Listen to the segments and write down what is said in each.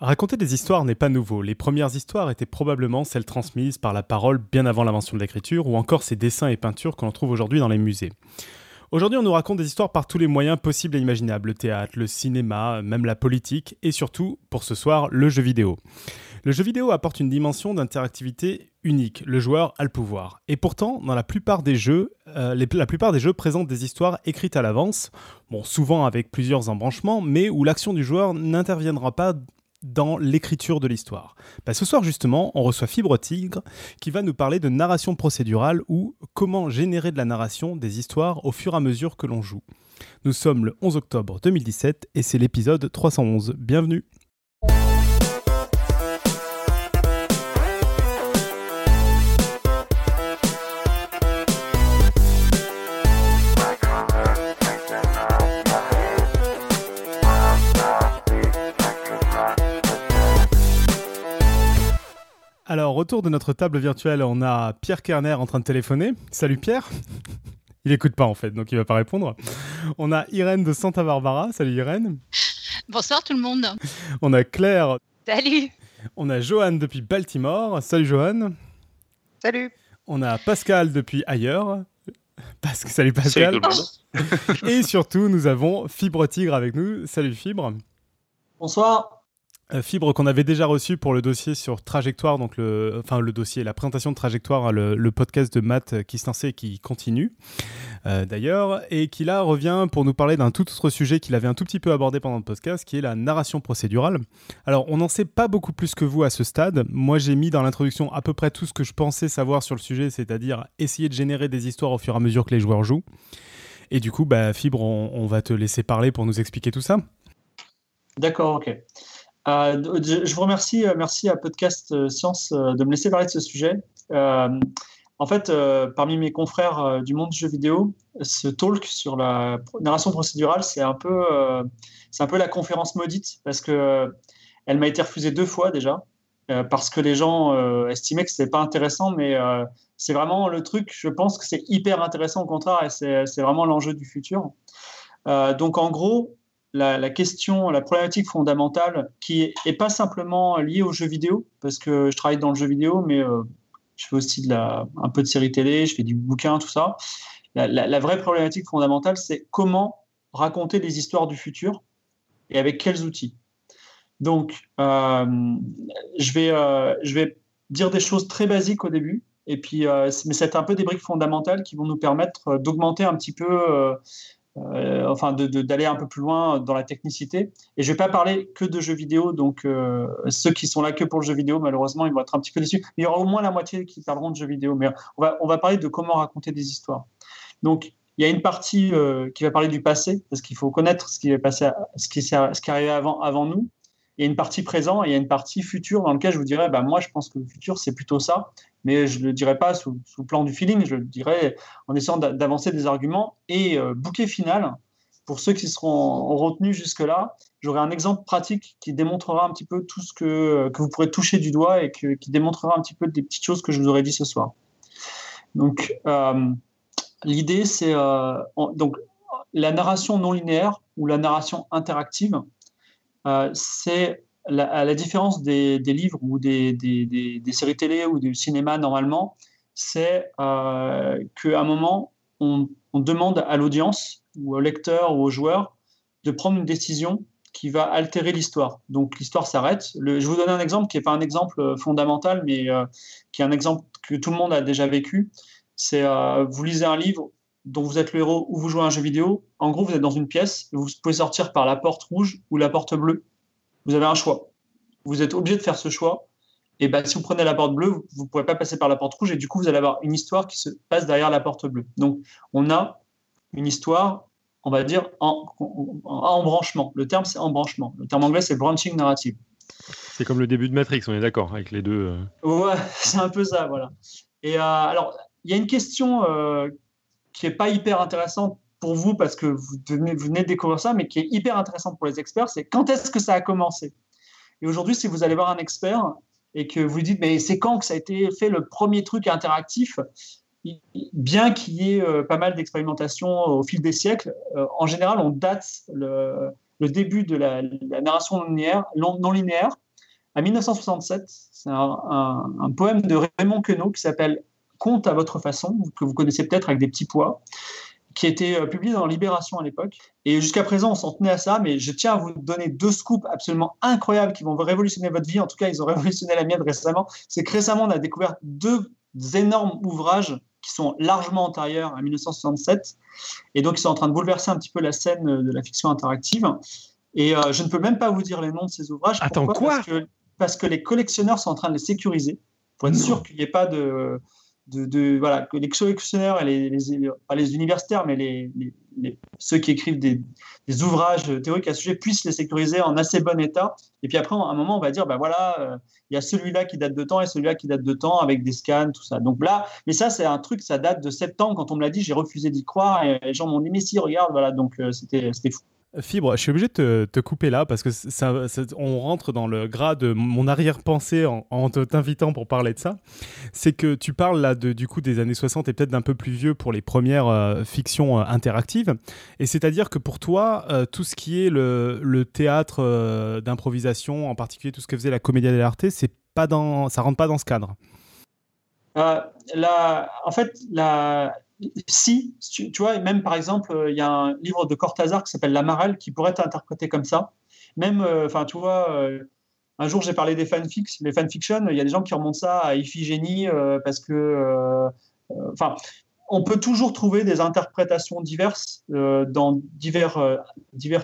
Raconter des histoires n'est pas nouveau. Les premières histoires étaient probablement celles transmises par la parole bien avant l'invention de l'écriture, ou encore ces dessins et peintures que l'on trouve aujourd'hui dans les musées. Aujourd'hui, on nous raconte des histoires par tous les moyens possibles et imaginables, le théâtre, le cinéma, même la politique, et surtout, pour ce soir, le jeu vidéo. Le jeu vidéo apporte une dimension d'interactivité unique, le joueur a le pouvoir. Et pourtant, dans la plupart des jeux, euh, la plupart des jeux présentent des histoires écrites à l'avance, souvent avec plusieurs embranchements, mais où l'action du joueur n'interviendra pas dans l'écriture de l'histoire. Bah, ce soir justement, on reçoit Fibre Tigre qui va nous parler de narration procédurale ou comment générer de la narration des histoires au fur et à mesure que l'on joue. Nous sommes le 11 octobre 2017 et c'est l'épisode 311. Bienvenue Alors, autour de notre table virtuelle, on a Pierre Kerner en train de téléphoner. Salut Pierre. Il écoute pas en fait, donc il va pas répondre. On a Irène de Santa Barbara. Salut Irène. Bonsoir tout le monde. On a Claire. Salut. On a Johan depuis Baltimore. Salut Johan. Salut. On a Pascal depuis ailleurs. Salut Pascal. Salut Et surtout, nous avons Fibre Tigre avec nous. Salut Fibre. Bonsoir. Euh, Fibre qu'on avait déjà reçu pour le dossier sur Trajectoire, donc le, enfin le dossier, la présentation de Trajectoire, le, podcast de Matt qui se lançait et qui continue euh, d'ailleurs, et qui là revient pour nous parler d'un tout autre sujet qu'il avait un tout petit peu abordé pendant le podcast, qui est la narration procédurale. Alors on n'en sait pas beaucoup plus que vous à ce stade. Moi j'ai mis dans l'introduction à peu près tout ce que je pensais savoir sur le sujet, c'est-à-dire essayer de générer des histoires au fur et à mesure que les joueurs jouent. Et du coup, bah, Fibre, on va te laisser parler pour nous expliquer tout ça. D'accord, ok. Euh, je vous remercie, euh, merci à Podcast euh, Science de me laisser parler de ce sujet. en fait, parmi mes confrères du monde du jeu vidéo, ce talk sur la narration procédurale, c'est un peu, c'est un peu la conférence maudite parce que elle m'a été refusée deux fois déjà parce que les gens estimaient que c'était pas intéressant, mais c'est vraiment le truc. Je pense que c'est hyper intéressant au contraire et c'est vraiment l'enjeu du futur. donc en gros, la, question, la problématique fondamentale qui est, pas simplement liée au jeu vidéo, parce que je travaille dans le jeu vidéo, mais euh, je fais aussi un peu de séries télé, je fais du bouquin, tout ça. La, vraie problématique fondamentale, c'est comment raconter des histoires du futur et avec quels outils. Donc, euh, je, vais, euh, je vais dire des choses très basiques au début, et puis, mais c'est un peu des briques fondamentales qui vont nous permettre d'augmenter un petit peu euh, enfin d'aller un peu plus loin dans la technicité. Et je vais pas parler que de jeux vidéo, donc euh, ceux qui sont là que pour le jeu vidéo, malheureusement, ils vont être un petit peu déçus. il y aura au moins la moitié qui parleront de jeux vidéo, mais on va, parler de comment raconter des histoires. Donc, il y a une partie euh, qui va parler du passé, parce qu'il faut connaître ce qui est passé, ce qui, est arrivé avant nous. Il y a une partie présent et il y a une partie future dans laquelle je vous dirais, bah, moi, je pense que le futur, c'est plutôt ça mais je ne le dirais pas sous, le plan du feeling, je le dirais en essayant d'avancer des arguments. Et euh, bouquet final, pour ceux qui seront retenus jusque-là, j'aurai un exemple pratique qui démontrera un petit peu tout ce que, que vous pourrez toucher du doigt et qui démontrera un petit peu des petites choses que je vous aurais dit ce soir. Donc, euh, l'idée, c'est euh, la narration non linéaire ou la narration interactive. C'est à la différence des, livres ou des, séries télé ou du cinéma normalement, c'est euh, qu'à un moment, on, demande à l'audience ou au lecteur ou au joueur de prendre une décision qui va altérer l'histoire. Donc l'histoire s'arrête. Je vous donne un exemple qui n'est pas un exemple fondamental, mais euh, qui est un exemple que tout le monde a déjà vécu. C'est euh, vous lisez un livre dont vous êtes le héros ou vous jouez à un jeu vidéo. En gros, vous êtes dans une pièce, vous pouvez sortir par la porte rouge ou la porte bleue vous avez un choix. Vous êtes obligé de faire ce choix. Et ben, si vous prenez la porte bleue, vous ne pourrez pas passer par la porte rouge et du coup, vous allez avoir une histoire qui se passe derrière la porte bleue. Donc, on a une histoire, on va dire, en, embranchement. Le terme, c'est embranchement. Le terme anglais, c'est branching narrative. C'est comme le début de Matrix, on est d'accord avec les deux. Euh. Ouais, c'est un peu ça, voilà. Et euh, alors, il y a une question euh, qui n'est pas hyper intéressante pour vous parce que vous venez, de découvrir ça, mais qui est hyper intéressante pour les experts, c'est quand est-ce que ça a commencé? Et aujourd'hui, si vous allez voir un expert et que vous lui dites, mais c'est quand que ça a été fait le premier truc interactif? Bien qu'il y ait euh, pas mal d'expérimentations au fil des siècles, euh, en général, on date le, début de la, narration linéaire, non, linéaire à 1967. C'est un, poème de Raymond Queneau qui s'appelle Conte à votre façon, que vous connaissez peut-être avec des petits pois, qui a été euh, publié dans Libération à l'époque. Et jusqu'à présent, on s'en tenait à ça, mais je tiens à vous donner deux scoops absolument incroyables qui vont révolutionner votre vie. En tout cas, ils ont révolutionné la mienne récemment. C'est que récemment, on a découvert deux énormes ouvrages qui sont largement antérieurs à 1967, et donc ils sont en train de bouleverser un petit peu la scène de la fiction interactive. Et euh, je ne peux même pas vous dire les noms de ces ouvrages. Attends, quoi? Parce que, parce que, les collectionneurs sont en train de les sécuriser pour être sûr qu'il n'y ait pas de, que les collectionneurs et les, les, pas les universitaires, mais les, ceux qui écrivent des, ouvrages théoriques à ce sujet puissent les sécuriser en assez bon état. Et puis après, à un moment, on va dire, ben voilà, euh, il y a celui-là qui date de temps et celui-là qui date de temps avec des scans, tout ça. Donc là, mais ça, c'est un truc, ça date de septembre. Quand on me l'a dit, j'ai refusé d'y croire et les gens m'ont dit, mais si, regarde, voilà. Donc euh, c'était fou. Fibre, je suis obligé de te, couper là parce que on rentre dans le gras de mon arrière-pensée en, t'invitant pour parler de ça. C'est que tu parles là de, du coup des années 60 et peut-être d'un peu plus vieux pour les premières euh, fictions euh, interactives. Et c'est-à-dire que pour toi, euh, tout ce qui est le, théâtre d'improvisation, en particulier tout ce que faisait la comédia dell'arte, c'est pas dans, ça rentre pas dans ce cadre? La, en fait, la, si, tu, vois, même par exemple, euh, il y a un livre de Cortázar qui s'appelle La Marelle qui pourrait être interprété comme ça. Même, euh, enfin, tu vois, euh, un jour j'ai parlé des fanfics, les fanfictions, il y a des gens qui remontent ça à Iphigénie parce que, enfin, on peut toujours trouver des interprétations diverses dans divers,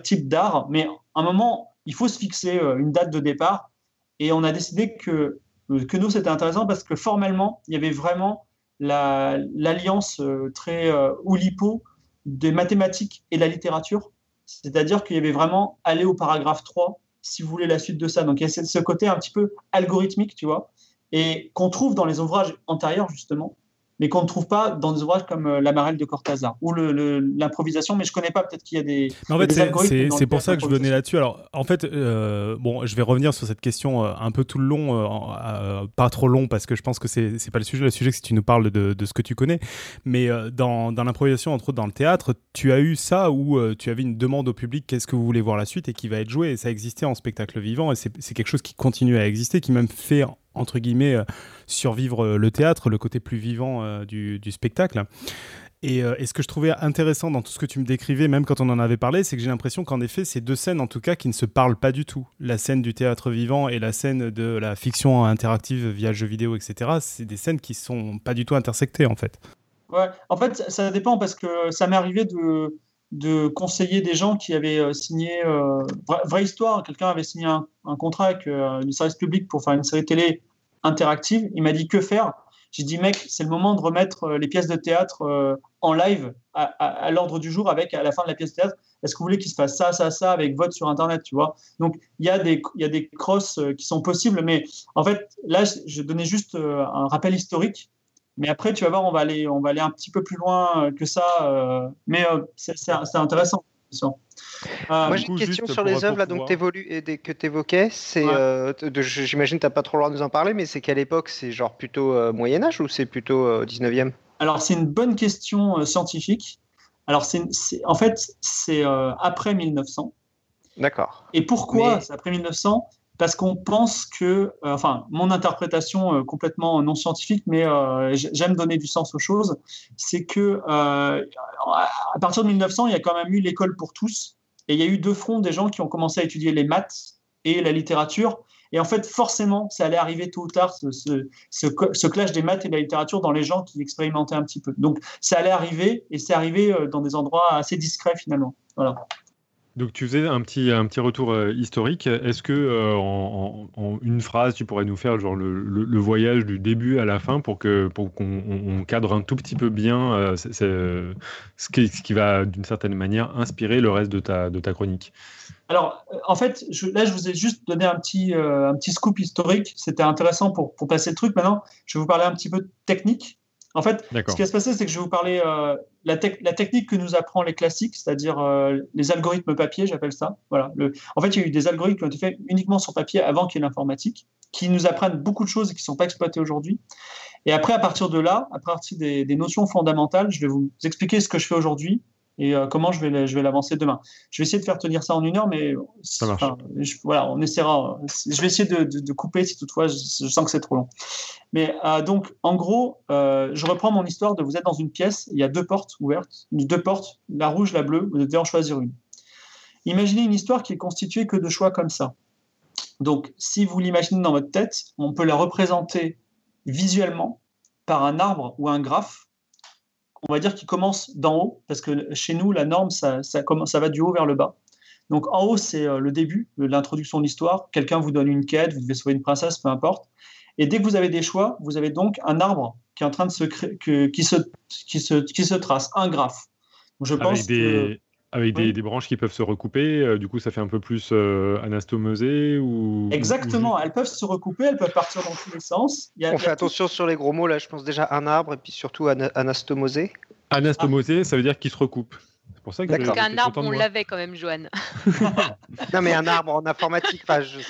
types d'art, mais à un moment, il faut se fixer une date de départ. Et on a décidé que, que nous, c'était intéressant parce que formellement, il y avait vraiment l'alliance euh, très euh, oulipo des mathématiques et de la littérature. C'est-à-dire qu'il y avait vraiment aller au paragraphe 3 si vous voulez la suite de ça. Donc il y a ce côté un petit peu algorithmique, tu vois, et qu'on trouve dans les ouvrages antérieurs, justement, mais qu'on ne trouve pas dans des ouvrages comme euh, La Marelle de Cortázar ou l'improvisation, mais je connais pas, peut-être qu'il y a des. En fait, c'est pour ça que je venais là-dessus. Alors, en fait, euh, bon, je vais revenir sur cette question euh, un peu tout le long, pas trop long, parce que je pense que c'est pas le sujet. Le sujet, c'est que tu nous parles de, de, ce que tu connais. Mais dans, dans l'improvisation, entre autres dans le théâtre, tu as eu ça où tu avais une demande au public qu'est-ce que vous voulez voir la suite et qui va être joué. Et ça existait en spectacle vivant et c'est quelque chose qui continue à exister, qui même fait entre guillemets, euh, survivre euh, le théâtre, le côté plus vivant euh, du, spectacle. Et, ce que je trouvais intéressant dans tout ce que tu me décrivais, même quand on en avait parlé, c'est que j'ai l'impression qu'en effet, ces deux scènes, en tout cas, qui ne se parlent pas du tout, la scène du théâtre vivant et la scène de la fiction interactive via jeux vidéo, etc., c'est des scènes qui sont pas du tout intersectées, en fait. Ouais, en fait, ça dépend parce que ça m'est arrivé de, de conseiller des gens qui avaient signé, vraie, histoire, quelqu'un avait signé un, contrat avec le service public pour faire une série télé interactive. Il m'a dit que faire? J'ai dit, mec, c'est le moment de remettre euh, les pièces de théâtre euh, en live à, l'ordre du jour avec à la fin de la pièce de théâtre. Est-ce que vous voulez qu'il se passe ça, ça, ça avec vote sur Internet, tu vois? Donc, il y, a des, y a des crosses euh, qui sont possibles, mais en fait, là, je donnais juste un rappel historique. Mais après, tu vas voir, on va aller, on va aller un petit peu plus loin que ça. Mais c'est intéressant. Euh, Moi, j'ai une question sur les œuvres là, donc, et que tu évoquais. C'est, euh, j'imagine que tu n'as pas trop le droit de nous en parler, mais c'est quelle époque? C'est genre plutôt euh, Moyen-Âge ou c'est plutôt 19e Alors, c'est une bonne question scientifique. Alors, c'est, en fait, c'est après 1900. D'accord. Et pourquoi c'est après 1900 parce qu'on pense que, euh, enfin, mon interprétation euh, complètement non scientifique, mais euh, j'aime donner du sens aux choses, c'est que à partir de 1900, il y a quand même eu l'école pour tous, et il y a eu deux fronts des gens qui ont commencé à étudier les maths et la littérature. Et en fait, forcément, ça allait arriver tôt ou tard, ce, ce, ce, clash des maths et de la littérature dans les gens qui expérimentaient un petit peu. Donc, ça allait arriver, et c'est arrivé dans des endroits assez discrets finalement. Voilà. Donc tu faisais un petit, un petit retour euh, historique. Est-ce que euh, en, une phrase, tu pourrais nous faire genre le, voyage du début à la fin pour que pour qu'on cadre un tout petit peu bien euh, ce, qui, ce, qui, va d'une certaine manière inspirer le reste de ta, de ta chronique? Alors en fait, là je vous ai juste donné un petit, un petit scoop historique. C'était intéressant pour, pour passer le truc. Maintenant, je vais vous parler un petit peu technique. En fait, ce qui va se passer, c'est que je vais vous parler la, technique que nous apprend les classiques, c'est-à-dire euh, les algorithmes papier, j'appelle ça. Voilà. En fait, il y a eu des algorithmes qui ont été faits uniquement sur papier avant qu'il y ait l'informatique, qui nous apprennent beaucoup de choses et qui ne sont pas exploitées aujourd'hui. Et après, à partir de là, à partir des, notions fondamentales, je vais vous expliquer ce que je fais aujourd'hui et euh, comment je vais, je vais l'avancer demain. Je vais essayer de faire tenir ça en une heure, mais voilà, on essaiera. Je vais essayer de, couper si toutefois je, sens que c'est trop long. Mais euh, donc, en gros, euh, je reprends mon histoire de vous êtes dans une pièce, il y a deux portes ouvertes, deux portes, la rouge, la bleue, vous devez en choisir une. Imaginez une histoire qui est constituée que de choix comme ça. Donc, si vous l'imaginez dans votre tête, on peut la représenter visuellement par un arbre ou un graphe on va dire qu'il commence d'en haut, parce que chez nous, la norme, ça, ça, ça va du haut vers le bas. Donc en haut, c'est euh, le début, l'introduction de l'histoire. Quelqu'un vous donne une quête, vous devez sauver une princesse, peu importe. Et dès que vous avez des choix, vous avez donc un arbre qui est en train de se créer, qui, se, qui, se, qui se trace, un graphe. je pense que avec des, branches qui peuvent se recouper, euh, du coup ça fait un peu plus euh, anastomosé ou Exactement, elles peuvent se recouper, elles peuvent partir dans tous les sens. On fait attention sur les gros mots là, je pense déjà un arbre et puis surtout anastomosé. Anastomosé, ça veut dire qu'il se recoupe pour ça que qu'un arbre, on l'avait quand même, Joanne. non, mais un arbre en informatique,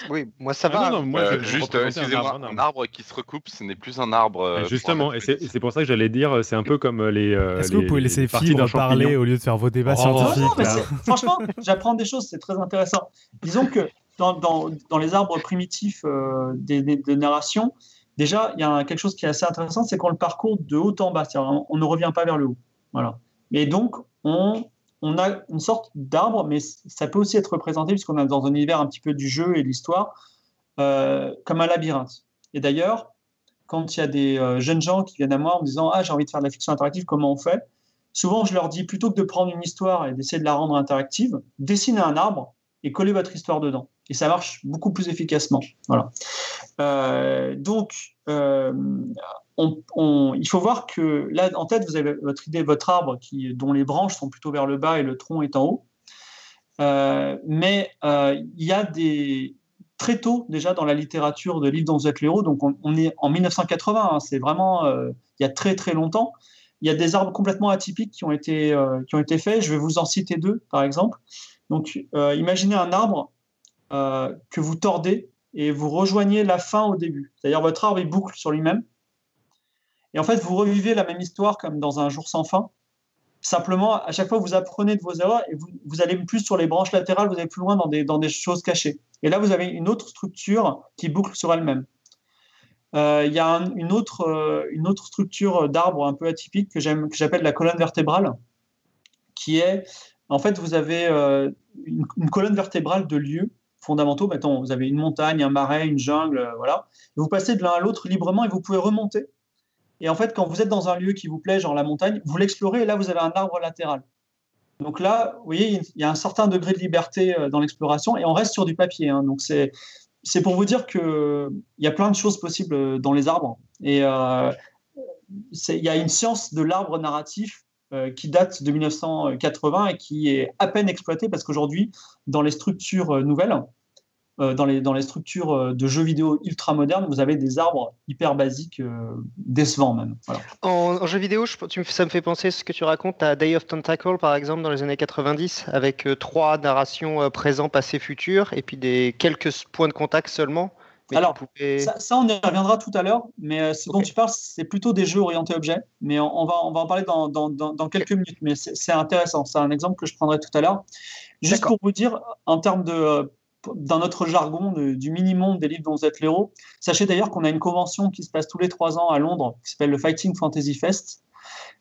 oui, moi ça va. moi, euh, juste, excusez-moi, un, arbre qui se recoupe, ce n'est plus un arbre. Euh, justement, et c'est pour ça que j'allais dire, c'est un peu comme les. Euh, Est-ce que vous pouvez laisser Philippe en parler au lieu de faire vos débats oh. scientifiques Franchement, j'apprends des choses, c'est très intéressant. Disons que dans, dans, dans les arbres primitifs des, de narration, déjà, il y a quelque chose qui est assez intéressant, c'est qu'on le parcourt de haut en bas, on, on ne revient pas vers le haut. Voilà. Et donc, on on a une sorte d'arbre, mais ça peut aussi être représenté, puisqu'on est dans un univers un petit peu du jeu et de l'histoire, euh, comme un labyrinthe. Et d'ailleurs, quand il y a des euh, jeunes gens qui viennent à moi en me disant Ah, j'ai envie de faire de la fiction interactive, comment on fait? Souvent, je leur dis plutôt que de prendre une histoire et d'essayer de la rendre interactive, dessinez un arbre et collez votre histoire dedans. Et ça marche beaucoup plus efficacement. Voilà. Euh, donc, il faut voir que là, en tête, vous avez votre idée, votre arbre dont les branches sont plutôt vers le bas et le tronc est en haut. Euh, mais euh, il y a des très tôt déjà dans la littérature de livres dont vous donc on, est en 1980, hein, c'est vraiment euh, il y a très très longtemps. Il y a des arbres complètement atypiques qui ont été qui ont été faits. Je vais vous en citer deux par exemple. Donc imaginez un arbre que vous tordez et vous rejoignez la fin au début. C'est-à-dire votre arbre est boucle sur lui-même et en fait, vous revivez la même histoire comme dans un jour sans fin. Simplement, à chaque fois, vous apprenez de vos erreurs et vous, allez plus sur les branches latérales, vous allez plus loin dans des, choses cachées. Et là, vous avez une autre structure qui boucle sur elle-même. Euh, il y a une, autre, euh, une autre structure d'arbre un peu atypique que j'appelle la colonne vertébrale, qui est, en fait, vous avez euh, une, une, colonne vertébrale de lieux fondamentaux. Mettons, vous avez une montagne, un marais, une jungle, voilà. Vous passez de l'un à l'autre librement et vous pouvez remonter et en fait, quand vous êtes dans un lieu qui vous plaît, genre la montagne, vous l'explorez et là, vous avez un arbre latéral. Donc là, vous voyez, il y a un certain degré de liberté euh, dans l'exploration et on reste sur du papier. Hein. Donc c'est c'est pour vous dire qu'il y a plein de choses possibles euh, dans les arbres. Et euh, il y a une science de l'arbre narratif qui date de 1980 et qui est à peine exploitée parce qu'aujourd'hui, dans les structures nouvelles, euh, dans, les, dans les structures euh, de jeux vidéo ultra modernes, vous avez des arbres hyper basiques, euh, décevants même. En, jeu vidéo, ça me fait penser ce que tu racontes à Day of Tentacle, par exemple, dans les années 90, avec trois narrations présent, passé, futur, et puis des quelques points de contact seulement. Alors, ça, on y reviendra tout à l'heure, mais ce dont tu parles, c'est plutôt des jeux orientés objets, mais on, va, on va en parler dans, dans, dans, quelques minutes, mais c'est intéressant, c'est un exemple que je prendrai tout à l'heure. Juste pour vous dire, en termes de dans notre jargon du mini-monde des livres dont vous êtes l'héros. Sachez d'ailleurs qu'on a une convention qui se passe tous les trois ans à Londres, qui s'appelle le Fighting Fantasy Fest.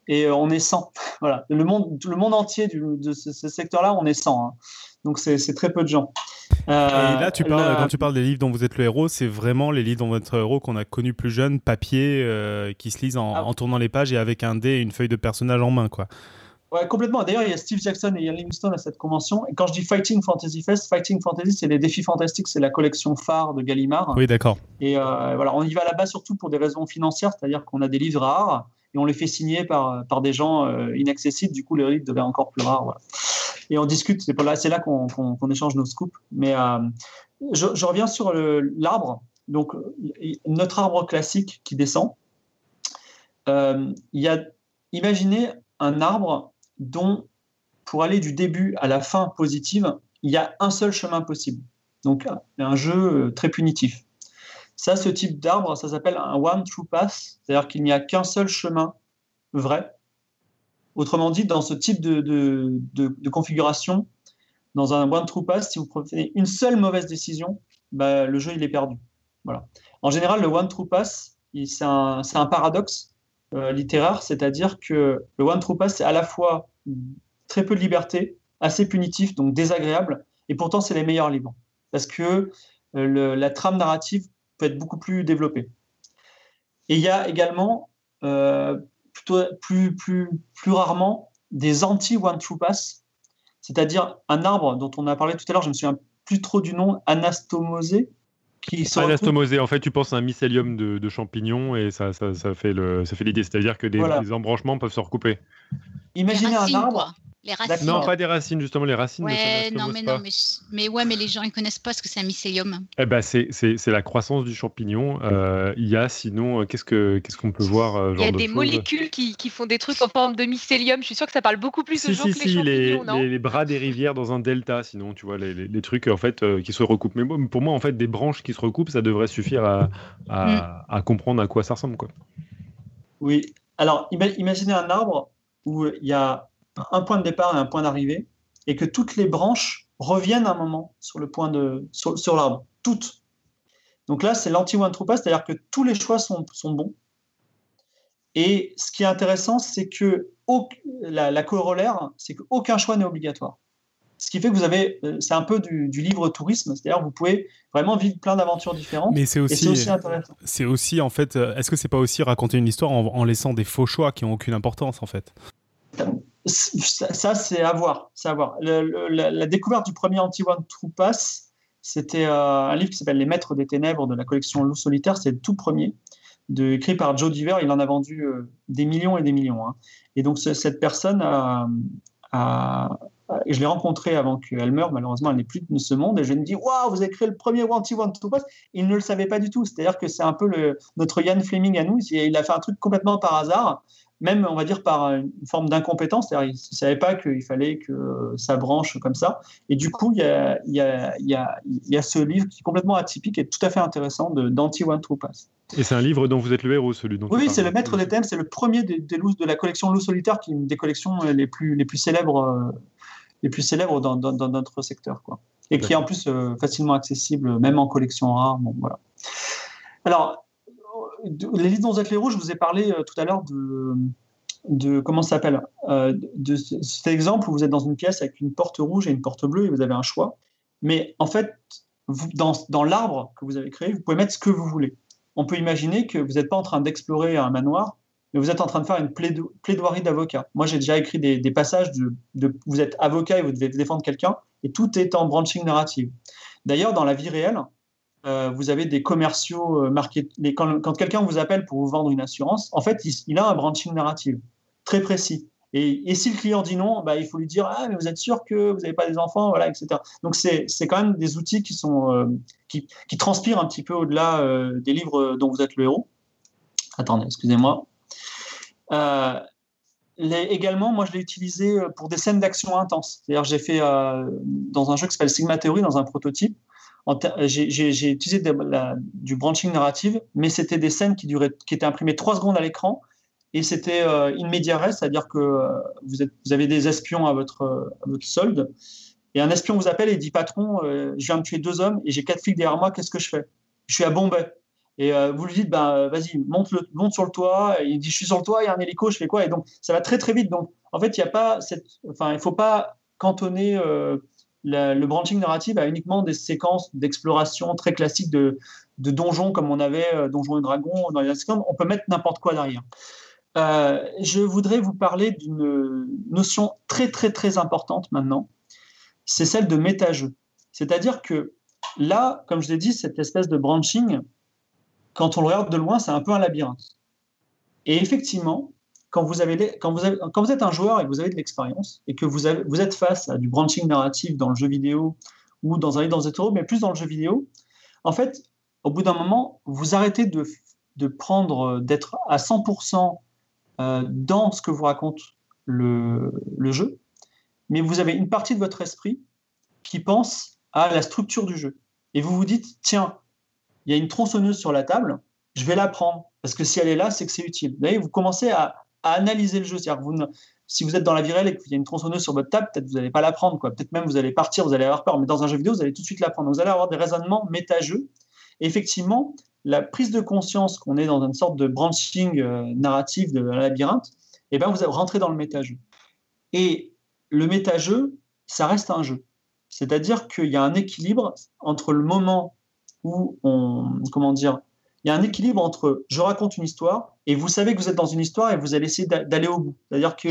Et euh, on est 100. Voilà. Le monde, le monde entier de ce, secteur-là, on est 100. Hein. Donc c'est très peu de gens. Euh, et là, tu parles, quand tu parles des livres dont vous êtes le héros, c'est vraiment les livres dont vous êtes le héros qu'on a connus plus jeunes, papier, euh, qui se lisent en, ah. en, tournant les pages et avec un dé et une feuille de personnage en main. quoi. Ouais, complètement. D'ailleurs, il y a Steve Jackson et Ian Livingstone à cette convention. Et quand je dis Fighting Fantasy Fest, Fighting Fantasy, c'est les défis fantastiques, c'est la collection phare de Gallimard. Oui, d'accord. Et euh, voilà, on y va là-bas surtout pour des raisons financières, c'est-à-dire qu'on a des livres rares et on les fait signer par, par des gens euh, inaccessibles. Du coup, les livres deviennent encore plus rares. Et on discute, c'est là, là qu'on échange nos scoops. Mais euh, je, reviens sur l'arbre. Donc, notre arbre classique qui descend. il y a, imaginez un arbre dont, pour aller du début à la fin positive, il y a un seul chemin possible. Donc, un jeu euh, très punitif. Ça, ce type d'arbre, ça s'appelle un one true path, c'est-à-dire qu'il n'y a qu'un seul chemin vrai. Autrement dit, dans ce type de, configuration, dans un one true pass, si vous prenez une seule mauvaise décision, bah, le jeu il est perdu. Voilà. En général, le one true pass, c'est un, un, paradoxe euh, littéraire, c'est-à-dire que le one true pass, c'est à la fois très peu de liberté, assez punitif, donc désagréable, et pourtant c'est les meilleurs livres. Parce que euh, la trame narrative peut être beaucoup plus développée. Et il y a également, euh, plutôt, plus, plus, plus rarement, des anti-one true pass, c'est-à-dire un arbre dont on a parlé tout à l'heure, je me souviens plus trop du nom, anastomosé, qui Anastomosé, en fait, tu penses à un mycélium de, champignons et ça, ça, ça fait l'idée, c'est-à-dire que des, embranchements peuvent se recouper. Imaginez un arbre les racines. Non, pas des racines, justement, les racines. Ouais, non, mais non, mais, mais, ouais, mais les gens ils connaissent pas ce que c'est un mycélium. Eh ben, c'est la croissance du champignon. Euh, il y a sinon, euh, qu'est-ce qu'on ce qu'on peut voir euh, Il y a des molécules qui, qui, font des trucs en forme de mycélium. Je suis sûr que ça parle beaucoup plus aux gens que les champignons, les, les, bras des rivières dans un delta, sinon, tu vois, les, les trucs en fait qui se recoupent. Mais pour moi, en fait, des branches qui se recoupent, ça devrait suffire à, à, mm. à comprendre à quoi ça ressemble, quoi. Oui. Alors, imaginez un arbre où il y a un point de départ et un point d'arrivée, et que toutes les branches reviennent un moment sur le point de sur, l'arbre, toutes. Donc là, c'est l'anti-one true c'est-à-dire que tous les choix sont, sont, bons. Et ce qui est intéressant, c'est que la, corollaire, c'est qu'aucun choix n'est obligatoire. Ce qui fait que vous avez, euh, c'est un peu du, livre tourisme, c'est-à-dire vous pouvez vraiment vivre plein d'aventures différentes. Mais c'est aussi, aussi, intéressant. C'est aussi en fait, euh, est-ce que c'est pas aussi raconter une histoire en, en, laissant des faux choix qui ont aucune importance en fait? Ça, c'est à voir. La, découverte du premier Anti-One True Pass, c'était euh, un livre qui s'appelle Les Maîtres des Ténèbres de la collection Loup Solitaire. C'est le tout premier, de, écrit par Joe Diver. Il en a vendu euh, des millions et des millions. Hein. Et donc, cette personne je l'ai rencontrée avant qu'elle meure. Malheureusement, elle n'est plus de ce monde. Et je ai dit Waouh, vous avez créé le premier Anti-One True Pass. Il ne le savait pas du tout. C'est-à-dire que c'est un peu notre Ian Fleming à nous. Il a fait un truc complètement par hasard même on va dire par une forme d'incompétence, c'est-à-dire il ne savait pas qu'il fallait que ça branche comme ça. Et du coup, il y a, y, a, y, a, y a, ce livre qui est complètement atypique et tout à fait intéressant d'Anti-One True Pass. Et c'est un livre dont vous êtes le héros, celui dont Oui, c'est le maître des thèmes, c'est le premier des, des de la collection Loup Solitaire, qui est une des collections les plus, les plus célèbres, euh, les plus célèbres dans, dans, dans notre secteur. Quoi. Et qui est en plus euh, facilement accessible, même en collection rare. Bon, voilà. Alors, les êtes les rouges, je vous ai parlé euh, tout à l'heure de, comment ça s'appelle euh, de cet exemple où vous êtes dans une pièce avec une porte rouge et une porte bleue et vous avez un choix. Mais en fait, dans, dans l'arbre que vous avez créé, vous pouvez mettre ce que vous voulez. On peut imaginer que vous n'êtes pas en train d'explorer un manoir, mais vous êtes en train de faire une plaidoirie d'avocat. Moi, j'ai déjà écrit des, passages de, de, vous êtes avocat et vous devez défendre quelqu'un, et tout est en branching narrative. D'ailleurs, dans la vie réelle, euh, vous avez des commerciaux euh, marqués. quand, quand quelqu'un vous appelle pour vous vendre une assurance, en fait, il, a un branching narrative très précis. Et, si le client dit non, bah, il faut lui dire Ah, mais vous êtes sûr que vous n'avez pas des enfants voilà, etc. Donc, c'est quand même des outils qui, sont, euh, qui, qui, transpirent un petit peu au-delà des livres dont vous êtes le héros. Attendez, excusez-moi. également, moi, je l'ai utilisé pour des scènes d'action intenses. C'est-à-dire, j'ai fait dans un jeu qui s'appelle Sigma Theory, dans un prototype, j'ai utilisé du branching narrative, mais c'était des scènes qui, étaient imprimées trois secondes à l'écran et c'était euh, in media res, c'est-à-dire que euh, vous, avez des espions à votre, à votre solde et un espion vous appelle et dit Patron, euh, je viens de tuer deux hommes et j'ai quatre flics derrière moi, qu'est-ce que je fais? Je suis à Bombay. Et vous lui dites ben, Vas-y, monte, sur le toit. Et il dit Je suis sur le toit, il y a un hélico, je fais quoi? Et donc, ça va très très vite. Donc, en fait, il il ne faut pas cantonner le branching narrative a uniquement des séquences d'exploration très classiques de, donjons comme on avait euh, Donjons et Dragons dans les On peut mettre n'importe quoi derrière. Euh, je voudrais vous parler d'une notion très très très importante maintenant. C'est celle de méta-jeu. C'est-à-dire que là, comme je l'ai dit, cette espèce de branching, quand on le regarde de loin, c'est un peu un labyrinthe. Et effectivement, quand vous, êtes un joueur et que vous avez de l'expérience et que vous, êtes face à du branching narratif dans le jeu vidéo ou dans un livre dans hétéro, mais plus dans le jeu vidéo, en fait, au bout d'un moment, vous arrêtez de, prendre, d'être à 100% euh, dans ce que vous raconte le, jeu, mais vous avez une partie de votre esprit qui pense à la structure du jeu. Et vous vous dites, tiens, il y a une tronçonneuse sur la table, je vais la prendre, parce que si elle est là, c'est que c'est utile. Vous, vous commencez à, à analyser le jeu. C'est-à-dire vous si vous êtes dans la vie réelle et qu'il y a une tronçonneuse sur votre table, peut-être vous n'allez pas la prendre. Peut-être même vous allez partir, vous allez avoir peur. Mais dans un jeu vidéo, vous allez tout de suite la prendre. vous allez avoir des raisonnements méta-jeux. Et effectivement, la prise de conscience qu'on est dans une sorte de branching euh, narratif de labyrinthe, et eh ben vous rentrez dans le méta-jeu. Et le méta-jeu, ça reste un jeu. C'est-à-dire qu'il y a un équilibre entre le moment où on, comment dire, il y a un équilibre entre je raconte une histoire et vous savez que vous êtes dans une histoire et vous allez essayer d'aller au bout. C'est-à-dire que.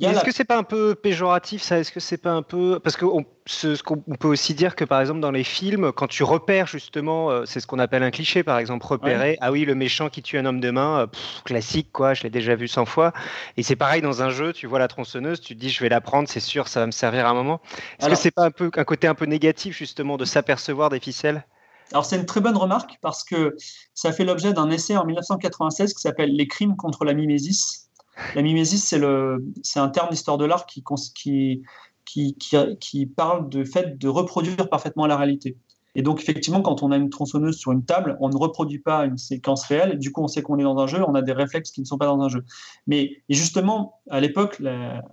Est-ce que c'est pas un peu péjoratif ça? Est-ce que c'est pas un peu parce qu'on ce, qu'on peut aussi dire que par exemple dans les films, quand tu repères justement, euh, c'est ce qu'on appelle un cliché par exemple, repérer. Ah oui, le méchant qui tue un homme de main, euh, classique quoi, je l'ai déjà vu 100 fois. Et c'est pareil dans un jeu, tu vois la tronçonneuse, tu te dis je vais la prendre, c'est sûr, ça va me servir à un moment. Est-ce que c'est pas un peu un côté un peu négatif justement de s'apercevoir des ficelles? Alors c'est une très bonne remarque parce que ça fait l'objet d'un essai en 1996 qui s'appelle Les crimes contre la mimésis. La mimésis, c'est, un terme d'histoire de l'art qui, qui, qui, qui, parle du fait de reproduire parfaitement la réalité. Et donc, effectivement, quand on a une tronçonneuse sur une table, on ne reproduit pas une séquence réelle. Du coup, on sait qu'on est dans un jeu, on a des réflexes qui ne sont pas dans un jeu. Mais justement, à l'époque,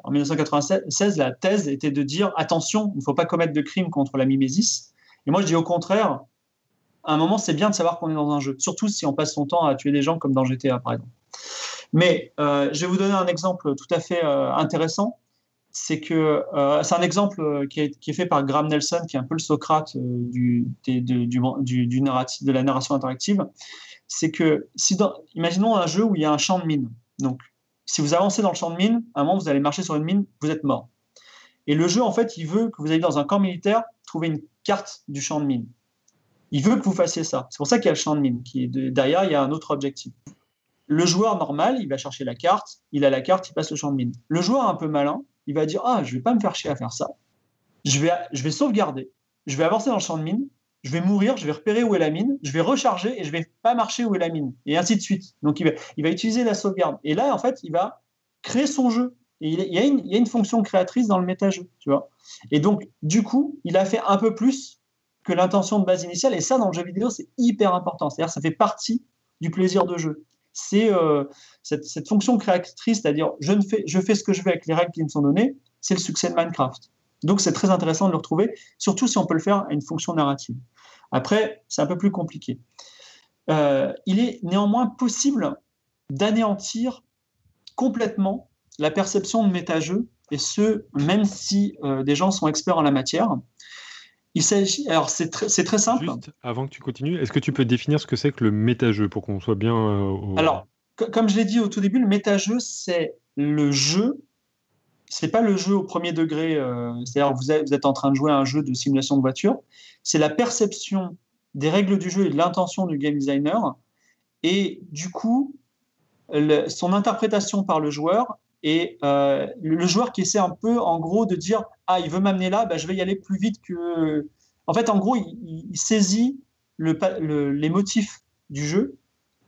en 1996, la thèse était de dire attention, il ne faut pas commettre de crimes contre la mimésis. Et moi, je dis au contraire, à un moment, c'est bien de savoir qu'on est dans un jeu, surtout si on passe son temps à tuer des gens comme dans GTA, par exemple. Mais euh, je vais vous donner un exemple tout à fait euh, intéressant. C'est que euh, c'est un exemple qui est, fait par Graham Nelson, qui est un peu le Socrate du, du, narratif, de la narration interactive. C'est que, si imaginons un jeu où il y a un champ de mine. Donc, si vous avancez dans le champ de mine, à un moment, vous allez marcher sur une mine, vous êtes mort. Et le jeu, en fait, il veut que vous ayez dans un camp militaire trouver une carte du champ de mine. Il veut que vous fassiez ça. C'est pour ça qu'il y a le champ de mine. Qui est derrière, il y a un autre objectif. Le joueur normal, il va chercher la carte, il a la carte, il passe le champ de mine. Le joueur un peu malin, il va dire Ah, je vais pas me faire chier à faire ça. Je vais, je vais sauvegarder, je vais avancer dans le champ de mine, je vais mourir, je vais repérer où est la mine, je vais recharger et je vais pas marcher où est la mine. Et ainsi de suite. Donc il va, il va utiliser la sauvegarde. Et là, en fait, il va créer son jeu. Il, y a une, il y a une fonction créatrice dans le méta-jeu. Et donc, du coup, il a fait un peu plus que l'intention de base initiale. Et ça, dans le jeu vidéo, c'est hyper important. C'est-à-dire, ça fait partie du plaisir de jeu. C'est euh, cette, fonction créatrice, c'est-à-dire je, ne fais, je fais ce que je veux avec les règles qui me sont données, c'est le succès de Minecraft. Donc, c'est très intéressant de le retrouver, surtout si on peut le faire à une fonction narrative. Après, c'est un peu plus compliqué. Euh, il est néanmoins possible d'anéantir complètement la perception de méta-jeu, et ce, même si euh, des gens sont experts en la matière. Il s'agit. Alors, c'est très simple. Juste avant que tu continues, est-ce que tu peux définir ce que c'est que le méta-jeu pour qu'on soit bien. Euh, Alors, comme je l'ai dit au tout début, le méta-jeu, c'est le jeu. C'est pas le jeu au premier degré, euh, c'est-à-dire vous vous êtes en train de jouer à un jeu de simulation de voiture. C'est la perception des règles du jeu et de l'intention du game designer, et du coup, son interprétation par le joueur et euh, le joueur qui essaie un peu, en gros, de dire Ah, il veut m'amener là, bah, je vais y aller plus vite que. En fait, en gros, il, saisit le, les motifs du jeu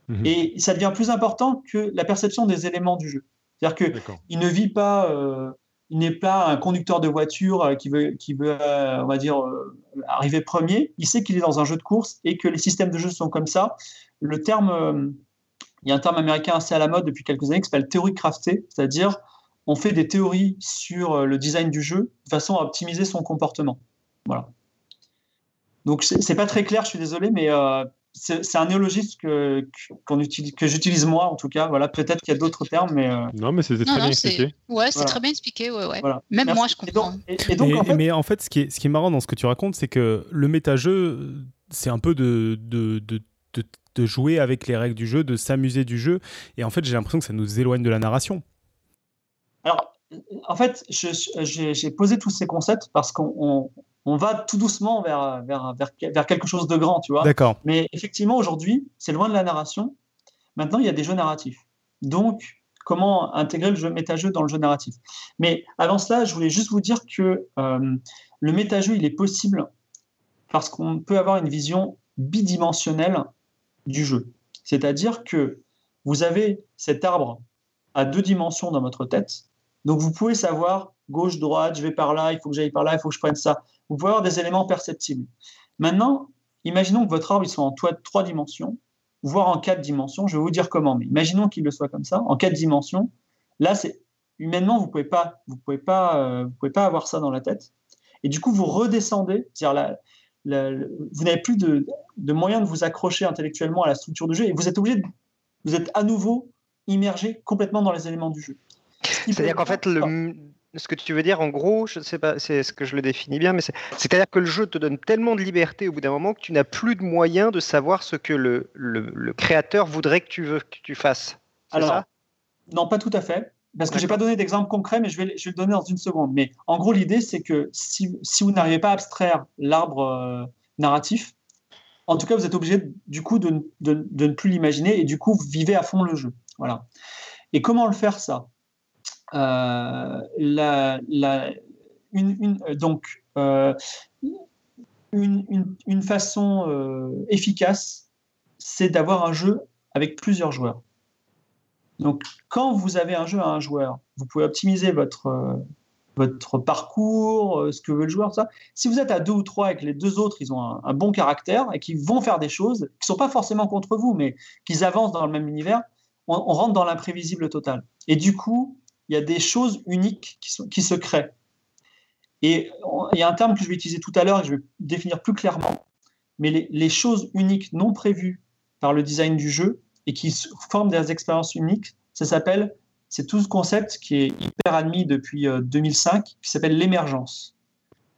mhm. et ça devient plus important que la perception des éléments du jeu. C'est-à-dire qu'il ne vit pas. Euh, il n'est pas un conducteur de voiture euh, qui veut, qui veut on va dire, arriver premier. Il sait qu'il est dans un jeu de course et que les systèmes de jeu sont comme ça. Le terme il y a un terme américain assez à la mode depuis quelques années qui s'appelle théorie craftée, c'est-à-dire on fait des théories sur euh, le design du jeu de façon à optimiser son comportement. Voilà. Donc c'est pas très clair, je suis désolé, mais euh, c'est un néologisme que, utilise, que j'utilise moi en tout cas. Voilà, peut-être qu'il y a d'autres termes, mais euh, non, mais c'était très bien expliqué. Ouais, c'est très bien expliqué. Ouais, ouais. Même moi, je comprends. Et donc, en fait... Mais en fait, ce qui est, ce qui est marrant dans ce que tu racontes, c'est que le méta-jeu, c'est un peu de, de, de de jouer avec les règles du jeu, de s'amuser du jeu. Et en fait, j'ai l'impression que ça nous éloigne de la narration. Alors, en fait, j'ai posé tous ces concepts parce qu'on va tout doucement vers, vers, vers, quelque chose de grand, tu vois. D'accord. Mais effectivement, aujourd'hui, c'est loin de la narration. Maintenant, il y a des jeux narratifs. Donc, comment intégrer le jeu méta-jeu dans le jeu narratif? Mais avant cela, je voulais juste vous dire que euh, le méta-jeu, il est possible parce qu'on peut avoir une vision bidimensionnelle du jeu. C'est-à-dire que vous avez cet arbre à deux dimensions dans votre tête, donc vous pouvez savoir gauche, droite, je vais par là, il faut que j'aille par là, il faut que je prenne ça. Vous pouvez avoir des éléments perceptibles. Maintenant, imaginons que votre arbre il soit en trois dimensions, voire en quatre dimensions. Je vais vous dire comment, mais imaginons qu'il le soit comme ça, en quatre dimensions. Là, c'est humainement, vous pouvez pouvez pas, vous pouvez pas avoir ça dans la tête. Et du coup, vous redescendez, c'est-à-dire vous n'avez plus de, de moyens de vous accrocher intellectuellement à la structure du jeu et vous êtes obligé, de, vous êtes à nouveau immergé complètement dans les éléments du jeu. C'est-à-dire qu'en fait, le, ce que tu veux dire, en gros, je ne sais pas, c'est ce que je le définis bien, mais c'est-à-dire que le jeu te donne tellement de liberté au bout d'un moment que tu n'as plus de moyens de savoir ce que le, le, créateur voudrait que tu, veux, que tu fasses. Alors, ça? non, pas tout à fait. Parce que je n'ai pas donné d'exemple concret, mais je vais, je vais le donner dans une seconde. Mais en gros, l'idée, c'est que si, si vous n'arrivez pas à abstraire l'arbre euh, narratif, en tout cas, vous êtes obligé du coup de, de, de ne plus l'imaginer et du coup, vous vivez à fond le jeu. Voilà. Et comment le faire ça? Euh, la, la, une, donc, euh, une, une, façon efficace, c'est d'avoir un jeu avec plusieurs joueurs. Donc, quand vous avez un jeu à un joueur, vous pouvez optimiser votre, votre parcours, ce que veut le joueur, ça. Si vous êtes à deux ou trois et que les deux autres, ils ont un, bon caractère et qu'ils vont faire des choses qui ne sont pas forcément contre vous, mais qu'ils avancent dans le même univers, on, rentre dans l'imprévisible total. Et du coup, il y a des choses uniques qui, se créent. Et il y a un terme que je vais utiliser tout à l'heure et que je vais définir plus clairement, mais les, choses uniques non prévues par le design du jeu et qui forment des expériences uniques, ça s'appelle, c'est tout ce concept qui est hyper admis depuis 2005, euh, qui s'appelle l'émergence.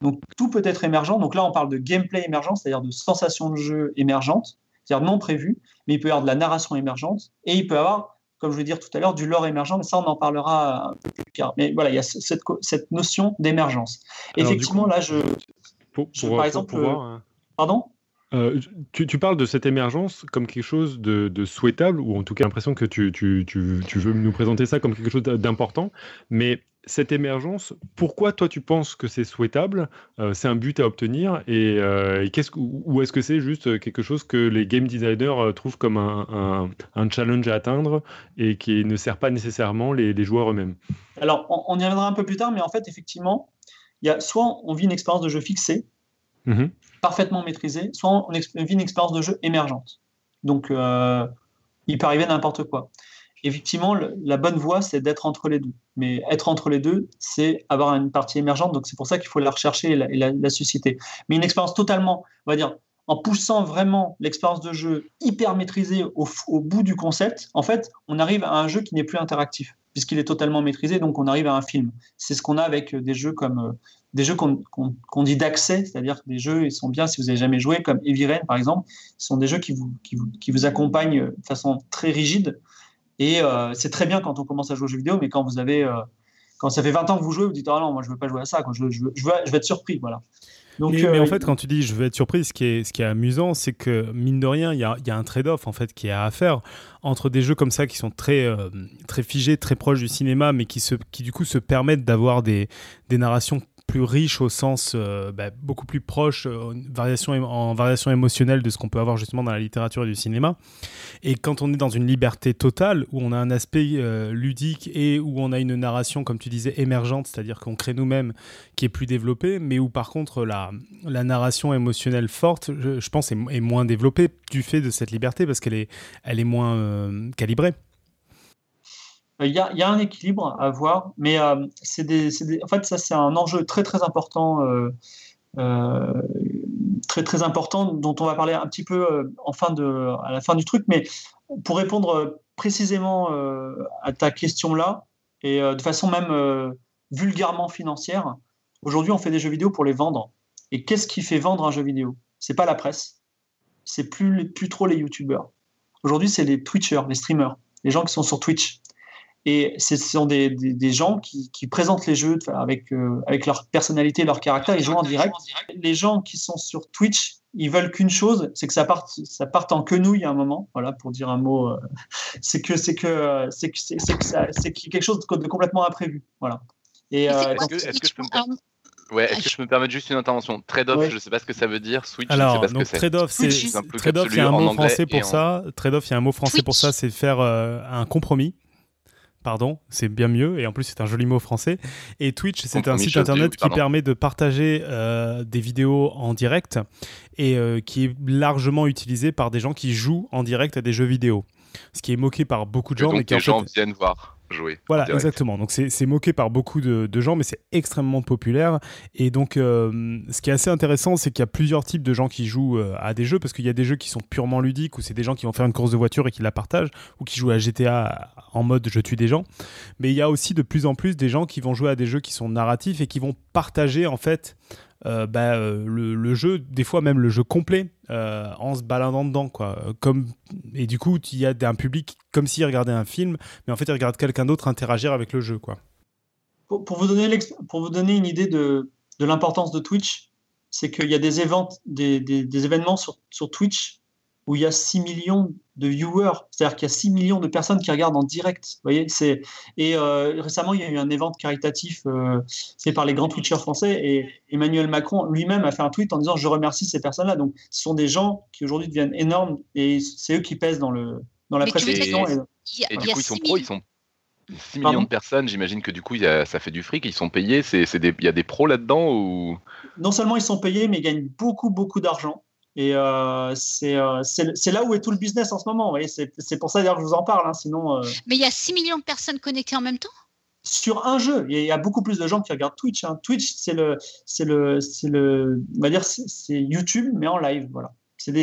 Donc tout peut être émergent. Donc là, on parle de gameplay émergent, c'est-à-dire de sensations de jeu émergentes, c'est-à-dire non prévues, mais il peut y avoir de la narration émergente et il peut y avoir comme je vais dire tout à l'heure, du lore émergent, mais ça, on en parlera un peu plus tard. Mais voilà, il y a cette, cette notion d'émergence. Effectivement, là, je, par exemple, euh, pardon? Euh, tu, parles de cette émergence comme quelque chose de, souhaitable, ou en tout cas l'impression que tu, veux nous présenter ça comme quelque chose d'important, mais cette émergence, pourquoi toi tu penses que c'est souhaitable? Euh, C'est un but à obtenir et, euh, ou est-ce que c'est juste quelque chose que les game designers euh, trouvent comme un, challenge à atteindre et qui ne sert pas nécessairement les, joueurs eux-mêmes? Alors on, y reviendra un peu plus tard, mais en fait effectivement, soit on vit une expérience de jeu fixée, mmh parfaitement maîtrisée, soit on, vit une expérience de jeu émergente. Donc il peut arriver n'importe quoi effectivement, la bonne voie, c'est d'être entre les deux. Mais être entre les deux, c'est avoir une partie émergente. Donc, c'est pour ça qu'il faut la rechercher et la, susciter. Mais une expérience totalement, on va dire, en poussant vraiment l'expérience de jeu hyper maîtrisée au, bout du concept, en fait, on arrive à un jeu qui n'est plus interactif, puisqu'il est totalement maîtrisé. Donc, on arrive à un film. C'est ce qu'on a avec des jeux comme. Euh, des jeux qu'on dit d'accès, c'est-à-dire que des jeux, ils sont bien si vous n'avez jamais joué, comme Heavy Rain par exemple, ce sont des jeux qui vous, qui vous, qui vous accompagnent de façon très rigide, et euh, c'est très bien quand on commence à jouer aux jeux vidéo, mais quand vous avez, euh, quand ça fait 20 ans que vous jouez, vous dites ah non, moi je veux pas jouer à ça, je, je, veux, je, vais être surpris, voilà. Donc, mais, en euh, fait, quand tu dis je veux être surpris, ce qui est, ce qui est amusant, c'est que mine de rien, il y a, y a, un trade-off en fait qui est à faire entre des jeux comme ça qui sont très, très figés, très proches du cinéma, mais qui, se, qui du coup se permettent d'avoir des, des narrations plus riche au sens euh, bah, beaucoup plus proche euh, variation, en variation émotionnelle de ce qu'on peut avoir justement dans la littérature et du cinéma. Et quand on est dans une liberté totale, où on a un aspect euh, ludique et où on a une narration, comme tu disais, émergente, c'est-à-dire qu'on crée nous-mêmes, qui est plus développée, mais où par contre la, la narration émotionnelle forte, je, pense, est, est, moins développée du fait de cette liberté, parce qu'elle est, elle est moins calibrée. Il y, a, un équilibre à voir, mais euh, c'est en fait, ça, c'est un enjeu très, très important, euh, euh, très, très important, dont on va parler un petit peu en fin de, à la fin du truc. Mais pour répondre précisément à ta question-là, et de façon même vulgairement financière, aujourd'hui, on fait des jeux vidéo pour les vendre. Et qu'est-ce qui fait vendre un jeu vidéo? C'est pas la presse, c'est plus, plus trop les youtubeurs. Aujourd'hui, c'est les Twitchers, les streamers, les gens qui sont sur Twitch. Et ce sont des, des, gens qui, qui, présentent les jeux avec, euh, avec leur personnalité, leur caractère, ils jouent en direct. Les gens qui sont sur Twitch, ils veulent qu'une chose, c'est que ça parte, ça parte en quenouille à un moment, voilà, pour dire un mot. Euh, c'est que c'est que c'est que c'est c'est quelque chose de, complètement imprévu, voilà. Et est-ce que, je peux me Ouais, est-ce que je me permets juste une intervention Trade-off, je ne sais pas ce que ça veut dire. Switch, Alors, je sais pas donc ce que trade-off, c'est trade-off, il y a un mot français pour ça. Trade-off, il y a un mot français pour ça, c'est faire euh, un compromis pardon, c'est bien mieux, et en plus c'est un joli mot français. Et Twitch, c'est un site internet qui permet de partager euh, des vidéos en direct et euh, qui est largement utilisé par des gens qui jouent en direct à des jeux vidéo. Ce qui est moqué par beaucoup de gens. mais qui, les gens viennent voir. Jouer. Voilà, exactement. Donc c'est moqué par beaucoup de, gens, mais c'est extrêmement populaire. Et donc, euh, ce qui est assez intéressant, c'est qu'il y a plusieurs types de gens qui jouent euh, à des jeux, parce qu'il y a des jeux qui sont purement ludiques, où c'est des gens qui vont faire une course de voiture et qui la partagent, ou qui jouent à GTA en mode je tue des gens. Mais il y a aussi de plus en plus des gens qui vont jouer à des jeux qui sont narratifs et qui vont partager en fait euh, bah, euh, le, jeu, des fois même le jeu complet, euh, en se baladant dedans. Quoi. Comme, et du coup, il y a un public comme s'il regardait un film, mais en fait, il regarde quelqu'un d'autre interagir avec le jeu. Quoi. Pour, vous, donner pour vous donner une idée de, de l'importance de Twitch, c'est qu'il y a des, des, des, des événements sur, sur Twitch où il y a 6 millions de viewers, c'est-à-dire qu'il y a 6 millions de personnes qui regardent en direct. voyez, c'est et euh, récemment il y a eu un événement caritatif euh, c'est par les grands Twitchers français et Emmanuel Macron lui-même a fait un tweet en disant je remercie ces personnes-là. Donc ce sont des gens qui aujourd'hui deviennent énormes et c'est eux qui pèsent dans le dans la presse. Et, et, du coup ils sont pros, ils sont 6 millions de personnes, j'imagine que du coup, ça fait du fric, ils sont payés. Il y a des pros là-dedans ou... Non seulement ils sont payés, mais ils gagnent beaucoup, beaucoup d'argent. Et euh, euh, c'est là où est tout le business en ce moment. C'est pour ça d'ailleurs que je vous en parle. Hein, sinon, euh, Mais il y a 6 millions de personnes connectées en même temps? Sur un jeu. Il y a beaucoup plus de gens qui regardent Twitch. Hein. Twitch, c'est le, c'est le, c'est le, on va dire, c'est YouTube mais en live, voilà.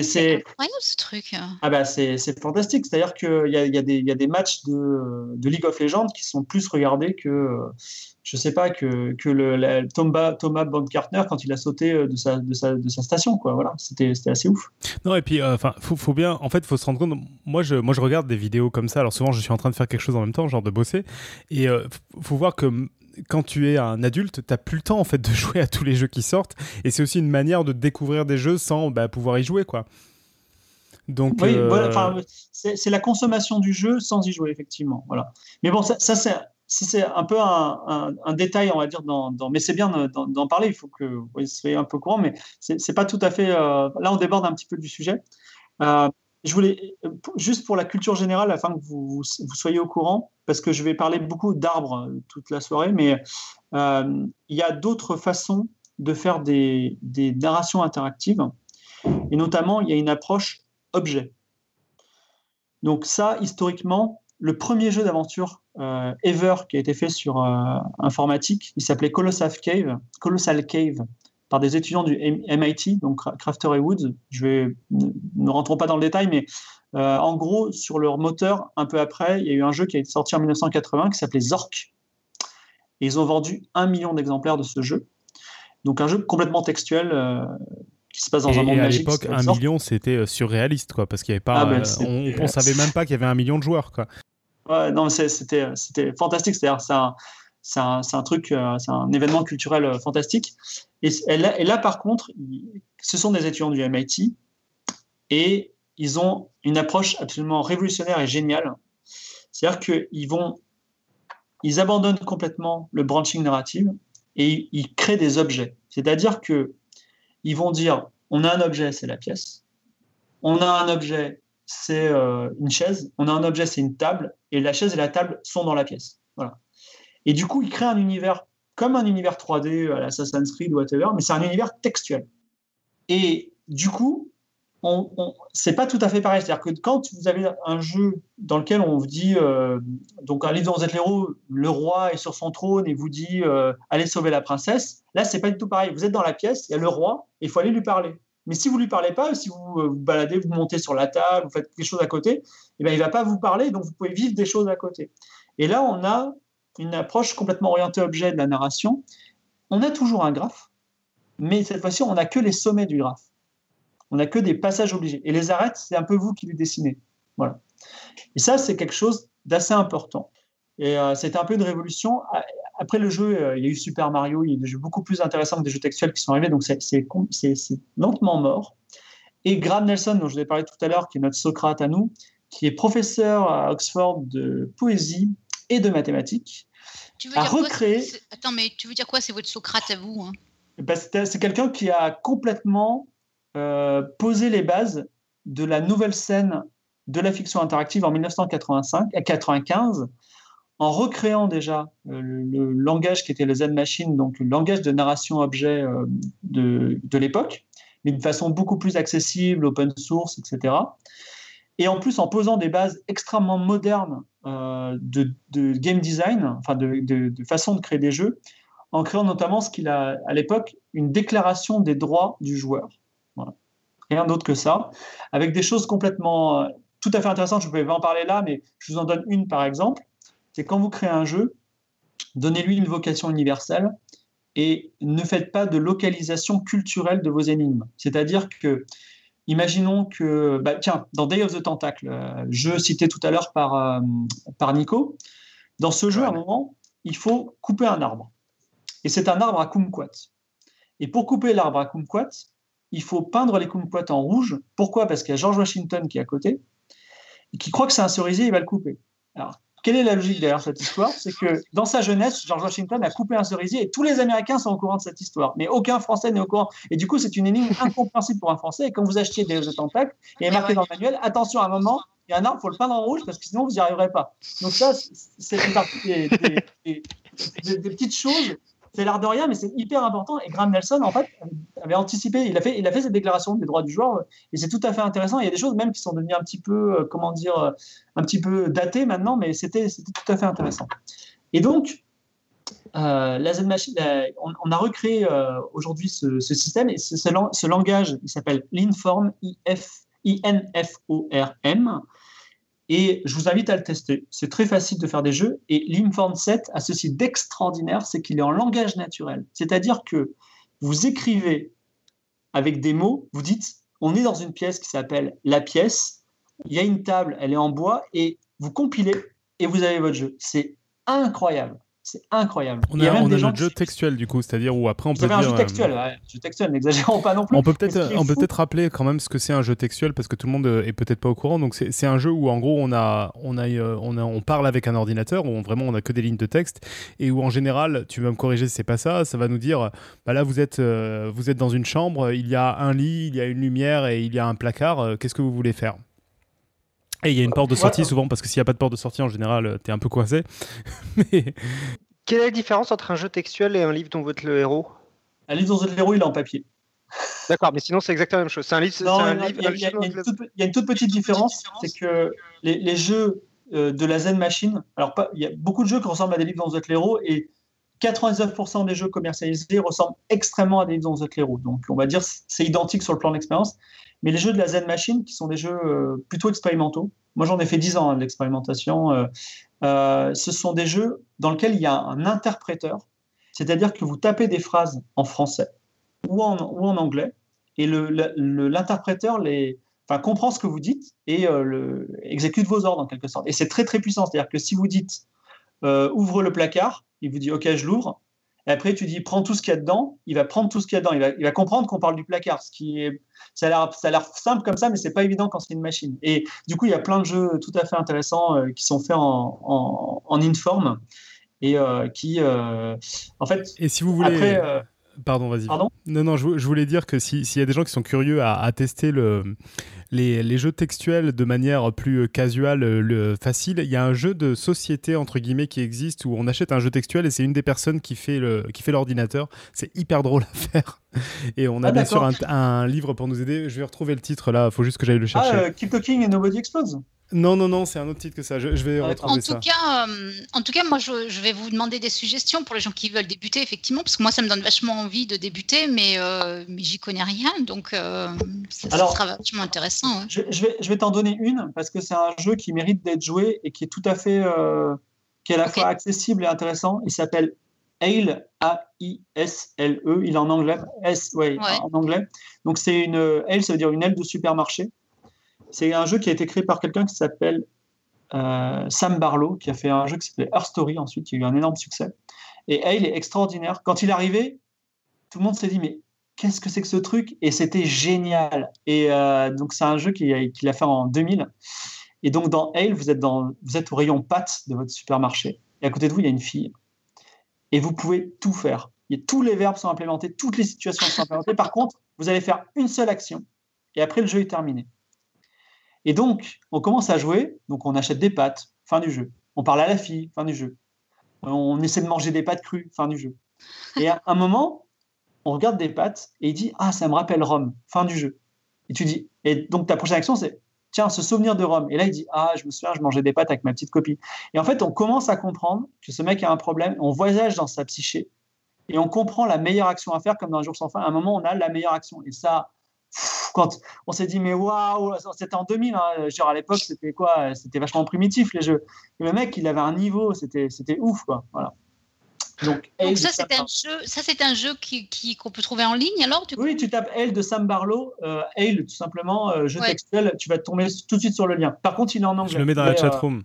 C'est incroyable ce truc. Ah bah c'est fantastique. C'est-à-dire qu'il y a, y, a des, y a des matchs de, de, League of Legends qui sont plus regardés que je sais pas, que, que le, Thomas, Thomas Baumgartner quand il a sauté euh, de sa, de sa, de sa station. Quoi. Voilà, c'était assez ouf. Non, et puis, euh, enfin, faut, faut, bien, en fait, faut se rendre compte. Moi je, moi, je regarde des vidéos comme ça. Alors, souvent, je suis en train de faire quelque chose en même temps, genre de bosser. Et euh, faut voir que quand tu es un adulte, t'as plus le temps en fait de jouer à tous les jeux qui sortent, et c'est aussi une manière de découvrir des jeux sans bah, pouvoir y jouer, quoi. Donc, oui, c'est la consommation du jeu sans y jouer, effectivement. Voilà. Mais bon, ça, ça c'est un peu un, détail, on va dire, dans, mais c'est bien d'en parler, il faut que vous soyez un peu courant, mais c'est pas tout à fait. Euh, là, on déborde un petit peu du sujet. Euh, je voulais, juste pour la culture générale, afin que vous, soyez au courant, parce que je vais parler beaucoup d'arbres euh, toute la soirée, mais il y a d'autres façons de faire des, narrations interactives, et notamment, il y a une approche objet. Donc ça, historiquement, le premier jeu d'aventure euh, ever qui a été fait sur euh, informatique. Il s'appelait Colossal Cave, Colossal Cave par des étudiants du MIT, donc Crafter et Woods. Je vais, ne rentrons pas dans le détail, mais euh, en gros, sur leur moteur, un peu après, il y a eu un jeu qui a été sorti en 1980 qui s'appelait Zork. Et ils ont vendu un million d'exemplaires de ce jeu. Donc un jeu complètement textuel qui se passe dans un monde magique. À l'époque, un million, c'était surréaliste, quoi, parce qu'il y avait pas, ah ben, on, on, savait même pas qu'il y avait un million de joueurs, quoi. Ouais, non, c'était, c'était fantastique. C'est-à-dire, c'est un, c'est un, truc, euh, c'est un événement culturel euh, fantastique. Et, et, là, par contre, ce sont des étudiants du MIT et ils ont une approche absolument révolutionnaire et géniale. C'est-à-dire qu'ils vont, ils abandonnent complètement le branching narrative et ils créent des objets. C'est-à-dire que ils vont dire, on a un objet, c'est la pièce. On a un objet, c'est euh, une chaise. On a un objet, c'est une table. Et la chaise et la table sont dans la pièce. Voilà. Et du coup, il crée un univers comme un univers 3D à l'Assassin's Creed ou whatever, mais c'est un univers textuel. Et du coup, on, on c'est pas tout à fait pareil. C'est-à-dire que quand vous avez un jeu dans lequel on vous dit, euh, donc dont vous êtes l'héros, le roi est sur son trône et vous dit euh, allez sauver la princesse, là c'est pas du tout pareil. Vous êtes dans la pièce, il y a le roi, et il faut aller lui parler. Mais si vous lui parlez pas, si vous euh, vous baladez, vous montez sur la table, vous faites quelque chose à côté, eh bien, il va pas vous parler, donc vous pouvez vivre des choses à côté. Et là, on a une approche complètement orientée objet de la narration. On a toujours un graphe, mais cette fois-ci, on n'a que les sommets du graphe. On n'a que des passages obligés. Et les arêtes, c'est un peu vous qui les dessinez. Voilà. Et ça, c'est quelque chose d'assez important. Et euh, c'était un peu une révolution. Après le jeu, euh, il y a eu Super Mario, il y a des jeux beaucoup plus intéressants que des jeux textuels qui sont arrivés, donc c'est lentement mort. Et Graham Nelson, dont je vous ai parlé tout à l'heure, qui est notre Socrate à nous, qui est professeur à Oxford de poésie et de mathématiques, a recréé. Attends, mais tu veux dire quoi C'est votre Socrate à vous hein? Bah, C'est quelqu'un qui a complètement euh, posé les bases de la nouvelle scène de la fiction interactive en 1985 à 95 en recréant déjà euh, le, langage qui était le Zen Machine, donc le langage de narration objet euh, de, l'époque, mais d'une façon beaucoup plus accessible, open source, etc. et en plus en posant des bases extrêmement modernes euh, de, game design, enfin de, façon de créer des jeux, en créant notamment ce qu'il a à l'époque une déclaration des droits du joueur. Rien d'autre que ça, avec des choses complètement euh, tout à fait intéressantes. Je ne pouvais pas en parler là, mais je vous en donne une par exemple. C'est quand vous créez un jeu, donnez-lui une vocation universelle et ne faites pas de localisation culturelle de vos énigmes. C'est-à-dire que Imaginons que, bah, tiens, dans Day of the Tentacle, euh, jeu cité tout à l'heure par, euh, par Nico, dans ce jeu, à un moment, il faut couper un arbre. Et c'est un arbre à kumquat. Et pour couper l'arbre à kumquat, il faut peindre les kumquats en rouge. Pourquoi? Parce qu'il y a George Washington qui est à côté, et qui croit que c'est un cerisier, il va le couper. Alors, quelle est la logique derrière cette histoire? C'est que dans sa jeunesse, George Washington a coupé un cerisier et tous les Américains sont au courant de cette histoire, mais aucun Français n'est au courant. Et du coup, c'est une énigme incompréhensible pour un Français. Et quand vous achetiez des tentacles, il est marqué dans le manuel attention à un moment, il y a un arbre, il faut le peindre en rouge parce que sinon vous n'y arriverez pas. Donc, ça, c'est une partie des, des petites choses c'est l'art de rien, mais c'est hyper important. Et Graham Nelson, en fait, avait anticipé. Il a fait, il a fait cette déclaration des droits du joueur, et c'est tout à fait intéressant. Il y a des choses même qui sont devenues un petit peu, euh, comment dire, euh, un petit peu datées maintenant, mais c'était, tout à fait intéressant. Et donc, euh, la Z-Machine, on, a recréé aujourd'hui ce, système et ce, ce langage, il s'appelle l'Inform, I-N-F-O-R-M. Et je vous invite à le tester. C'est très facile de faire des jeux. Et l'Inform 7 a ceci d'extraordinaire, c'est qu'il est en langage naturel. C'est-à-dire que vous écrivez avec des mots, vous dites, on est dans une pièce qui s'appelle la pièce, il y a une table, elle est en bois, et vous compilez et vous avez votre jeu. C'est incroyable. C'est incroyable. On a, on a notre jeu textuel du coup, c'est-à-dire où après on peut dire. un jeu textuel, euh, jeu textuel, n'exagérons pas non plus. On peut peut-être, on peut peut-être rappeler quand même ce que c'est un jeu textuel parce que tout le monde euh, est peut-être pas au courant. Donc c'est un jeu où en gros on a, on a, euh, on a, on parle avec un ordinateur où vraiment on a que des lignes de texte et où en général, tu vas me corriger si c'est pas ça, ça va nous dire, bah là vous êtes, vous êtes dans une chambre, il y a un lit, il y a une lumière et il y a un placard. Qu'est-ce que vous voulez faire? Et il y a une porte de sortie souvent, parce que s'il n'y a pas de porte de sortie, en général, tu es un peu coincé. Mais quelle est la différence entre un jeu textuel et un livre dont vous êtes le héros? Un livre dont vous êtes le héros, il est en papier. D'accord, mais sinon c'est exactement la même chose. C'est un livre. il y, a une toute petite différence, c'est que les, jeux euh, de la Zen Machine, alors il y a beaucoup de jeux qui ressemblent à des livres dont vous êtes le héros et 99% des jeux commercialisés ressemblent extrêmement à vous êtes le héros. Donc on va dire c'est identique sur le plan d'expérience. Mais les jeux de la Zen Machine, qui sont des jeux euh, plutôt expérimentaux, moi j'en ai fait 10 ans hein, d'expérimentation, euh, euh, ce sont des jeux dans lesquels il y a un interpréteur, c'est-à-dire que vous tapez des phrases en français ou en, anglais, et l'interpréteur comprend ce que vous dites et exécute vos ordres en quelque sorte. Et c'est très très puissant, c'est-à-dire que si vous dites ouvre le placard, il vous dit ok je l'ouvre, et après, tu dis, prends tout ce qu'il y a dedans. Il va prendre tout ce qu'il y a dedans. Il va, il va comprendre qu'on parle du placard. Ce qui est, ça a l'air simple comme ça, mais c'est pas évident quand c'est une machine. Et du coup, il y a plein de jeux tout à fait intéressants euh, qui sont faits en, en, en inform et euh, qui, euh, en fait, et si vous voulez, après, Pardon, vas-y. Pardon? Non, non, je, je, voulais dire que s'il y a des gens qui sont curieux à, à tester le, les, les, jeux textuels de manière plus casual, le, facile, il y a un jeu de société, entre guillemets, qui existe où on achète un jeu textuel et c'est une des personnes qui fait l'ordinateur. C'est hyper drôle à faire. Et on a ah, bien sûr un, un, livre pour nous aider. Je vais retrouver le titre là, il faut juste que j'aille le chercher. Ah, Keep Talking and Nobody Explodes non, non, non, c'est un autre titre que ça. Je, vais retrouver en tout Cas, euh, en tout cas, moi, je, vais vous demander des suggestions pour les gens qui veulent débuter, effectivement, parce que moi, ça me donne vachement envie de débuter, mais, euh, mais j'y connais rien, donc euh, ça, sera vachement intéressant. Je, vais, je vais t'en donner une, parce que c'est un jeu qui mérite d'être joué et qui est tout à fait, qui est à la fois accessible et intéressant. Il s'appelle Ale, A-I-S-L-E, il est en anglais, S, ouais, en anglais. Donc, c'est une, Ale, ça veut dire une aile de supermarché. C'est un jeu qui a été créé par quelqu'un qui s'appelle euh, Sam Barlow, qui a fait un jeu qui s'appelait Her Story ensuite, qui a eu un énorme succès. Et il est extraordinaire. Quand il est arrivé, tout le monde s'est dit, mais qu'est-ce que c'est que ce truc? Et c'était génial. Et euh, donc, c'est un jeu qu'il a, fait en 2000. Et donc, dans Hale, vous êtes, dans, vous êtes au rayon pâtes de votre supermarché. Et à côté de vous, il y a une fille. Et vous pouvez tout faire. Tous les verbes sont implémentés, toutes les situations sont implémentées. Par contre, vous allez faire une seule action. Et après, le jeu est terminé. Et donc, on commence à jouer, donc on achète des pâtes, fin du jeu. On parle à la fille, fin du jeu. On essaie de manger des pâtes crues, fin du jeu. Et à un moment, on regarde des pâtes et il dit Ah, ça me rappelle Rome, fin du jeu. Et tu dis, et donc ta prochaine action, c'est tiens, se souvenir de Rome. Et là, il dit, ah, je me souviens, je mangeais des pâtes avec ma petite copine. Et en fait, on commence à comprendre que ce mec a un problème, on voyage dans sa psyché, et on comprend la meilleure action à faire, comme dans Un jour sans fin. À un moment, on a la meilleure action. Et ça, quand on s'est dit, mais waouh, c'était en 2000, hein, genre à l'époque, c'était quoi C'était vachement primitif les jeux. le mec, il avait un niveau, c'était ouf, quoi. Voilà. Donc, ça, c'est un jeu, ça, c'est un jeu qui, qu'on peut trouver en ligne alors Oui, tu tapes Hale de Sam Barlow, euh, tout simplement, euh, jeu textuel, tu vas tomber tout de suite sur le lien. Par contre, il est en anglais. Je le mets dans la chatroom.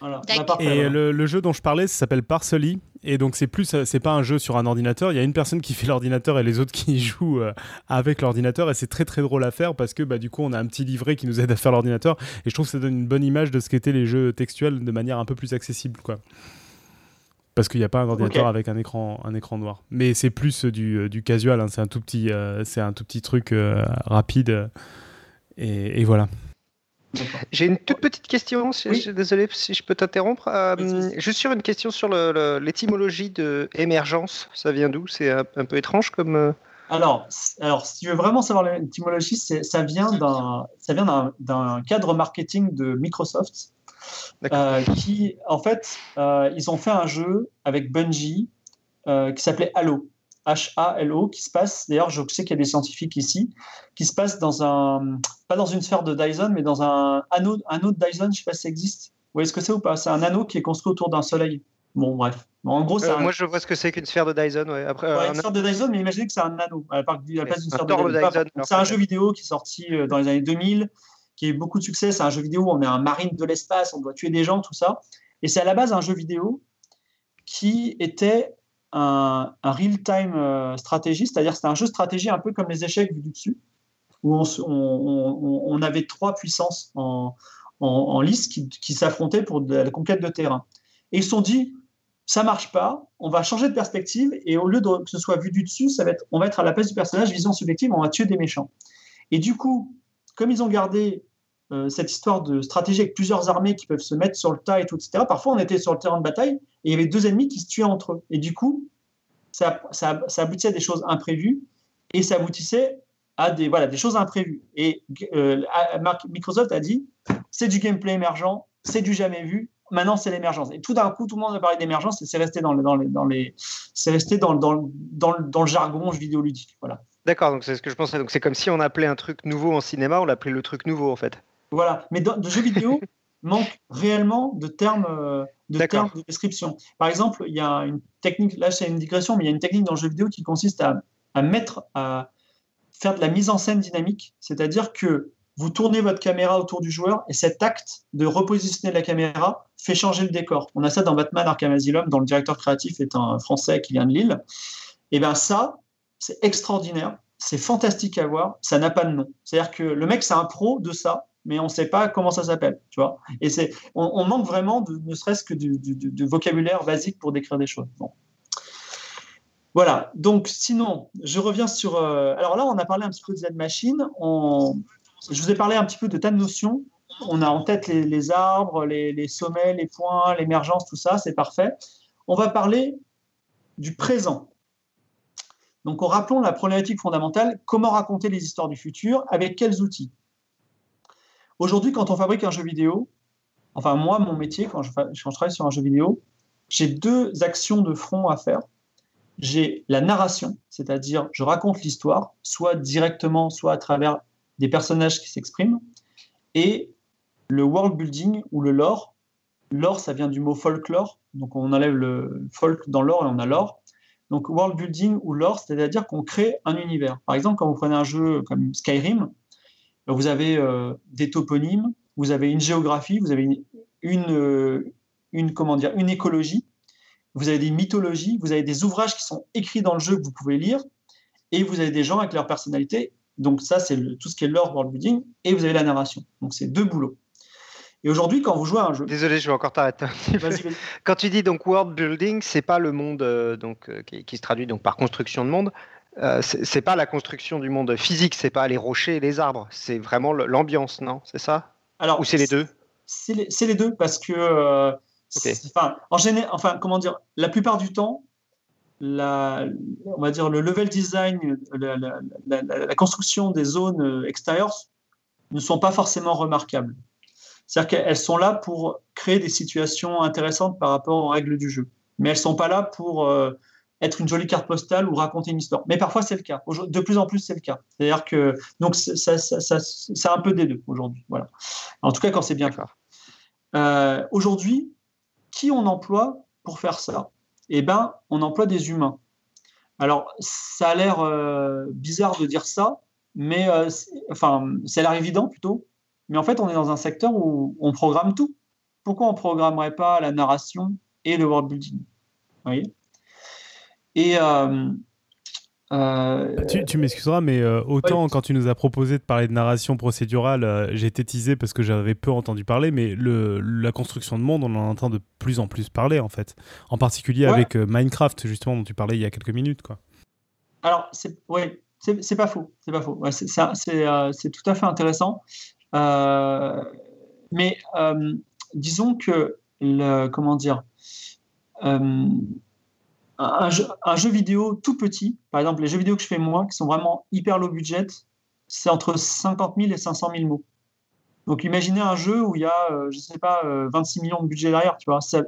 Voilà. Bah, et le, le, jeu dont je parlais, ça s'appelle Parsley. Et donc c'est plus, c'est pas un jeu sur un ordinateur. Il y a une personne qui fait l'ordinateur et les autres qui jouent euh, avec l'ordinateur. Et c'est très très drôle à faire parce que bah, du coup on a un petit livret qui nous aide à faire l'ordinateur. Et je trouve que ça donne une bonne image de ce qu'étaient les jeux textuels de manière un peu plus accessible, quoi. Parce qu'il n'y a pas un ordinateur avec un écran, un écran noir. Mais c'est plus du, euh, du casual. Hein. C'est un tout petit, euh, c'est un tout petit truc rapide. et voilà. J'ai une toute petite question, désolé si je peux t'interrompre. Euh, juste sur une question sur l'étymologie de émergence, ça vient d'où? C'est un, peu étrange comme. Euh, alors, alors, si tu veux vraiment savoir l'étymologie, ça vient d'un cadre marketing de Microsoft euh, qui, en fait, ils ont fait un jeu avec Bungie qui s'appelait Halo. H-A-L-O, qui se passe, d'ailleurs, je sais qu'il y a des scientifiques ici, qui se passe dans un, pas dans une sphère de Dyson, mais dans un anneau, anneau de Dyson, je ne sais pas si ça existe. Vous voyez ce que c'est ou pas? C'est un anneau qui est construit autour d'un soleil. Bon, bref. en gros, euh, Moi, je vois ce que c'est qu'une sphère de Dyson. Ouais. Après, ouais, une sphère de Dyson, mais imaginez que c'est un anneau à la place d'une sphère de Dyson. C'est un jeu vidéo qui est sorti euh, dans les années 2000, qui a eu beaucoup de succès. C'est un jeu vidéo où on est un marine de l'espace, on doit tuer des gens, tout ça. Et c'est à la base un jeu vidéo qui était un, real-time euh, stratégie, c'est-à-dire c'était un jeu stratégie un peu comme les échecs du dessus, où on, avait trois puissances en, en, lice qui, s'affrontaient pour la conquête de terrain. Et ils se sont dit, ça marche pas, on va changer de perspective, et au lieu que ce soit vu du dessus, ça va être, on va être à la place du personnage, vision subjective, on va tuer des méchants. Et du coup, comme ils ont gardé euh, cette histoire de stratégie avec plusieurs armées qui peuvent se mettre sur le tas et tout, etc. Parfois, on était sur le terrain de bataille et il y avait deux ennemis qui se tuaient entre eux. Et du coup, ça, ça, aboutissait à des choses imprévues et ça aboutissait à des, voilà, des choses imprévues. Et euh, Microsoft a dit c'est du gameplay émergent, c'est du jamais vu. Maintenant, c'est l'émergence. Et tout d'un coup, tout le monde a parlé d'émergence et c'est resté dans, dans le jargon vidéoludique. Voilà. D'accord, donc c'est ce que je pensais. Donc c'est comme si on appelait un truc nouveau en cinéma, on l'appelait le truc nouveau en fait. Voilà. Mais dans, de jeux vidéo, manque réellement de termes, euh, de termes de description. Par exemple, il y a une technique, là c'est une digression, mais il y a une technique dans le jeu vidéo qui consiste à, à mettre, à faire de la mise en scène dynamique, c'est-à-dire que vous tournez votre caméra autour du joueur et cet acte de repositionner la caméra fait changer le décor. On a ça dans Batman Arkham Asylum, dont le directeur créatif est un Français qui vient de Lille. Et bien ça, c'est extraordinaire, c'est fantastique à voir, ça n'a pas de nom. C'est-à-dire que le mec, c'est un pro de ça, mais on ne sait pas comment ça s'appelle, tu vois. Et c'est, on, manque vraiment de, ne serait-ce que du, vocabulaire basique pour décrire des choses. Voilà. Donc, sinon, je reviens sur. Euh, alors là, on a parlé un petit peu de Z-Machine. Je vous ai parlé un petit peu de tas de notions. On a en tête les, arbres, les, les, sommets, les points, l'émergence, tout ça, c'est parfait. On va parler du présent. Donc, en rappelant la problématique fondamentale comment raconter les histoires du futur, avec quels outils? Aujourd'hui, quand on fabrique un jeu vidéo, enfin moi, mon métier, quand je, travaille sur un jeu vidéo, j'ai deux actions de front à faire. J'ai la narration, c'est-à-dire je raconte l'histoire, soit directement, soit à travers des personnages qui s'expriment, et le world building ou le lore. Lore, ça vient du mot folklore, donc on enlève le folk dans lore et on a lore. Donc world building ou lore, c'est-à-dire qu'on crée un univers. Par exemple, quand vous prenez un jeu comme Skyrim, vous avez euh, des toponymes, vous avez une géographie, vous avez une, euh, une, comment dire, une écologie, vous avez des mythologies, vous avez des ouvrages qui sont écrits dans le jeu que vous pouvez lire, et vous avez des gens avec leur personnalité. Donc ça, c'est tout ce qui est lore world building, et vous avez la narration. Donc c'est deux boulots. Et aujourd'hui, quand vous jouez à un jeu. Désolé, je vais encore t'arrêter. Quand tu dis donc world building, c'est pas le monde euh, donc qui, qui, se traduit donc par construction de monde, euh, c'est pas la construction du monde physique, c'est pas les rochers et les arbres, c'est vraiment l'ambiance, non C'est ça? Alors, Ou c'est les deux? C'est les, deux, parce que, euh, enfin, en général, enfin, comment dire, la plupart du temps, la, on va dire le level design, la, construction des zones extérieures ne sont pas forcément remarquables. C'est-à-dire qu'elles sont là pour créer des situations intéressantes par rapport aux règles du jeu. Mais elles ne sont pas là pour euh, être une jolie carte postale ou raconter une histoire. Mais parfois, c'est le cas. De plus en plus, c'est le cas. C'est-à-dire que donc ça, c'est un peu des deux aujourd'hui. Voilà. En tout cas, quand c'est bien fait. Euh, aujourd'hui, qui on emploie pour faire ça? Eh ben, on emploie des humains. Alors, ça a l'air euh, bizarre de dire ça, mais enfin, ça a l'air évident plutôt. Mais en fait, on est dans un secteur où on programme tout. Pourquoi on ne programmerait pas la narration et le world building Vous voyez? Et. Euh, euh, tu, m'excuseras, mais euh, autant quand tu nous as proposé de parler de narration procédurale, j'ai été teasé parce que j'avais peu entendu parler, mais le, la construction de monde, on en entend de plus en plus parler en fait. En particulier avec Minecraft, justement, dont tu parlais il y a quelques minutes. Quoi. Alors, c'est ouais, c'est pas faux. C'est pas faux. Ouais, c'est tout à fait intéressant. Euh, mais euh, disons que, le, comment dire, euh, un jeu, vidéo tout petit, par exemple les jeux vidéo que je fais moi, qui sont vraiment hyper low budget, c'est entre 50 000 et 500 000 mots. Donc imaginez un jeu où il y a, je sais pas, 26 millions de budget derrière, tu vois. Ça,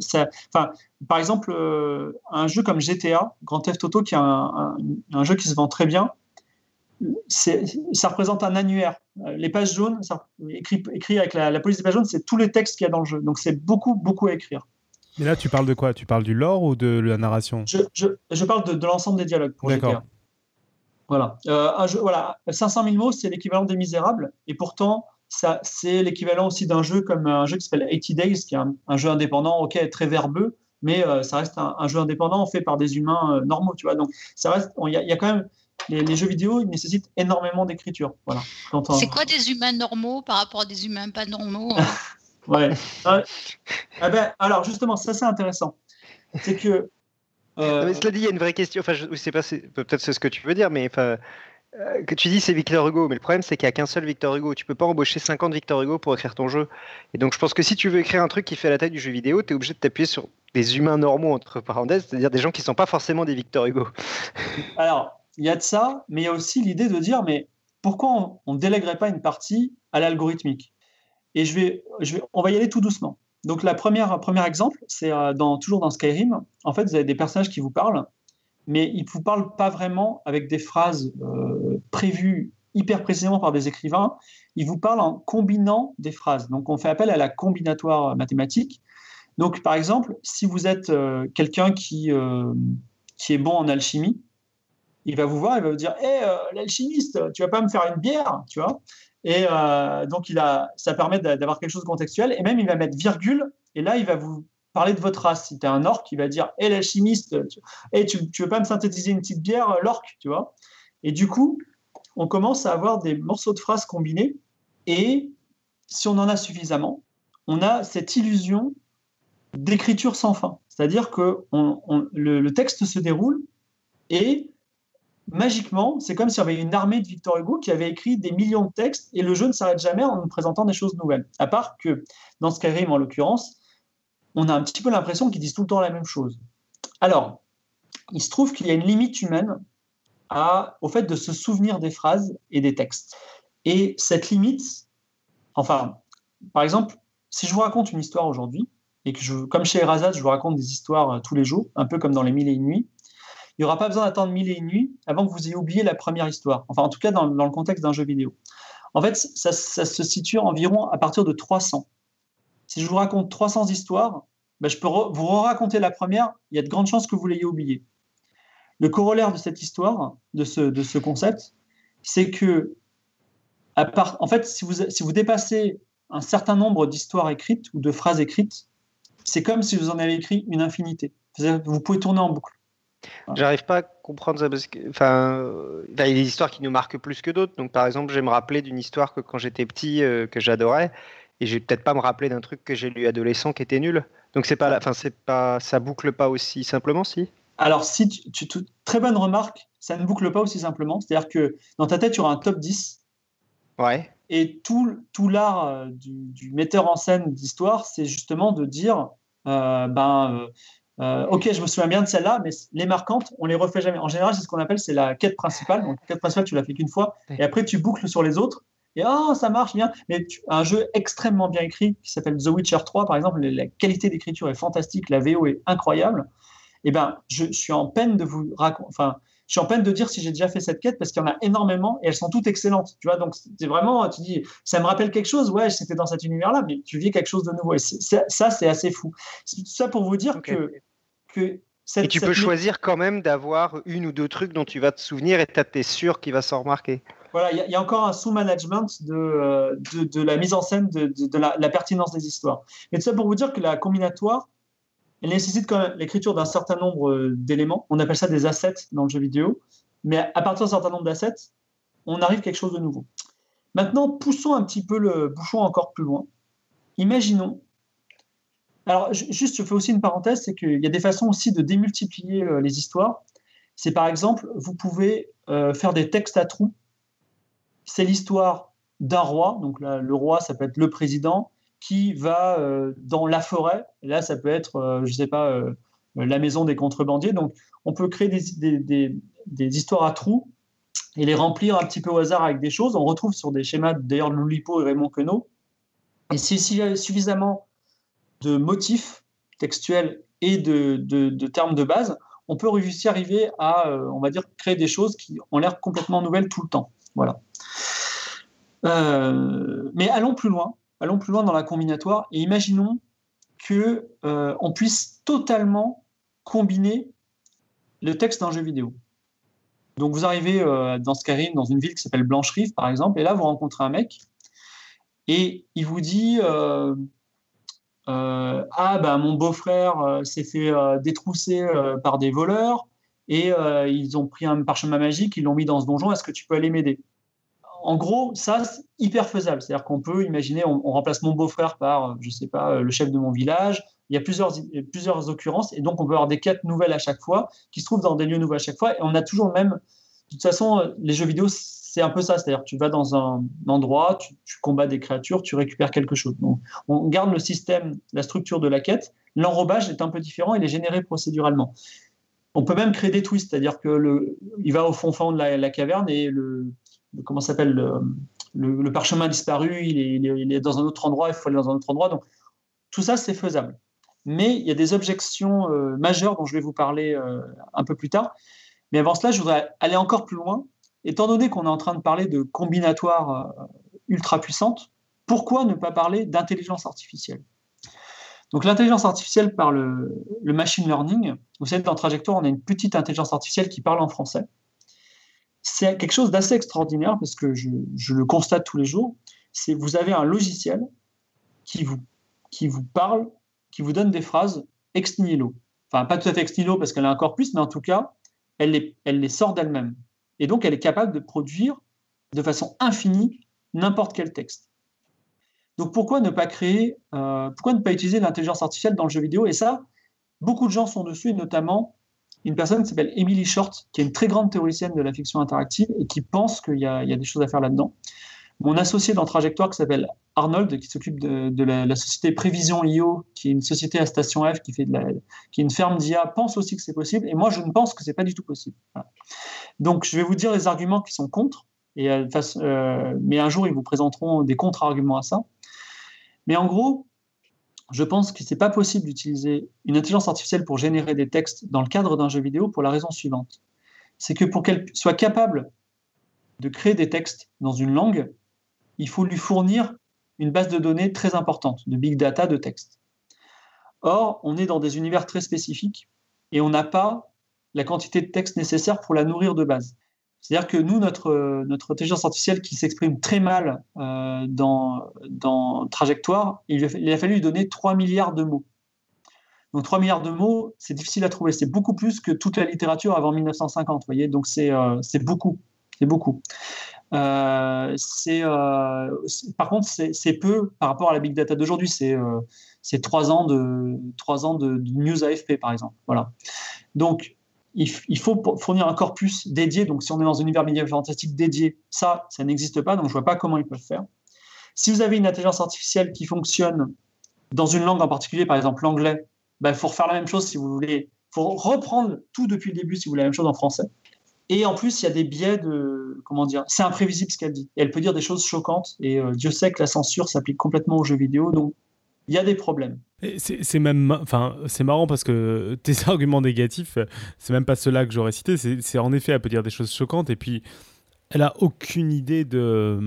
par exemple, un jeu comme GTA, Grand Theft Auto, qui est un, jeu qui se vend très bien, ça représente un annuaire. Euh, les pages jaunes, ça, écrit, écrit, avec la, police des pages jaunes, c'est tous les textes qu'il y a dans le jeu. Donc c'est beaucoup, beaucoup à écrire. Mais là, tu parles de quoi? Tu parles du lore ou de la narration? Je, je, parle de, l'ensemble des dialogues. D'accord. Voilà. Euh, un jeu, voilà. 500 000 mots, c'est l'équivalent des Misérables. Et pourtant, ça, c'est l'équivalent aussi d'un jeu comme un jeu qui s'appelle 80 Days, qui est un, jeu indépendant, ok, très verbeux, mais euh, ça reste un, jeu indépendant fait par des humains normaux, tu vois. Donc, ça reste. Il y, y, a quand même les, jeux vidéo ils nécessitent énormément d'écriture. Voilà. C'est quoi des humains normaux par rapport à des humains pas normaux hein? Ouais. Euh, ah ben, alors justement, ça c'est intéressant. C'est que. Euh... mais cela dit, il y a une vraie question. Enfin, je ne sais pas, peut-être c'est ce que tu veux dire, mais enfin, euh, que tu dis c'est Victor Hugo, mais le problème c'est qu'il n'y a qu'un seul Victor Hugo. Tu peux pas embaucher 50 Victor Hugo pour écrire ton jeu. Et donc je pense que si tu veux écrire un truc qui fait la taille du jeu vidéo, tu es obligé de t'appuyer sur des humains normaux, entre parenthèses, c'est-à-dire des gens qui ne sont pas forcément des Victor Hugo. Alors, il y a de ça, mais il y a aussi l'idée de dire, mais pourquoi on ne délèguerait pas une partie à l'algorithmique? Et je vais, on va y aller tout doucement. Donc, la première, premier exemple, c'est euh, dans, toujours dans Skyrim. En fait, vous avez des personnages qui vous parlent, mais ils ne vous parlent pas vraiment avec des phrases euh, prévues hyper précisément par des écrivains. Ils vous parlent en combinant des phrases. Donc, on fait appel à la combinatoire mathématique. Donc, par exemple, si vous êtes euh, quelqu'un qui, qui est bon en alchimie, il va vous voir, il va vous dire Hé, euh, l'alchimiste, tu vas pas me faire une bière Tu vois? Et euh, donc, ça permet d'avoir quelque chose de contextuel. Et même, il va mettre virgule. Et là, il va vous parler de votre race. Si tu es un orc, il va dire Hé, l'alchimiste, tu, hey, tu, veux pas me synthétiser une petite bière, euh, l'orc Tu vois? Et du coup, on commence à avoir des morceaux de phrases combinés. Et si on en a suffisamment, on a cette illusion d'écriture sans fin. C'est-à-dire que le, le texte se déroule et magiquement, c'est comme si on avait une armée de Victor Hugo qui avait écrit des millions de textes et le jeu ne s'arrête jamais en nous présentant des choses nouvelles. À part que dans Skyrim, en l'occurrence, on a un petit peu l'impression qu'ils disent tout le temps la même chose. Alors, il se trouve qu'il y a une limite humaine au fait de se souvenir des phrases et des textes. Et cette limite, enfin, par exemple, si je vous raconte une histoire aujourd'hui, et que je, comme chez Erazat, je vous raconte des histoires euh, tous les jours, un peu comme dans les mille et une nuits, il n'y aura pas besoin d'attendre mille et une nuits avant que vous ayez oublié la première histoire. Enfin, en tout cas, dans, le contexte d'un jeu vidéo. En fait, ça, se situe environ à partir de 300. Si je vous raconte 300 histoires, ben, je peux vous raconter la première, il y a de grandes chances que vous l'ayez oubliée. Le corollaire de cette histoire, de ce, concept, c'est que, en fait, si vous, si vous dépassez un certain nombre d'histoires écrites ou de phrases écrites, c'est comme si vous en avez écrit une infinité. Vous pouvez tourner en boucle. J'arrive pas à comprendre ça parce que, enfin, il y a des histoires qui nous marquent plus que d'autres. Donc, par exemple, je vais me rappeler d'une histoire que quand j'étais petit, euh, que j'adorais, et je vais peut-être pas me rappeler d'un truc que j'ai lu adolescent qui était nul. Donc, c'est pas, enfin, c'est pas, ça boucle pas aussi simplement, si? Alors, si tu, très bonne remarque, ça ne boucle pas aussi simplement. C'est-à-dire que dans ta tête, tu auras un top 10. Ouais. Et tout, tout l'art euh, du, metteur en scène d'histoire, c'est justement de dire, euh, ben, euh, ok, je me souviens bien de celle-là, mais les marquantes, on les refait jamais. En général, c'est ce qu'on appelle c'est la quête principale. Donc, la quête principale, tu l'as fait qu'une fois, et après tu boucles sur les autres. et oh, ça marche bien. Mais un jeu extrêmement bien écrit qui s'appelle The Witcher 3, par exemple, la qualité d'écriture est fantastique, la VO est incroyable. Eh ben, je, suis en peine de vous raconter. Enfin, je suis en peine de dire si j'ai déjà fait cette quête parce qu'il y en a énormément et elles sont toutes excellentes. Tu vois, donc c'est vraiment, tu dis, ça me rappelle quelque chose. Ouais, c'était dans cet univers-là, mais tu vis quelque chose de nouveau. Et ça, c'est assez fou. C'est tout ça pour vous dire que, que et tu peux choisir quand même d'avoir une ou deux trucs dont tu vas te souvenir et tu es sûr qu'il va s'en remarquer. Voilà, il y, a encore un sous-management de, euh, de, la mise en scène, de, de la, pertinence des histoires. Et tout ça pour vous dire que la combinatoire, elle nécessite quand même l'écriture d'un certain nombre euh, d'éléments. On appelle ça des assets dans le jeu vidéo. Mais à partir d'un certain nombre d'assets, on arrive à quelque chose de nouveau. Maintenant, poussons un petit peu le bouchon encore plus loin. Imaginons alors, juste, je fais aussi une parenthèse, c'est qu'il y a des façons aussi de démultiplier euh, les histoires. C'est par exemple, vous pouvez euh, faire des textes à trous. C'est l'histoire d'un roi, donc le roi, ça peut être le président, qui va euh, dans la forêt. Là, ça peut être, je ne sais pas, la maison des contrebandiers. Donc, on peut créer des, histoires à trous et les remplir un petit peu au hasard avec des choses. On retrouve sur des schémas, d'ailleurs, Loulipo et Raymond Queneau. Et si, si suffisamment de motifs textuels et de, termes de base, on peut réussir à arriver à, euh, on va dire, créer des choses qui ont l'air complètement nouvelles tout le temps. Voilà. Euh, mais allons plus loin, allons plus loin dans la combinatoire et imaginons que euh, on puisse totalement combiner le texte d'un jeu vidéo. Donc vous arrivez dans Skyrim, dans une ville qui s'appelle Blanche-Rive par exemple, et là vous rencontrez un mec et il vous dit ah ben mon beau-frère euh, s'est fait euh, détrousser par des voleurs et ils ont pris un parchemin magique, ils l'ont mis dans ce donjon, est-ce que tu peux aller m'aider? En gros, ça, c'est hyper faisable. C'est-à-dire qu'on peut imaginer, on, remplace mon beau-frère par, je sais pas, le chef de mon village. Il y a plusieurs, plusieurs occurrences et donc on peut avoir des quêtes nouvelles à chaque fois qui se trouvent dans des lieux nouveaux à chaque fois et on a toujours le même. De toute façon, les jeux vidéo, c'est un peu ça, c'est-à-dire tu vas dans un endroit, tu, combats des créatures, tu récupères quelque chose. Donc, on garde le système, la structure de la quête. L'enrobage est un peu différent, il est généré procéduralement. On peut même créer des twists, c'est-à-dire que le, il va au fond fond de la, caverne et le, comment s'appelle le, parchemin disparu, il est, dans un autre endroit, il faut aller dans un autre endroit. Donc tout ça c'est faisable. Mais il y a des objections euh, majeures dont je vais vous parler euh, un peu plus tard. Mais avant cela, je voudrais aller encore plus loin étant donné qu'on est en train de parler de combinatoires euh, ultra puissantes, pourquoi ne pas parler d'intelligence artificielle? Donc l'intelligence artificielle par le, machine learning, vous savez, dans Trajectoire, on a une petite intelligence artificielle qui parle en français. C'est quelque chose d'assez extraordinaire parce que je, le constate tous les jours. C'est vous avez un logiciel qui vous, parle, qui vous donne des phrases ex nihilo. Enfin, pas tout à fait ex nihilo parce qu'elle a un corpus, mais en tout cas, elle elle les sort d'elle-même. Et donc, elle est capable de produire de façon infinie n'importe quel texte. Donc, pourquoi ne pas créer, euh, pourquoi ne pas utiliser l'intelligence artificielle dans le jeu vidéo? Et ça, beaucoup de gens sont dessus, et notamment une personne qui s'appelle Emily Short, qui est une très grande théoricienne de la fiction interactive et qui pense qu'il y, a des choses à faire là-dedans. Mon associé dans Trajectoire, qui s'appelle Arnold, qui s'occupe de, la, société Prévision IO, qui est une société à Station F, qui, fait de la, qui est une ferme d'IA, pense aussi que c'est possible. Et moi, je ne pense que c'est pas du tout possible. Donc, je vais vous dire les arguments qui sont contre. Et, euh, euh, mais un jour, ils vous présenteront des contre-arguments à ça. Mais en gros, je pense que ce n'est pas possible d'utiliser une intelligence artificielle pour générer des textes dans le cadre d'un jeu vidéo pour la raison suivante. C'est que pour qu'elle soit capable de créer des textes dans une langue, il faut lui fournir une base de données très importante, de big data, de texte. Or, on est dans des univers très spécifiques et on n'a pas la quantité de texte nécessaire pour la nourrir de base. C'est-à-dire que nous, notre, notre intelligence artificielle qui s'exprime très mal euh, dans, dans Trajectoire, il a, fallu lui donner 3 milliards de mots. Donc 3 milliards de mots, c'est difficile à trouver. C'est beaucoup plus que toute la littérature avant 1950. Voyez Donc c'est euh, beaucoup. C'est beaucoup. Euh, euh, c'est, par contre, c'est peu par rapport à la big data d'aujourd'hui. C'est euh, trois ans de trois ans de, news AFP par exemple. Voilà. Donc il, faut fournir un corpus dédié. Donc si on est dans un univers médiéval fantastique dédié, ça, ça n'existe pas. Donc je vois pas comment ils peuvent faire. Si vous avez une intelligence artificielle qui fonctionne dans une langue en particulier, par exemple l'anglais, il ben, faut refaire la même chose si vous voulez. Il faut reprendre tout depuis le début si vous voulez la même chose en français. Et en plus, il y a des biais de. Comment dire C'est imprévisible ce qu'elle dit. Et elle peut dire des choses choquantes. Et euh, Dieu sait que la censure s'applique complètement aux jeux vidéo. Donc, il y a des problèmes. C'est même, enfin, c'est marrant parce que tes arguments négatifs, c'est même pas ceux-là que j'aurais cités. C'est en effet, elle peut dire des choses choquantes et puis elle a aucune idée de,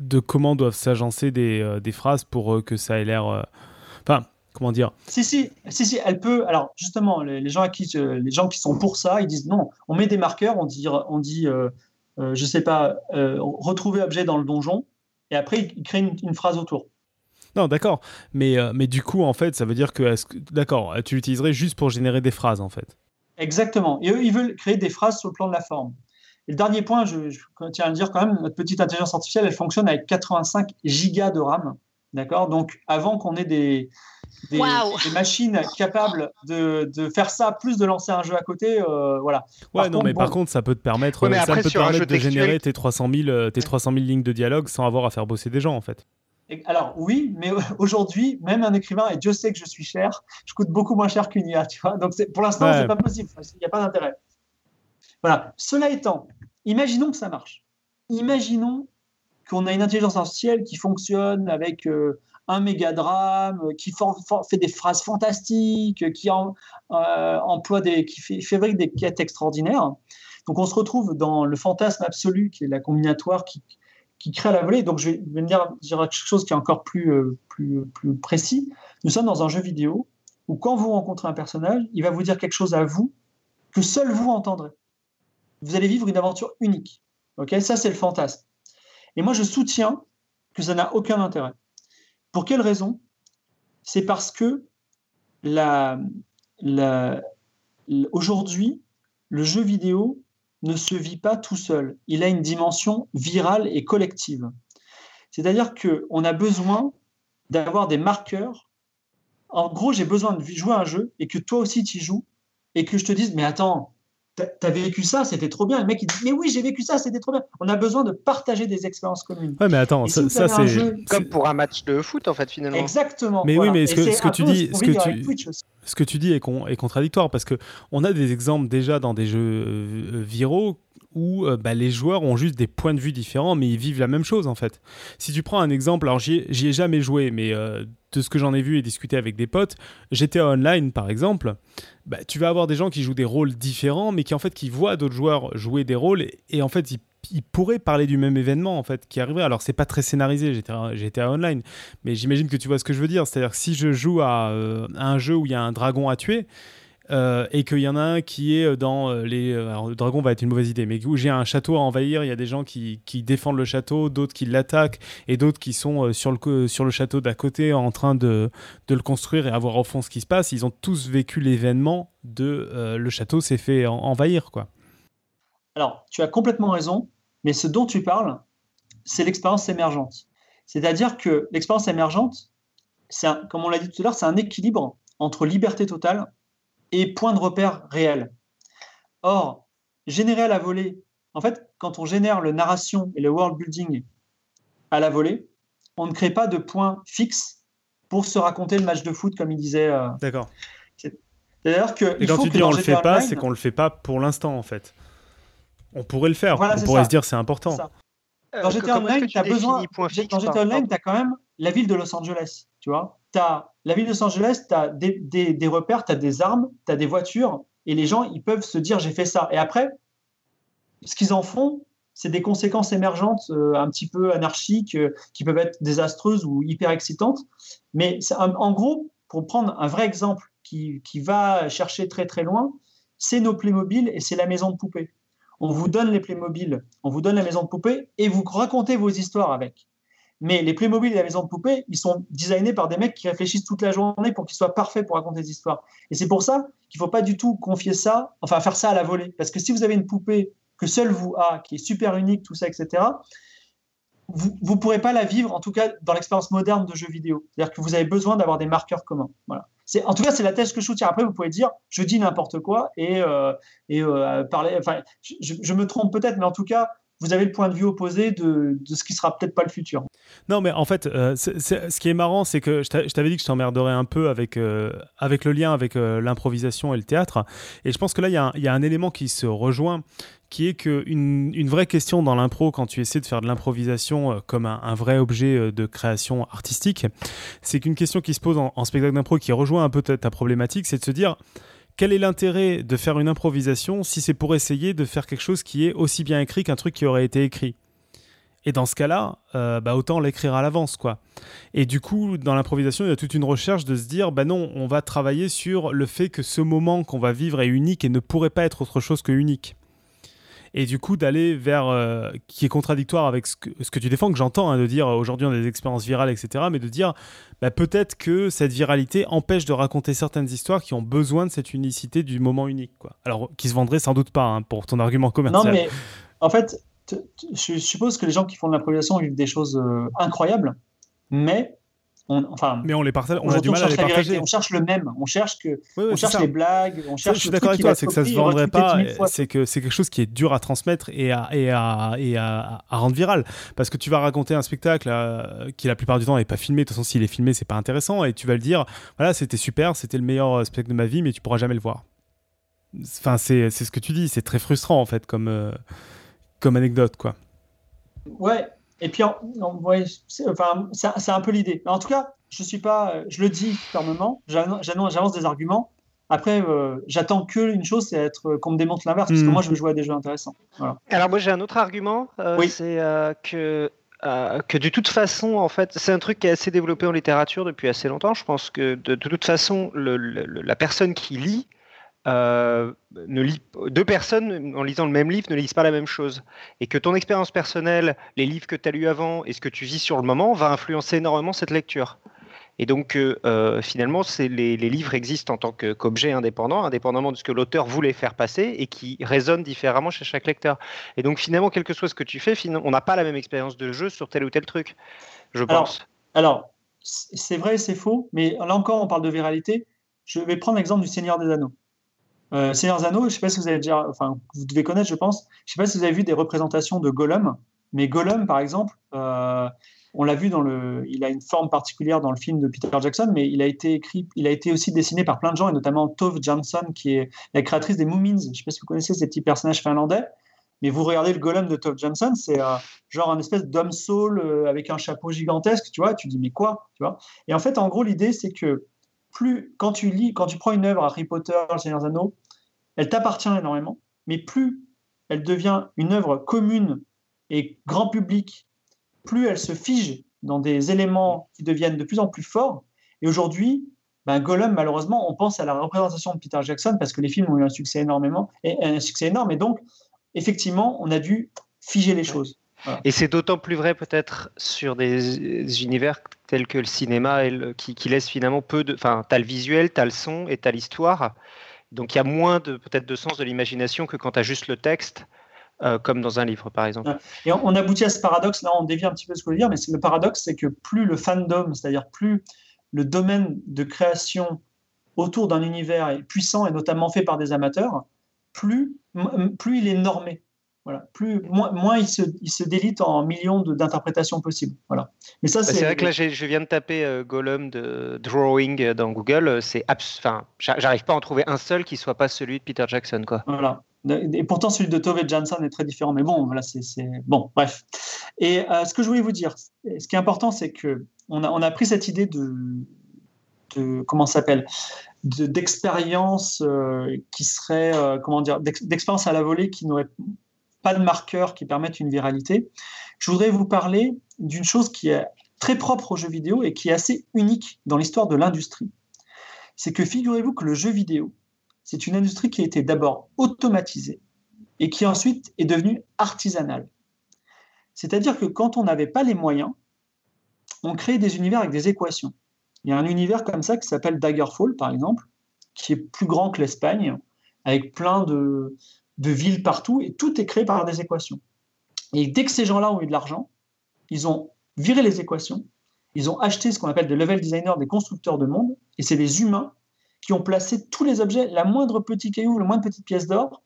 de comment doivent s'agencer des, euh, des, phrases pour euh, que ça ait l'air. Euh, enfin, comment dire? Si, si, si, si, elle peut. Alors, justement, les, gens qui, les gens qui sont pour ça, ils disent non, on met des marqueurs, on dit, on dit je sais pas, retrouver objet dans le donjon, et après, ils créent une, phrase autour. Non, d'accord. Mais, mais du coup, en fait, ça veut dire que, d'accord, tu l'utiliserais juste pour générer des phrases, en fait. Exactement. Et eux, ils veulent créer des phrases sur le plan de la forme. Et le dernier point, je, tiens à le dire quand même, notre petite intelligence artificielle, elle fonctionne avec 85 gigas de RAM. D'accord? Donc, avant qu'on ait des, des, machines capables de, de, faire ça, plus de lancer un jeu à côté, euh, voilà. Ouais, non, mais par contre, ça peut te permettre, ça peut te permettre de générer tes 300, 000, euh, tes 300 000 lignes de dialogue sans avoir à faire bosser des gens, en fait. Alors, oui, mais aujourd'hui, même un écrivain, et Dieu sait que je suis cher, je coûte beaucoup moins cher qu'une IA, tu vois. Donc, pour l'instant, c'est pas possible. Il n'y a pas d'intérêt. Voilà. Cela étant, Imaginons que ça marche. Imaginons qu'on a une intelligence artificielle qui fonctionne avec euh, un méga drame, qui fait des phrases fantastiques, qui euh, emploie des, qui fait, fabrique des quêtes extraordinaires. Donc on se retrouve dans le fantasme absolu qui est la combinatoire qui, crée la volée. Donc je vais, me dire, quelque chose qui est encore plus, euh, plus, plus précis. Nous sommes dans un jeu vidéo où quand vous rencontrez un personnage, il va vous dire quelque chose à vous que seul vous entendrez vous allez vivre une aventure unique. Ok, ça c'est le fantasme. Et moi je soutiens que ça n'a aucun intérêt. Pour quelle raison? C'est parce que la, aujourd'hui, le jeu vidéo ne se vit pas tout seul. Il a une dimension virale et collective. C'est-à-dire qu'on a besoin d'avoir des marqueurs. En gros, j'ai besoin de jouer un jeu et que toi aussi tu y joues et que je te dise, mais attends, T'as vécu ça, c'était trop bien. Le mec, il dit Mais oui, j'ai vécu ça, c'était trop bien. On a besoin de partager des expériences communes. Ouais, mais attends, ça, c'est. Comme pour un match de foot, en fait, finalement. Exactement. Mais oui, mais ce que, ce que tu dis. Ce que tu, ce que tu dis est, est contradictoire parce qu'on a des exemples déjà dans des jeux euh, viraux où euh, bah, les joueurs ont juste des points de vue différents, mais ils vivent la même chose en fait. Si tu prends un exemple, alors j'y ai, jamais joué, mais euh, de ce que j'en ai vu et discuté avec des potes, GTA Online par exemple, bah, tu vas avoir des gens qui jouent des rôles différents, mais qui en fait qui voient d'autres joueurs jouer des rôles et, en fait ils, pourraient parler du même événement en fait qui arriverait. Alors c'est pas très scénarisé GTA, GTA Online, mais j'imagine que tu vois ce que je veux dire. C'est-à-dire si je joue à, euh, à un jeu où il y a un dragon à tuer, euh, et qu'il y en a un qui est dans euh, les. Alors, le dragon va être une mauvaise idée, mais où j'ai un château à envahir, il y a des gens qui, qui défendent le château, d'autres qui l'attaquent, et d'autres qui sont sur, le, sur le château d'à côté en train de, de, le construire et à voir au fond ce qui se passe. Ils ont tous vécu l'événement de le château s'est fait envahir, quoi. Alors, tu as complètement raison, mais ce dont tu parles, c'est l'expérience émergente. C'est-à-dire que l'expérience émergente, c'est comme on l'a dit tout à l'heure, c'est un équilibre entre liberté totale et point de repère réel. Or, générer à la volée, en fait, quand on génère le narration et le world building à la volée, on ne crée pas de point fixe pour se raconter le match de foot comme il disait. Euh, D'accord. Que. Et quand tu dis on le fait pas, c'est qu'on le fait pas pour l'instant en fait. On pourrait le faire. on pourrait se dire c'est important. Dans GTA Online, tu as besoin. Dans GTA Online, tu as quand même la ville de Los Angeles. Tu vois as la ville de Los Angeles, tu as des, des, repères, tu as des armes, tu as des voitures, et les gens, ils peuvent se dire j'ai fait ça. Et après, ce qu'ils en font, c'est des conséquences émergentes euh, un petit peu anarchiques, euh, qui peuvent être désastreuses ou hyper excitantes. Mais en gros, pour prendre un vrai exemple qui, qui va chercher très très loin, c'est nos Playmobil et c'est la maison de poupée. On vous donne les Playmobil, on vous donne la maison de poupée et vous racontez vos histoires avec. Mais les Playmobil et la maison de poupée, ils sont designés par des mecs qui réfléchissent toute la journée pour qu'ils soient parfaits pour raconter des histoires. Et c'est pour ça qu'il ne faut pas du tout confier ça, enfin faire ça à la volée. Parce que si vous avez une poupée que seul vous a, qui est super unique, tout ça, etc., vous ne pourrez pas la vivre, en tout cas dans l'expérience moderne de jeux vidéo. C'est-à-dire que vous avez besoin d'avoir des marqueurs communs. Voilà. En tout cas, c'est la thèse que je soutiens. Après, vous pouvez dire, je dis n'importe quoi et, euh, euh, parler. Enfin, je, me trompe peut-être, mais en tout cas, vous avez le point de vue opposé de, ce qui sera peut-être pas le futur. Non, mais en fait, euh, ce qui est marrant, c'est que je t'avais dit que je t'emmerderais un peu avec, avec le lien avec l'improvisation et le théâtre. Et je pense que là, il y, a un élément qui se rejoint, qui est qu'une une vraie question dans l'impro, quand tu essaies de faire de l'improvisation comme un, vrai objet de création artistique, c'est qu'une question qui se pose en, spectacle d'impro, qui rejoint un peu ta problématique, c'est de se dire quel est l'intérêt de faire une improvisation si c'est pour essayer de faire quelque chose qui est aussi bien écrit qu'un truc qui aurait été écrit? Et dans ce cas-là, euh, bah autant l'écrire à l'avance, quoi. Et du coup, dans l'improvisation, il y a toute une recherche de se dire, bah non, on va travailler sur le fait que ce moment qu'on va vivre est unique et ne pourrait pas être autre chose que unique et du coup d'aller vers euh, qui est contradictoire avec ce que, ce que tu défends que j'entends hein, de dire aujourd'hui on a des expériences virales etc mais de dire bah, peut-être que cette viralité empêche de raconter certaines histoires qui ont besoin de cette unicité du moment unique quoi. Alors qui se vendraient sans doute pas hein, pour ton argument commercial. Non mais en fait je suppose que les gens qui font de l'improvisation vivent des choses euh, incroyables mais enfin, mais on les partage, on a du mal à les partager. On cherche le même, on cherche que, on cherche les blagues, on cherche. je suis d'accord avec toi, c'est que ça se vendrait pas, c'est que c'est quelque chose qui est dur à transmettre et à et à, et à, rendre viral, parce que tu vas raconter un spectacle euh, qui la plupart du temps n'est pas filmé. De toute façon, s'il est filmé, c'est pas intéressant, et tu vas le dire, voilà, c'était super, c'était le meilleur spectacle de ma vie, mais tu pourras jamais le voir. Enfin, c'est ce que tu dis, c'est très frustrant en fait comme euh, comme anecdote, quoi. Ouais, et puis, c'est enfin, un peu l'idée. En tout cas, je suis pas, je le dis fermement, j'avance des arguments. Après, euh, j'attends que une chose, c'est être qu'on me démontre l'inverse, parce que hmm. moi, je veux jouer à des jeux intéressants. Alors moi, j'ai un autre argument, euh, c'est euh, que que de toute façon, en fait, c'est un truc qui est assez développé en littérature depuis assez longtemps. Je pense que de, toute façon, la personne qui lit euh, ne deux personnes en lisant le même livre ne lisent pas la même chose. Et que ton expérience personnelle, les livres que tu as lus avant et ce que tu vis sur le moment va influencer énormément cette lecture. Et donc, euh, euh, finalement, les, les, livres existent en tant qu'objet indépendant, indépendamment de ce que l'auteur voulait faire passer et qui résonnent différemment chez chaque lecteur. Et donc, finalement, quel que soit ce que tu fais, on n'a pas la même expérience de jeu sur tel ou tel truc, je pense. Alors, c'est vrai c'est faux, mais là encore, on parle de viralité. Je vais prendre l'exemple du Seigneur des Anneaux. Euh, Seigneur Zano, je ne sais pas si vous avez déjà, enfin, vous devez connaître, je pense. Je ne sais pas si vous avez vu des représentations de Gollum, mais Gollum, par exemple, euh, on l'a vu dans le, il a une forme particulière dans le film de Peter Jackson, mais il a été écrit, il a été aussi dessiné par plein de gens, et notamment Tove Jansson, qui est la créatrice des Moomins. Je ne sais pas si vous connaissez ces petits personnages finlandais, mais vous regardez le Gollum de Tove Jansson, c'est euh, genre un espèce d'homme saule euh, avec un chapeau gigantesque, tu vois. Tu dis mais quoi, tu vois Et en fait, en gros, l'idée c'est que plus quand tu lis, quand tu prends une œuvre Harry Potter, Le Seigneur des Anneaux, elle t'appartient énormément, mais plus elle devient une œuvre commune et grand public, plus elle se fige dans des éléments qui deviennent de plus en plus forts. Et aujourd'hui, ben Gollum, malheureusement, on pense à la représentation de Peter Jackson parce que les films ont eu un succès énormément et un succès énorme. Et donc, effectivement, on a dû figer les choses. Et c'est d'autant plus vrai peut-être sur des univers tels que le cinéma qui, qui laissent finalement peu de... Enfin, tu as le visuel, tu as le son et tu as l'histoire. Donc il y a moins de peut-être de sens de l'imagination que quand tu as juste le texte, euh, comme dans un livre par exemple. Et on, aboutit à ce paradoxe, là on dévie un petit peu ce que je veux dire, mais le paradoxe c'est que plus le fandom, c'est-à-dire plus le domaine de création autour d'un univers est puissant et notamment fait par des amateurs, plus, plus il est normé. Voilà. Plus, moins, il, se, il se délite en millions d'interprétations possibles. Voilà. Mais ça, bah, c'est vrai que là, je viens de taper euh, Gollum de Drawing dans Google. C'est enfin, j'arrive pas à en trouver un seul qui soit pas celui de Peter Jackson, quoi. Voilà. Et pourtant, celui de Tove Jansson est très différent. Mais bon, voilà, c'est bon, bref. Et euh, ce que je voulais vous dire, ce qui est important, c'est que on a, on a pris cette idée de, de comment s'appelle d'expérience euh, qui serait comment dire d'expérience à la volée qui n'aurait pas de marqueurs qui permettent une viralité. Je voudrais vous parler d'une chose qui est très propre au jeu vidéo et qui est assez unique dans l'histoire de l'industrie. C'est que figurez-vous que le jeu vidéo, c'est une industrie qui a été d'abord automatisée et qui ensuite est devenue artisanale. C'est-à-dire que quand on n'avait pas les moyens, on crée des univers avec des équations. Il y a un univers comme ça qui s'appelle Daggerfall, par exemple, qui est plus grand que l'Espagne, avec plein de, de villes partout, et tout est créé par des équations. Et dès que ces gens-là ont eu de l'argent, ils ont viré les équations, ils ont acheté ce qu'on appelle des level designers, des constructeurs de monde, et c'est des humains qui ont placé tous les objets, la moindre petit caillou, la moindre petite pièce d'or,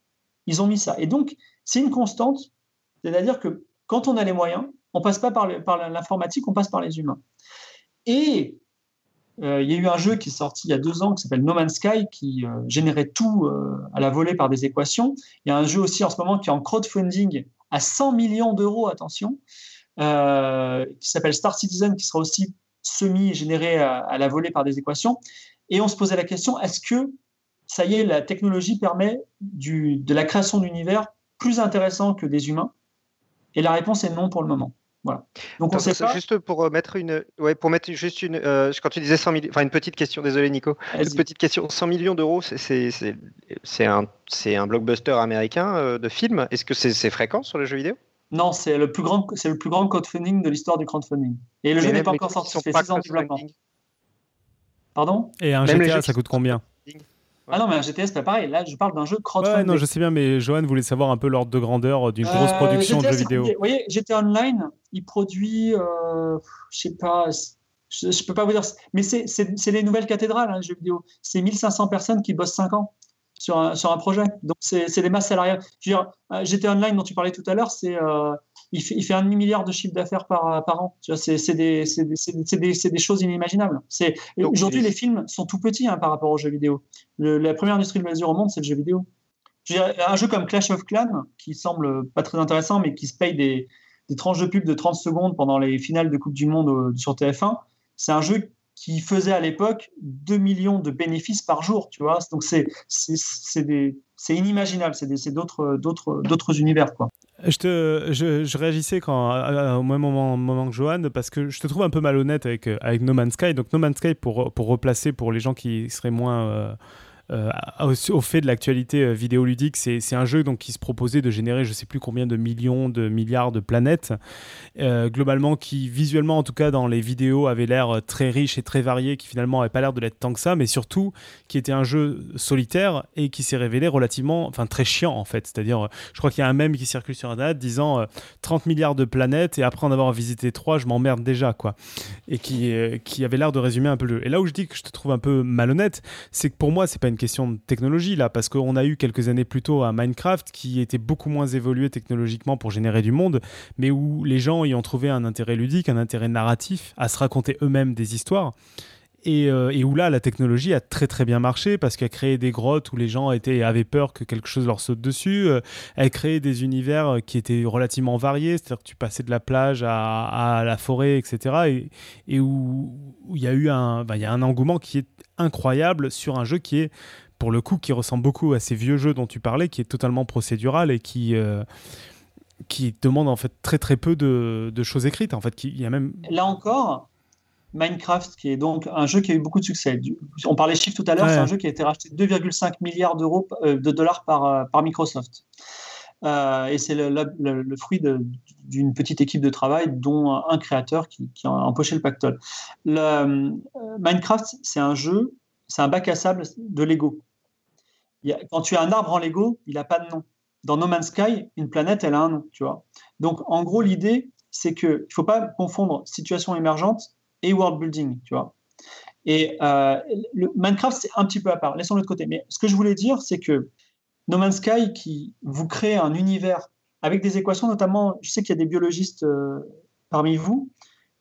ils ont mis ça. Et donc, c'est une constante C'est-à-dire que quand on a les moyens, on passe pas par l'informatique, on passe par les humains. Et euh, il y a eu un jeu qui est sorti il y a deux ans qui s'appelle No Man's Sky qui euh, générait tout euh, à la volée par des équations. Il y a un jeu aussi en ce moment qui est en crowdfunding à 100 millions d'euros, attention, qui s'appelle Star Citizen qui sera aussi semi-généré à, la volée par des équations. Et on se posait la question, est-ce que ça y est, la technologie permet de la création d'univers plus intéressant que des humains? Et la réponse est non pour le moment. Voilà. Donc on sait pas... Juste pour euh, mettre une, ouais, pour mettre juste une, euh, quand tu disais 100 millions, enfin une petite question, désolé Nico, une petite question, 100 millions d'euros, c'est un, c'est un blockbuster américain euh, de film. Est-ce que c'est fréquent sur les jeux vidéo? Non, c'est le plus grand, c'est le plus grand crowdfunding de l'histoire du crowdfunding. Et le jeu n'est pas encore sorti, fait 6 ans de développement. Pardon? Et un GTA, ça coûte combien? Ah non, mais un GTS, c'est pas pareil. Là, je parle d'un jeu crowdfunding. Ouais, non, je sais bien, mais Johan voulait savoir un peu l'ordre de grandeur d'une grosse euh, production de jeux vidéo. Vous voyez, GTA Online, il produit, euh, je sais pas, je, ne peux pas vous dire, mais c'est les nouvelles cathédrales, hein, les jeux vidéo. C'est 1500 personnes qui bossent 5 ans sur un, sur un projet. Donc, c'est des masses salariales. Je veux dire, euh, GTA Online, dont tu parlais tout à l'heure, c'est. Euh, il fait, il fait un demi-milliard de chiffre d'affaires par, par an. C'est des, des, des, choses inimaginables. Aujourd'hui, les films sont tout petits hein, par rapport aux jeux vidéo. la première industrie de mesure au monde, c'est le jeu vidéo. Un jeu comme Clash of Clans, qui semble pas très intéressant, mais qui se paye des, tranches de pub de 30 secondes pendant les finales de Coupe du Monde sur TF1, c'est un jeu qui faisait à l'époque 2 millions de bénéfices par jour, tu vois. Donc c'est inimaginable, c'est d'autres univers, quoi. Je, te, je, réagissais quand, au même moment, que Johan, parce que je te trouve un peu malhonnête avec, avec No Man's Sky. Donc No Man's Sky, pour, pour replacer pour les gens qui seraient moins... Euh, euh, au, fait de l'actualité euh, vidéoludique, c'est un jeu donc, qui se proposait de générer je ne sais plus combien de millions, de milliards de planètes, euh, globalement qui visuellement en tout cas dans les vidéos avait l'air très riche et très varié, qui finalement n'avait pas l'air de l'être tant que ça, mais surtout qui était un jeu solitaire et qui s'est révélé relativement, enfin très chiant en fait. C'est-à-dire, je crois qu'il y a un mème qui circule sur Internet disant 30 milliards de planètes et après en avoir visité 3, je m'emmerde déjà quoi. Et qui, qui avait l'air de résumer un peu le jeu. Et là où je dis que je te trouve un peu malhonnête, c'est que pour moi c'est pas une question de technologie là, parce qu'on a eu quelques années plus tôt un Minecraft qui était beaucoup moins évolué technologiquement pour générer du monde, mais où les gens y ont trouvé un intérêt ludique, un intérêt narratif, à se raconter eux-mêmes des histoires. Euh, et, où là, la technologie a très très bien marché parce qu'elle créé des grottes où les gens avaient peur que quelque chose leur saute dessus. Euh, elle créait des univers qui étaient relativement variés, c'est-à-dire que tu passais de la plage à, la forêt, etc. Et, où il y a eu a un engouement qui est incroyable sur un jeu qui est pour le coup, qui ressemble beaucoup à ces vieux jeux dont tu parlais, qui est totalement procédural et qui, euh, demande en fait très très peu de, choses écrites. En fait, il y a même... Là encore, Minecraft, qui est donc un jeu qui a eu beaucoup de succès. On parlait chiffres tout à l'heure, c'est un jeu qui a été racheté 2,5 milliards d'euros euh, de dollars par, euh, par Microsoft. et c'est le, le, fruit d'une petite équipe de travail, dont un créateur qui, qui a empoché le pactole. Le, Minecraft, c'est un jeu, c'est un bac à sable de Lego quand tu as un arbre en Lego, il n'a pas de nom. Dans No Man's Sky, une planète, elle a un nom, tu vois. Donc, en gros, l'idée, c'est qu'il ne faut pas confondre situation émergente et world building, tu vois. Et euh, le Minecraft, c'est un petit peu à part. Laissons-le côté. Mais ce que je voulais dire, c'est que No Man's Sky, qui vous crée un univers avec des équations, notamment, je sais qu'il y a des biologistes euh, parmi vous,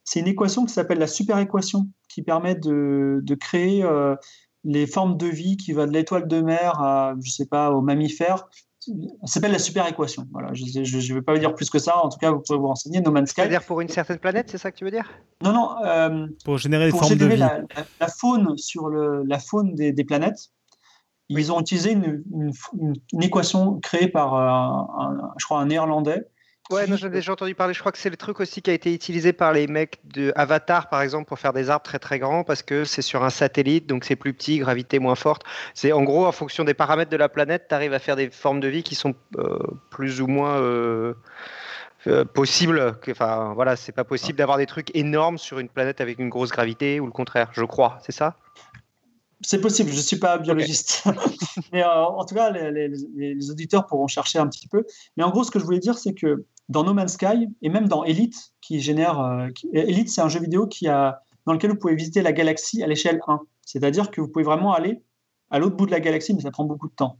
c'est une équation qui s'appelle la super équation, qui permet de, créer euh, les formes de vie qui va de l'étoile de mer à, je sais pas, aux mammifères. Ça s'appelle la super équation. Voilà, je ne vais pas vous dire plus que ça. En tout cas, vous pouvez vous renseigner. No Man's Sky. C'est-à-dire pour une certaine planète, c'est ça que tu veux dire? Non, non. Euh, pour générer formes de vie. La, la, faune sur le, la faune des, des planètes. Ils ont utilisé une, une, équation créée par, un, je crois, un néerlandais Ouais, non, j'en ai déjà entendu parler. Je crois que c'est le truc aussi qui a été utilisé par les mecs de Avatar, par exemple, pour faire des arbres très très grands, parce que c'est sur un satellite, donc c'est plus petit, gravité moins forte. C'est en gros, en fonction des paramètres de la planète, tu arrives à faire des formes de vie qui sont euh, plus ou moins euh, euh, possibles. Enfin, voilà, c'est pas possible d'avoir des trucs énormes sur une planète avec une grosse gravité, ou le contraire, je crois, c'est ça? C'est possible, je ne suis pas biologiste. Mais en tout cas, les, les, auditeurs pourront chercher un petit peu. Mais en gros, ce que je voulais dire, c'est que dans No Man's Sky et même dans Elite, qui génère. Euh, Elite, c'est un jeu vidéo qui a, dans lequel vous pouvez visiter la galaxie à l'échelle 1. C'est-à-dire que vous pouvez vraiment aller à l'autre bout de la galaxie, mais ça prend beaucoup de temps.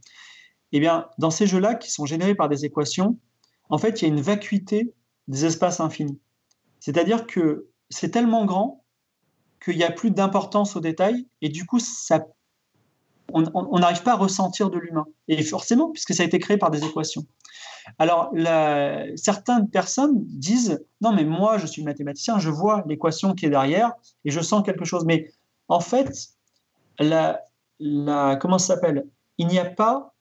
Eh bien, dans ces jeux-là, qui sont générés par des équations, en fait, il y a une vacuité des espaces infinis. C'est-à-dire que c'est tellement grand qu'il n'y a plus d'importance aux détails et du coup, ça, on n'arrive pas à ressentir de l'humain. Et forcément, puisque ça a été créé par des équations. Alors, certaines personnes disent Non, mais moi, je suis mathématicien, je vois l'équation qui est derrière et je sens quelque chose. Mais en fait, la, comment ça s'appelle? Il n'y a pas,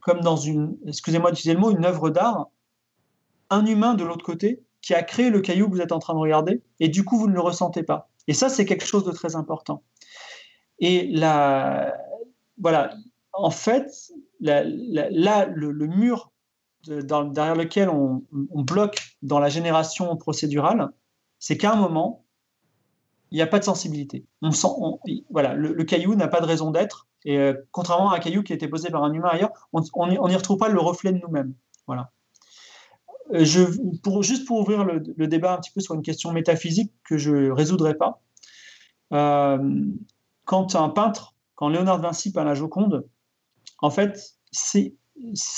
comme dans une, excusez-moi d'utiliser le mot, une œuvre d'art, un humain de l'autre côté qui a créé le caillou que vous êtes en train de regarder et du coup, vous ne le ressentez pas. Et ça, c'est quelque chose de très important. Et la, voilà, en fait, là, le, mur derrière lequel on, bloque dans la génération procédurale, c'est qu'à un moment, il n'y a pas de sensibilité. On sent, voilà, le, caillou n'a pas de raison d'être. Et euh, contrairement à un caillou qui a été posé par un humain ailleurs, on n'y retrouve pas le reflet de nous-mêmes. Voilà. Euh, juste pour ouvrir le, débat un petit peu sur une question métaphysique que je ne résoudrai pas, euh, quand un peintre, quand Léonard Vinci peint la Joconde, en fait, c'est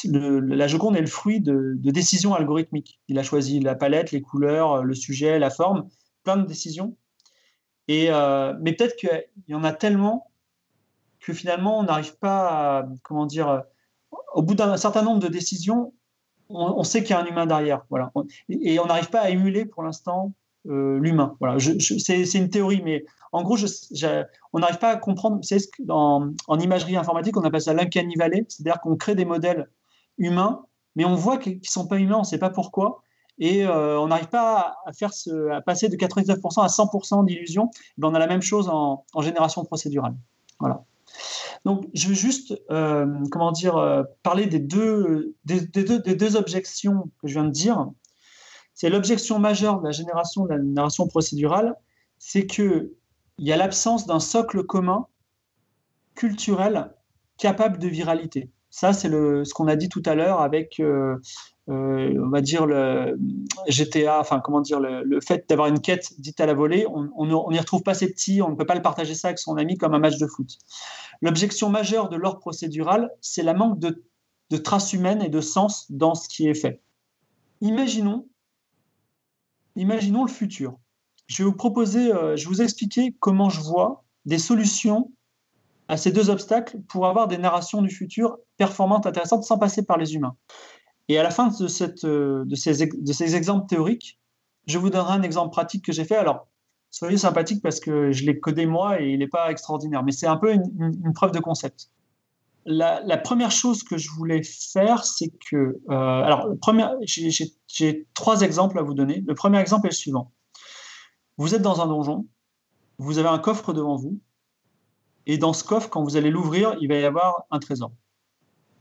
la Joconde est le fruit de, décisions algorithmiques. Il a choisi la palette, les couleurs, le sujet, la forme, plein de décisions. Et, euh, mais peut-être qu'il y en a tellement que finalement on n'arrive pas à, comment dire, au bout d'un certain nombre de décisions, on, sait qu'il y a un humain derrière. Voilà. Et on n'arrive pas à émuler pour l'instant euh, l'humain. Voilà. c'est une théorie, mais en gros, on n'arrive pas à comprendre. C'est ce en, imagerie informatique, on appelle ça l'uncanny c'est-à-dire qu'on crée des modèles humains, mais on voit qu'ils ne sont pas humains, on ne sait pas pourquoi. Et euh, on n'arrive pas à, faire à passer de 99% à 100% d'illusion. Ben, on a la même chose en, génération procédurale. Voilà. Donc, je veux juste, euh, comment dire, parler des, deux, des deux objections que je viens de dire. C'est l'objection majeure de la génération de la narration procédurale, c'est que il y a l'absence d'un socle commun culturel capable de viralité. Ça, c'est ce qu'on a dit tout à l'heure avec, euh, euh, on va dire, le GTA, enfin, comment dire, le, fait d'avoir une quête dite à la volée. On n'y retrouve pas ces petits, on ne peut pas le partager ça avec son ami comme un match de foot. L'objection majeure de l'ordre procédural, c'est la manque de, de traces humaines et de sens dans ce qui est fait. Imaginons, imaginons le futur je vais vous proposer, euh, je vais vous expliquer comment je vois des solutions à ces deux obstacles pour avoir des narrations du futur performantes, intéressantes, sans passer par les humains. Et à la fin de, euh, ces exemples théoriques, je vous donnerai un exemple pratique que j'ai fait. Alors, soyez sympathique parce que je l'ai codé moi et il n'est pas extraordinaire, mais c'est un peu une, preuve de concept. La, première chose que je voulais faire, c'est que... Euh, alors, j'ai trois exemples à vous donner. Le premier exemple est le suivant. Vous êtes dans un donjon, vous avez un coffre devant vous, et dans ce coffre, quand vous allez l'ouvrir, il va y avoir un trésor.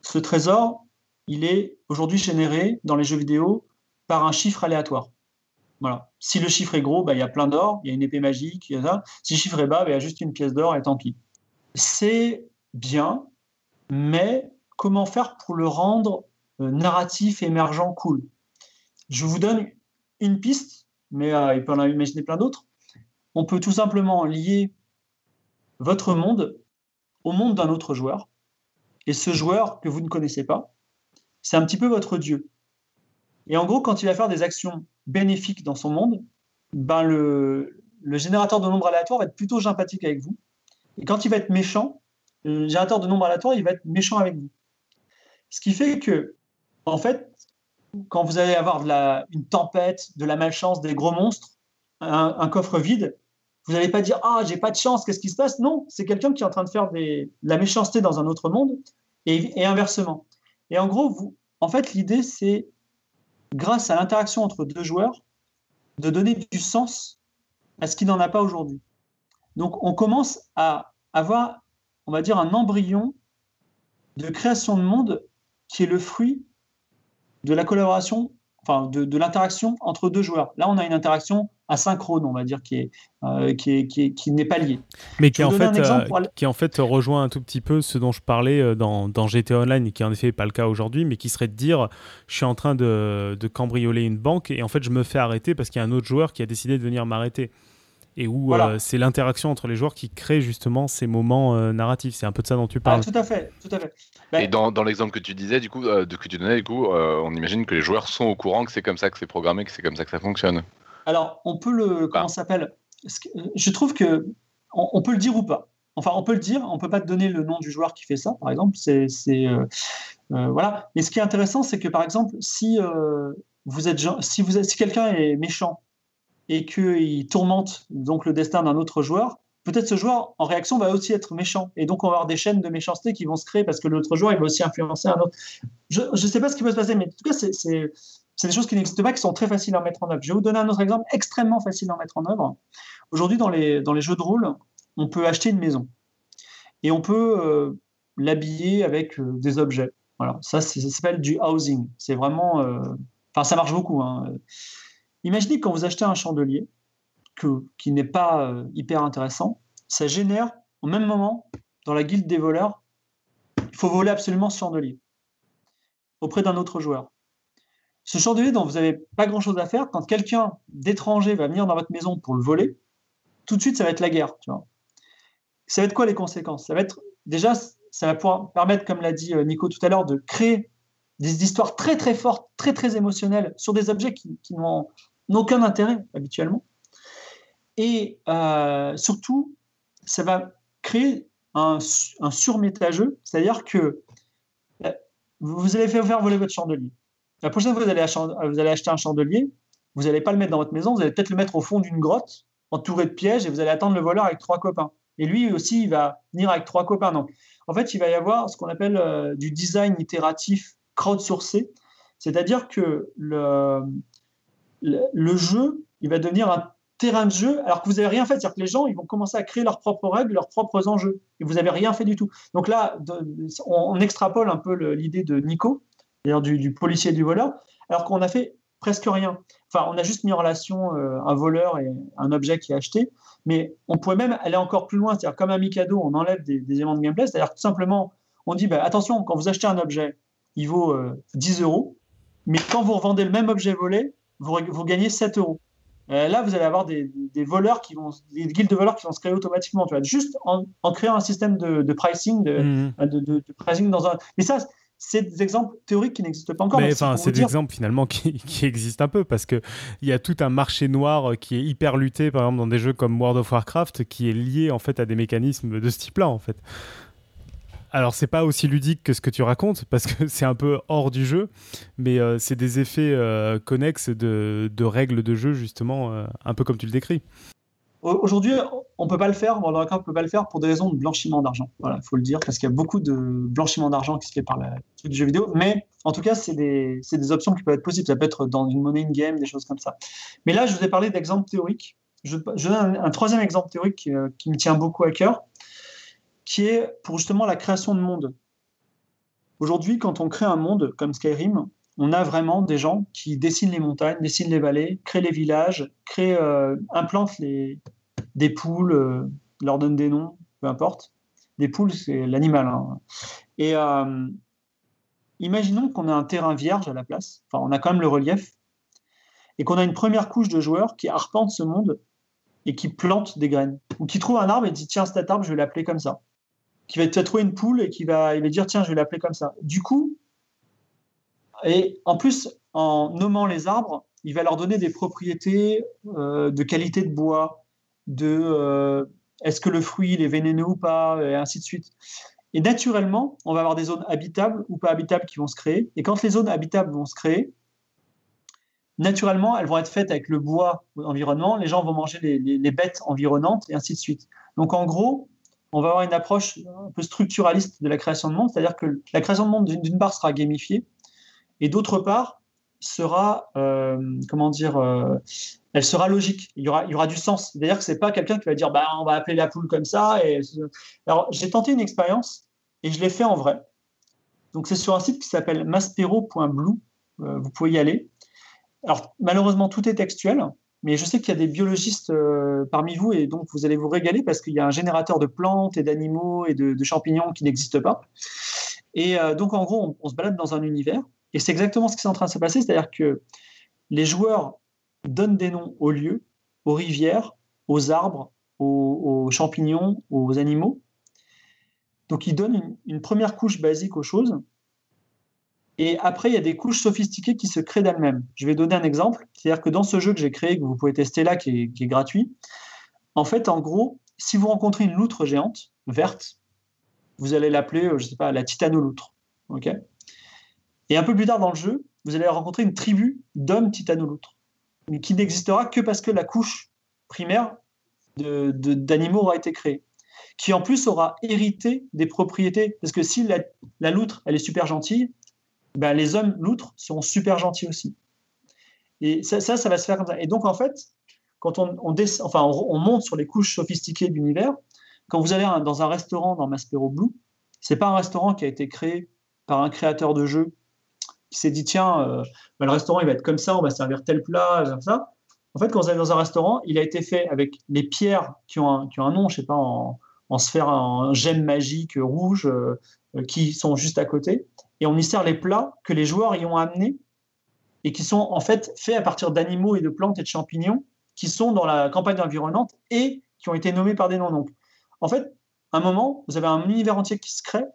Ce trésor, il est aujourd'hui généré dans les jeux vidéo par un chiffre aléatoire. Voilà. Si le chiffre est gros, bah, il y a plein d'or, il y a une épée magique, il y a ça. Si le chiffre est bas, bah, il y a juste une pièce d'or et tant pis. C'est bien, mais comment faire pour le rendre euh, narratif, émergent, cool? Je vous donne une piste mais euh, il peut en imaginer plein d'autres. On peut tout simplement lier votre monde au monde d'un autre joueur. Et ce joueur que vous ne connaissez pas, c'est un petit peu votre Dieu. Et en gros, quand il va faire des actions bénéfiques dans son monde, ben le, le générateur de nombres aléatoires va être plutôt sympathique avec vous. Et quand il va être méchant, le générateur de nombres aléatoires, il va être méchant avec vous. Ce qui fait que, en fait, quand vous allez avoir une tempête, de la malchance, des gros monstres, un, coffre vide, vous n'allez pas dire Ah, j'ai pas de chance, qu'est-ce qui se passe? Non, c'est quelqu'un qui est en train de faire de la méchanceté dans un autre monde et, inversement. Et en gros, en fait, l'idée, c'est grâce à l'interaction entre deux joueurs, de donner du sens à ce qui n'en a pas aujourd'hui. Donc, on commence à avoir, on va dire, un embryon de création de monde qui est le fruit de la collaboration, enfin de, l'interaction entre deux joueurs. Là, on a une interaction asynchrone, on va dire, qui est, euh, qui, qui, n'est pas liée. Mais qui en, fait, euh, qui en fait rejoint un tout petit peu ce dont je parlais euh, dans, dans GTA Online, et qui en effet n'est pas le cas aujourd'hui, mais qui serait de dire je suis en train de, de, cambrioler une banque et en fait je me fais arrêter parce qu'il y a un autre joueur qui a décidé de venir m'arrêter. Et où c'est l'interaction entre les joueurs qui crée justement ces moments narratifs. C'est un peu de ça dont tu parles. Ah, tout à fait, tout à fait. Ben et dans, dans l'exemple que tu disais, du coup, de, que tu donnais, du coup, on imagine que les joueurs sont au courant que c'est comme ça que c'est programmé, que c'est comme ça que ça fonctionne. Alors, on peut le. Comment ça s'appelle? Je trouve que. On, peut le dire ou pas. Enfin, on peut le dire, on peut pas te donner le nom du joueur qui fait ça, par exemple. C'est. Euh, euh, voilà. Mais ce qui est intéressant, c'est que, par exemple, si, euh, vous êtes, si, vous êtes, si quelqu'un est méchant et qu'il tourmente donc le destin d'un autre joueur, peut-être ce joueur, en réaction, va aussi être méchant. Et donc, on va avoir des chaînes de méchanceté qui vont se créer parce que l'autre joueur, il va aussi influencer un autre. Je ne sais pas ce qui va se passer, mais en tout cas, c'est des choses qui n'existent pas, qui sont très faciles à mettre en œuvre. Je vais vous donner un autre exemple extrêmement facile à mettre en œuvre. Aujourd'hui, dans les, dans les jeux de rôle, on peut acheter une maison et on peut euh, l'habiller avec euh, des objets. Voilà, ça, ça s'appelle du housing. C'est vraiment, euh, enfin, ça marche beaucoup. Hein. Imaginez quand vous achetez un chandelier qui n'est pas hyper intéressant, ça génère au même moment dans la guilde des voleurs, il faut voler absolument ce chandelier auprès d'un autre joueur. Ce chandelier dont vous n'avez pas grand-chose à faire, quand quelqu'un d'étranger va venir dans votre maison pour le voler, tout de suite, ça va être la guerre. Ça va être quoi les conséquences? Ça va être déjà, ça va pouvoir permettre, comme l'a dit euh, Nico tout à l'heure, de créer des histoires très très fortes, très très émotionnelles sur des objets qui, n'ont aucun intérêt habituellement. Et euh, surtout, ça va créer un, un surmétageux, c'est-à-dire que euh, vous allez faire voler votre chandelier. La prochaine fois que vous allez, acheter un chandelier, vous n'allez pas le mettre dans votre maison, vous allez peut-être le mettre au fond d'une grotte, entouré de pièges, et vous allez attendre le voleur avec trois copains. Et lui aussi, il va venir avec trois copains. Donc, en fait, il va y avoir ce qu'on appelle euh, du design itératif crowdsourcé, c'est-à-dire que le, le, jeu, il va devenir un terrain de jeu alors que vous n'avez rien fait. C'est-à-dire que les gens, ils vont commencer à créer leurs propres règles, leurs propres enjeux. Et vous n'avez rien fait du tout. Donc là, on extrapole un peu l'idée de Nico d'ailleurs du, policier et du voleur, alors qu'on a fait presque rien. Enfin, on a juste mis en relation euh, un voleur et un objet qui est acheté, mais on pourrait même aller encore plus loin, c'est-à-dire comme un Mikado, on enlève des, éléments de gameplay, c'est-à-dire tout simplement, on dit, bah, attention, quand vous achetez un objet, il vaut 10 euh, euros, mais quand vous revendez le même objet volé, vous, vous gagnez 7 euros. Euh, là, vous allez avoir des, voleurs qui vont, des guildes de voleurs qui vont se créer automatiquement, tu vois, juste en, créant un système de, pricing, de, mmh. de, pricing dans un. Mais ça, c'est des exemples théoriques qui n'existent pas encore. Mais enfin, c'est des exemples finalement qui, existent un peu parce qu'il y a tout un marché noir qui est hyper lutté, par exemple, dans des jeux comme World of Warcraft, qui est lié en fait à des mécanismes de ce type-là, en fait. Alors, c'est pas aussi ludique que ce que tu racontes parce que c'est un peu hors du jeu, mais euh, c'est des effets euh, connexes de, règles de jeu, justement, euh, un peu comme tu le décris. Aujourd'hui, on peut pas le faire, Warcraft ne peut pas le faire pour des raisons de blanchiment d'argent. Voilà, il faut le dire, parce qu'il y a beaucoup de blanchiment d'argent qui se fait par le du jeu vidéo. Mais en tout cas, c'est des, des, options qui peuvent être possibles. Ça peut être dans une monnaie in-game, des choses comme ça. Mais là, je vous ai parlé d'exemples théoriques. Je, donne un, troisième exemple théorique qui, me tient beaucoup à cœur, qui est pour justement la création de monde. Aujourd'hui, quand on crée un monde comme Skyrim, on a vraiment des gens qui dessinent les montagnes, dessinent les vallées, créent les villages, euh, implantent des poules, euh, leur donnent des noms, peu importe. Des poules, c'est l'animal. Hein. Et euh, imaginons qu'on a un terrain vierge à la place, enfin on a quand même le relief, et qu'on a une première couche de joueurs qui arpentent ce monde et qui plantent des graines, ou qui trouvent un arbre et dit tiens cet arbre je vais l'appeler comme ça, qui va trouver une poule et qui va, il va dire tiens je vais l'appeler comme ça. Du coup, et en plus en nommant les arbres, il va leur donner des propriétés euh, de qualité de bois, de euh, est-ce que le fruit est vénéneux ou pas, et ainsi de suite. Et naturellement, on va avoir des zones habitables ou pas habitables qui vont se créer. Et quand les zones habitables vont se créer, naturellement, elles vont être faites avec le bois environnement. Les gens vont manger les, bêtes environnantes et ainsi de suite. Donc en gros, on va avoir une approche un peu structuraliste de la création de monde, c'est-à-dire que la création de monde d'une part sera gamifiée et d'autre part sera, euh, comment dire, euh, elle sera logique. Il y aura, il y aura du sens. C'est-à-dire que c'est pas quelqu'un qui va dire, bah, on va appeler la poule comme ça. Et... Alors, j'ai tenté une expérience et je l'ai fait en vrai. Donc, c'est sur un site qui s'appelle maspero.blue. Euh, vous pouvez y aller. Alors, malheureusement, tout est textuel, mais je sais qu'il y a des biologistes euh, parmi vous et donc vous allez vous régaler parce qu'il y a un générateur de plantes et d'animaux et de, champignons qui n'existe pas. Et euh, donc, en gros, on, se balade dans un univers et c'est exactement ce qui est en train de se passer, c'est-à-dire que les joueurs donne des noms aux lieux, aux rivières, aux arbres, aux, champignons, aux animaux. Donc il donne une, première couche basique aux choses. Et après, il y a des couches sophistiquées qui se créent d'elles-mêmes. Je vais donner un exemple. C'est-à-dire que dans ce jeu que j'ai créé, que vous pouvez tester là, qui est, gratuit, en fait, en gros, si vous rencontrez une loutre géante, verte, vous allez l'appeler, euh, je ne sais pas, la titanoloutre. ok? Et un peu plus tard dans le jeu, vous allez rencontrer une tribu d'hommes titanoloutres, qui n'existera que parce que la couche primaire d'animaux aura été créée, qui en plus aura hérité des propriétés, parce que si la, loutre, elle est super gentille, ben les hommes loutres sont super gentils aussi. Et ça, ça, va se faire comme ça. Et donc, en fait, quand on, monte sur les couches sophistiquées de l'univers, quand vous allez dans un restaurant dans Maspero Blue, c'est pas un restaurant qui a été créé par un créateur de jeu qui s'est dit tiens, euh, bah, le restaurant il va être comme ça, on va servir tel plat, comme ça. En fait, quand vous allez dans un restaurant, il a été fait avec les pierres qui ont un, nom, je sais pas, en, sphère, en gemme magique rouge, euh, qui sont juste à côté. Et on y sert les plats que les joueurs y ont amenés et qui sont en fait faits à partir d'animaux et de plantes et de champignons qui sont dans la campagne environnante et qui ont été nommés par des noms. Donc, en fait, à un moment, vous avez un univers entier qui se crée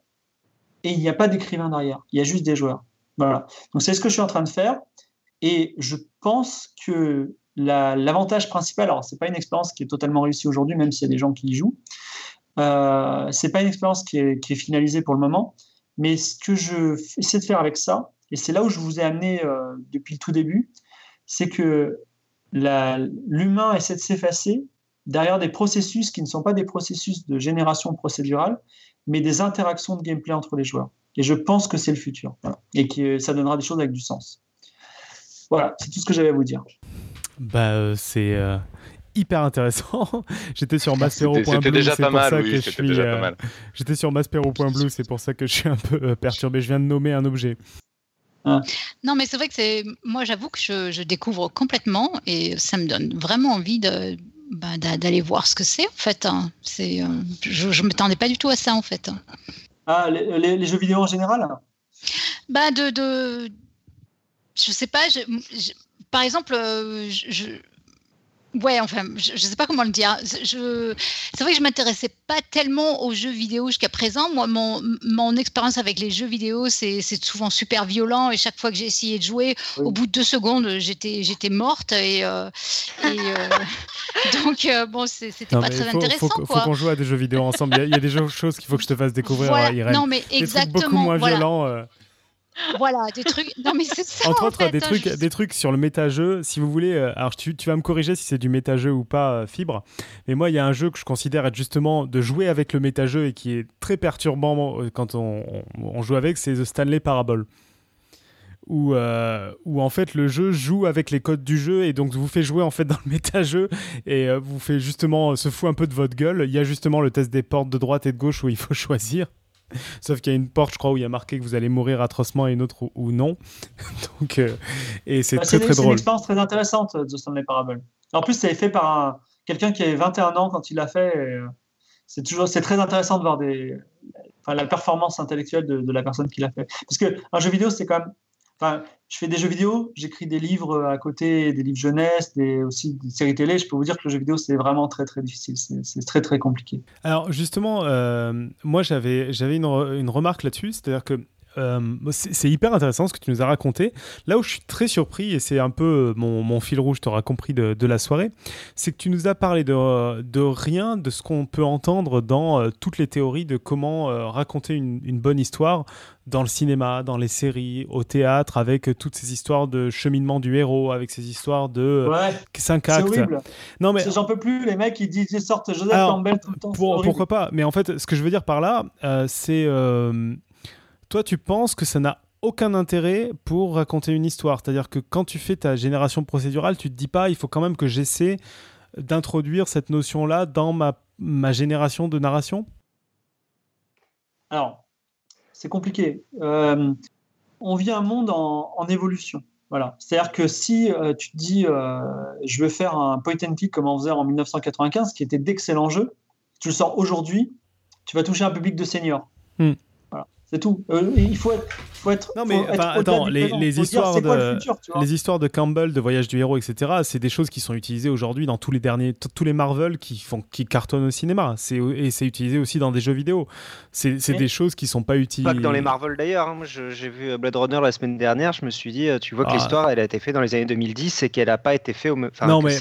et il n'y a pas d'écrivain derrière. Il y a juste des joueurs. Voilà. Donc, c'est ce que je suis en train de faire. Et je pense que l'avantage principal, alors c'est pas une expérience qui est totalement réussie aujourd'hui, même s'il y a des gens qui y jouent. Euh, c'est pas une expérience qui est, qui est, finalisée pour le moment, mais ce que je essaie de faire avec ça, et c'est là où je vous ai amené euh, depuis le tout début, c'est que l'humain essaie de s'effacer derrière des processus qui ne sont pas des processus de génération procédurale, mais des interactions de gameplay entre les joueurs. Et je pense que c'est le futur. Et que ça donnera des choses avec du sens. Voilà, c'est tout ce que j'avais à vous dire. Bah, euh, c'est euh, hyper intéressant. J'étais sur maspero.blue, c'est déjà pas mal. Oui, euh, J'étais sur maspero.blue, c'est pour ça que je suis un peu perturbé. Je viens de nommer un objet. Ah. Non, mais c'est vrai que c'est. Moi, j'avoue que je, découvre complètement et ça me donne vraiment envie de. Bah, d'aller voir ce que c'est en fait. Hein. C'est, je ne m'attendais pas du tout à ça en fait. Ah, les, jeux vidéo en général? Bah de, de, je sais pas. par exemple, je, Ouais, enfin, je ne sais pas comment le dire. Je, c'est vrai que je m'intéressais pas tellement aux jeux vidéo jusqu'à présent. Moi, mon, mon expérience avec les jeux vidéo, c'est, c'est souvent super violent. Et chaque fois que j'ai essayé de jouer, au bout de deux secondes, j'étais, j'étais morte. Et, euh, et euh, donc, euh, bon, c'était pas très intéressant. Il faut, qu'on joue à des jeux vidéo ensemble. Il y a, des choses qu'il faut que je te fasse découvrir, voilà. Irène. Non, mais exactement. Des trucs beaucoup moins violents. Voilà, des trucs. Non, mais c'est ça. Entre en autres, fait, des, hein, trucs, des trucs sur le méta-jeu. Si vous voulez, euh, alors tu, tu, vas me corriger si c'est du méta-jeu ou pas, euh, Fibre. Mais moi, il y a un jeu que je considère être justement de jouer avec le méta-jeu et qui est très perturbant euh, quand on, on, joue avec, c'est The Stanley Parable. Où, où, en fait le jeu joue avec les codes du jeu et donc vous fait jouer en fait dans le méta-jeu et vous fait justement se fout un peu de votre gueule. Il y a justement le test des portes de droite et de gauche où il faut choisir. Sauf qu'il y a une porte, je crois, où il y a marqué que vous allez mourir atrocement et une autre où, non. Donc, euh, et c'est bah, très, très drôle. C'est une expérience très intéressante, The Stanley Parable. En plus, c'est fait par quelqu'un qui avait 21 ans quand il l'a fait. Euh, c'est toujours, c'est très intéressant de voir des, enfin, la performance intellectuelle de, de la personne qui l'a fait. Parce qu'un jeu vidéo, c'est quand même Je fais des jeux vidéo, j'écris des livres à côté, des livres jeunesse, des, aussi des séries télé. Je peux vous dire que le jeu vidéo, c'est vraiment très, très difficile. C'est très, très compliqué. Alors, justement, euh, moi, j'avais une, une remarque là-dessus. C'est-à-dire que euh, c'est hyper intéressant ce que tu nous as raconté. Là où je suis très surpris, et c'est un peu euh, mon, fil rouge, tu auras compris, de, la soirée, c'est que tu nous as parlé de, de rien de ce qu'on peut entendre dans euh, toutes les théories de comment raconter une, bonne histoire dans le cinéma, dans les séries, au théâtre, avec toutes ces histoires de cheminement du héros, avec ces histoires de ouais, 5 actes. Horrible. Non, mais... J'en peux plus, les mecs, ils disent ils sortent Joseph Campbell tout le temps. pourquoi pas Mais en fait, ce que je veux dire par là, c'est toi, tu penses que ça n'a aucun intérêt pour raconter une histoire. C'est-à-dire que quand tu fais ta génération procédurale, tu te dis pas, il faut quand même que j'essaie d'introduire cette notion-là dans ma, ma génération de narration? Alors, c'est compliqué. Euh, on vit un monde en, évolution. Voilà. C'est-à-dire que si euh, tu te dis, euh, je veux faire un point and click comme on faisait en 1995, qui était d'excellents jeux, tu le sors aujourd'hui, tu vas toucher un public de seniors. Hmm. C'est tout. Euh, il faut être, faut être. Non, mais attends, les, histoires de, les histoires de Campbell, de Voyage du héros, etc., c'est des choses qui sont utilisées aujourd'hui dans tous les derniers, tous les Marvel qui, font, qui cartonnent au cinéma. Et c'est utilisé aussi dans des jeux vidéo. C'est des choses qui sont pas utilisées. Pas que dans les Marvel d'ailleurs. Hein. Moi, j'ai vu Blade Runner la semaine dernière, je me suis dit, euh, tu vois que ah. l'histoire, elle a été faite dans les années 2010 et qu'elle n'a pas été faite au. Enfin, non, mais.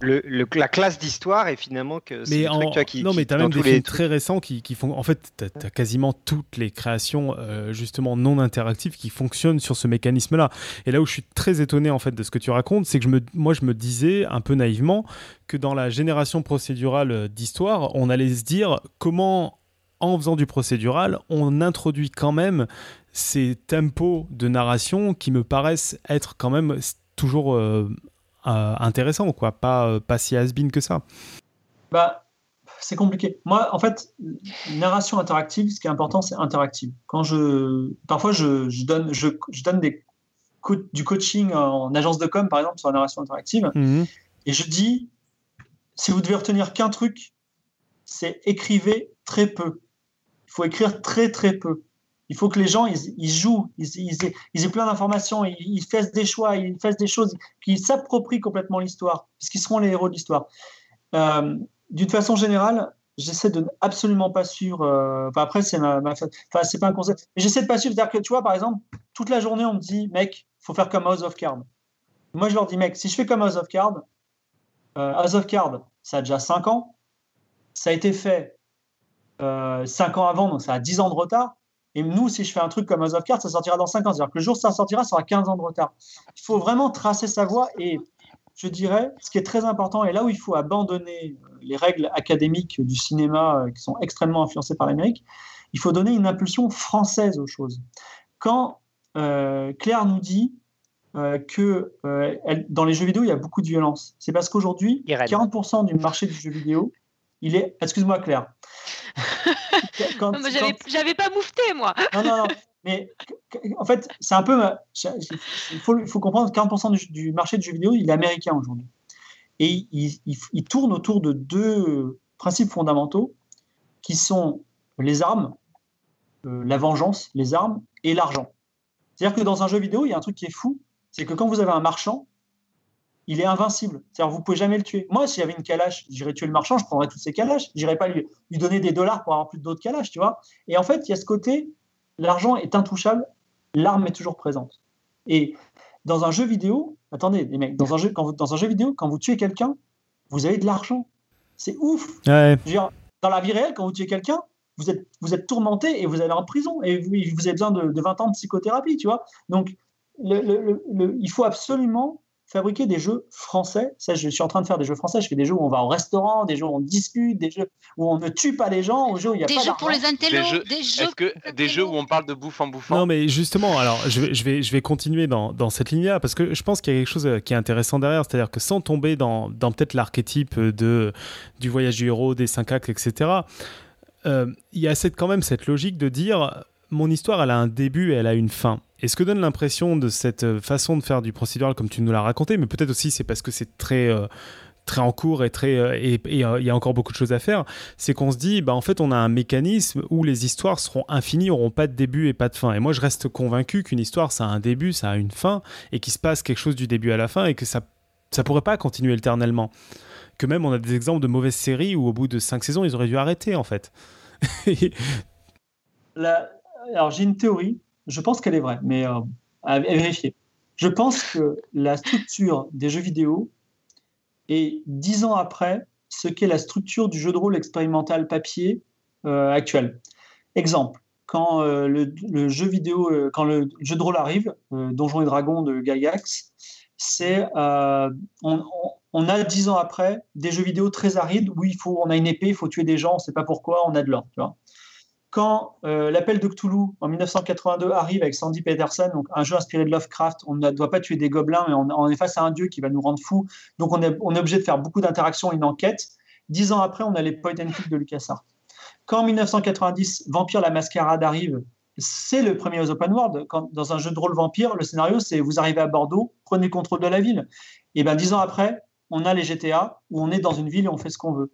Le, la classe d'histoire est finalement que. Mais en... qui, non, mais tu as même des films très récents qui, qui font. En fait, tu as, quasiment toutes les créations euh, justement non interactive qui fonctionne sur ce mécanisme-là. Et là où je suis très étonné en fait de ce que tu racontes, c'est que je me, moi je me disais un peu naïvement que dans la génération procédurale d'histoire, on allait se dire comment en faisant du procédural, on introduit quand même ces tempos de narration qui me paraissent être quand même toujours euh, euh, intéressants, quoi, pas, pas si has que ça. Bah, c'est compliqué. Moi, en fait, narration interactive, ce qui est important, c'est interactive. Quand je, parfois, je, donne, je, donne des du coaching en agence de com, par exemple, sur la narration interactive, mhm. et je dis, si vous devez retenir qu'un truc, c'est écrivez très peu. Il faut écrire très très peu. Il faut que les gens ils, jouent, ils, ils, aient, plein d'informations, ils, fassent des choix, ils fassent des choses, qu'ils s'approprient complètement l'histoire, parce qu'ils seront les héros de l'histoire. Euh, d'une façon générale, j'essaie de absolument pas suivre. Euh, après, c'est ma, Enfin, c'est pas un. Mais j'essaie de pas suivre. C'est-à-dire que, tu vois, par exemple, toute la journée, on me dit, mec, faut faire comme House of Cards. Moi, je leur dis, mec, si je fais comme House of Cards, euh, House of Cards, ça a déjà 5 ans. Ça a été fait euh, 5 ans avant, donc ça a 10 ans de retard. Et nous, si je fais un truc comme House of Cards, ça sortira dans 5 ans. C'est-à-dire que le jour où ça sortira, ça aura 15 ans de retard. Il faut vraiment tracer sa voie et je dirais, ce qui est très important, et là où il faut abandonner euh, les règles académiques du cinéma euh, qui sont extrêmement influencées par l'Amérique, il faut donner une impulsion française aux choses. Quand euh, Claire nous dit que dans les jeux vidéo, il y a beaucoup de violence, c'est parce qu'aujourd'hui, 40% du marché du jeu vidéo, il est... Excuse-moi Claire. J'avais pas moufté, moi. non, non, non. Mais en fait, c'est un peu. Il faut, comprendre que 40% du, marché du jeu vidéo, il est américain aujourd'hui. Et il, tourne autour de deux principes fondamentaux qui sont les armes, euh, la vengeance, les armes et l'argent. C'est-à-dire que dans un jeu vidéo, il y a un truc qui est fou c'est que quand vous avez un marchand, il est invincible. C'est-à-dire vous pouvez jamais le tuer. Moi, s'il y avait une calache, j'irais tuer le marchand, je prendrais toutes ces calaches. J'irais pas lui, lui donner des dollars pour avoir plus d'autres calaches, tu vois. Et en fait, il y a ce côté l'argent est intouchable, l'arme est toujours présente. Et dans un jeu vidéo, attendez, les mecs, dans un jeu, quand dans un jeu vidéo, quand vous tuez quelqu'un, vous avez de l'argent. C'est ouf. dans la vie réelle, quand vous tuez quelqu'un, vous êtes, vous êtes tourmenté et vous allez en prison et vous, vous avez besoin de, 20 ans de psychothérapie, tu vois. Donc, il faut absolument fabriquer des jeux français. Ça, je suis en train de faire des jeux français. Je fais des jeux où on va au restaurant, des jeux où on discute, des jeux où on ne tue pas les gens, des jeux où il y a des pas jeux pour les intellos, des jeux, des jeux, que, des jeux où on parle de bouffe en bouffant? Non, mais justement, alors je vais, je vais, je vais continuer dans, dans cette ligne-là parce que je pense qu'il y a quelque chose euh, qui est intéressant derrière, c'est-à-dire que sans tomber dans, dans peut-être l'archétype de du voyage du héros, des cinq actes, etc. Euh, il y a cette, quand même cette logique de dire mon histoire, elle a un début et elle a une fin. Et ce que donne l'impression de cette euh, façon de faire du procédural, comme tu nous l'as raconté, mais peut-être aussi c'est parce que c'est très euh, très en cours et euh, et il y a encore beaucoup de choses à faire, c'est qu'on se dit bah en fait on a un mécanisme où les histoires seront infinies, auront pas de début et pas de fin. Et moi je reste convaincu qu'une histoire ça a un début, ça a une fin et qu'il se passe quelque chose du début à la fin et que ça ça pourrait pas continuer éternellement. Que même on a des exemples de mauvaises séries où au bout de cinq saisons ils auraient dû arrêter en fait. Alors j'ai une théorie je pense qu'elle est vraie, mais euh, à vérifier. Je pense que la structure des jeux vidéo est dix ans après ce qu'est la structure du jeu de rôle expérimental papier euh, actuel. Exemple, quand euh, le, jeu vidéo, quand le jeu de rôle arrive, Donjons et Dragons de Gygax, c'est on, on, a dix ans après des jeux vidéo très arides où il faut, on a une épée, il faut tuer des gens, on ne sait pas pourquoi, on a de l'or. Quand euh, l'appel de Cthulhu en 1982 arrive avec Sandy Peterson, donc un jeu inspiré de Lovecraft, on ne doit pas tuer des gobelins, mais on, est face à un dieu qui va nous rendre fous. Donc on est, obligé de faire beaucoup d'interactions, une enquête. Dix ans après, on a les point and click de LucasArts. Quand en 1990, Vampire la Mascarade arrive, c'est le premier open world. Quand, dans un jeu de rôle vampire, le scénario, c'est vous arrivez à Bordeaux, prenez contrôle de la ville. Et bien dix ans après, on a les GTA où on est dans une ville et on fait ce qu'on veut.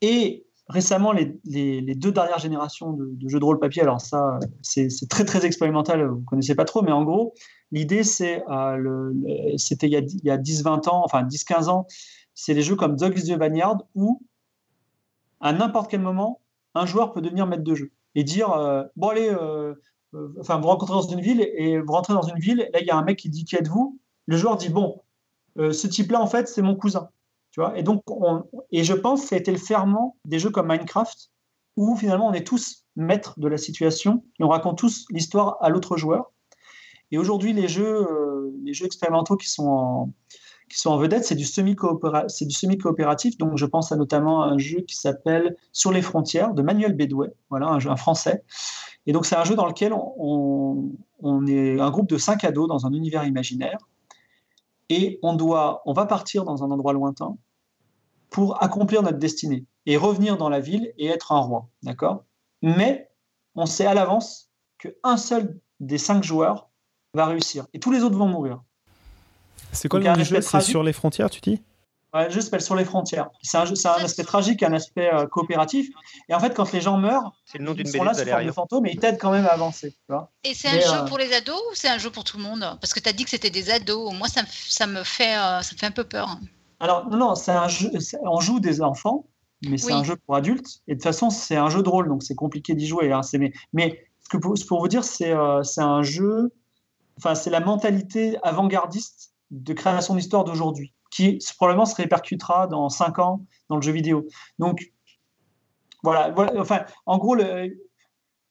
Et récemment, les, deux dernières générations de, jeux de rôle papier, alors ça, c'est très très expérimental, vous ne connaissez pas trop, mais en gros, l'idée, c'est, euh, c'était il y a, a 10-20 ans, enfin 10-15 ans, c'est les jeux comme Dogs the Vineyard où, à n'importe quel moment, un joueur peut devenir maître de jeu et dire euh, Bon, allez, euh, vous rencontrez dans une ville et vous rentrez dans une ville, là, il y a un mec qui dit Qui êtes-vous? Le joueur dit Bon, ce type-là, en fait, c'est mon cousin. Tu vois et donc, et je pense que ça a été le ferment des jeux comme Minecraft, où finalement on est tous maîtres de la situation et on raconte tous l'histoire à l'autre joueur. Et aujourd'hui, les jeux, euh, les jeux expérimentaux qui sont en, qui sont en vedette, c'est du semi-coopératif. donc, je pense à notamment un jeu qui s'appelle Sur les frontières de Manuel Bédouet, voilà, un jeu un français. Et donc, c'est un jeu dans lequel on, on, est un groupe de cinq ados dans un univers imaginaire et on doit, on va partir dans un endroit lointain pour accomplir notre destinée et revenir dans la ville et être un roi, d'accord? Mais on sait à l'avance qu'un seul des cinq joueurs va réussir. Et tous les autres vont mourir. C'est quoi le jeu? C'est sur les frontières, tu dis? Ouais, le jeu s'appelle Sur les frontières. C'est un, un, aspect tragique, un aspect euh, coopératif. Et en fait, quand les gens meurent, le nom ils sont là sous forme de fantômes et ils t'aident quand même à avancer. et c'est un jeu euh, pour les ados ou c'est un jeu pour tout le monde? Parce que tu as dit que c'était des ados. Moi, ça me, ça me, fait, euh, ça me fait un peu peur. Alors, non, non, c'est un jeu, on joue des enfants, mais c'est un jeu pour adultes. Et de toute façon, c'est un jeu de rôle, donc c'est compliqué d'y jouer. Hein. Mais, mais ce que pour, pour vous dire, c'est c'est un jeu, enfin, c'est la mentalité avant-gardiste de création d'histoire d'aujourd'hui qui probablement se répercutera dans 5 ans dans le jeu vidéo. Donc, voilà, enfin, en gros,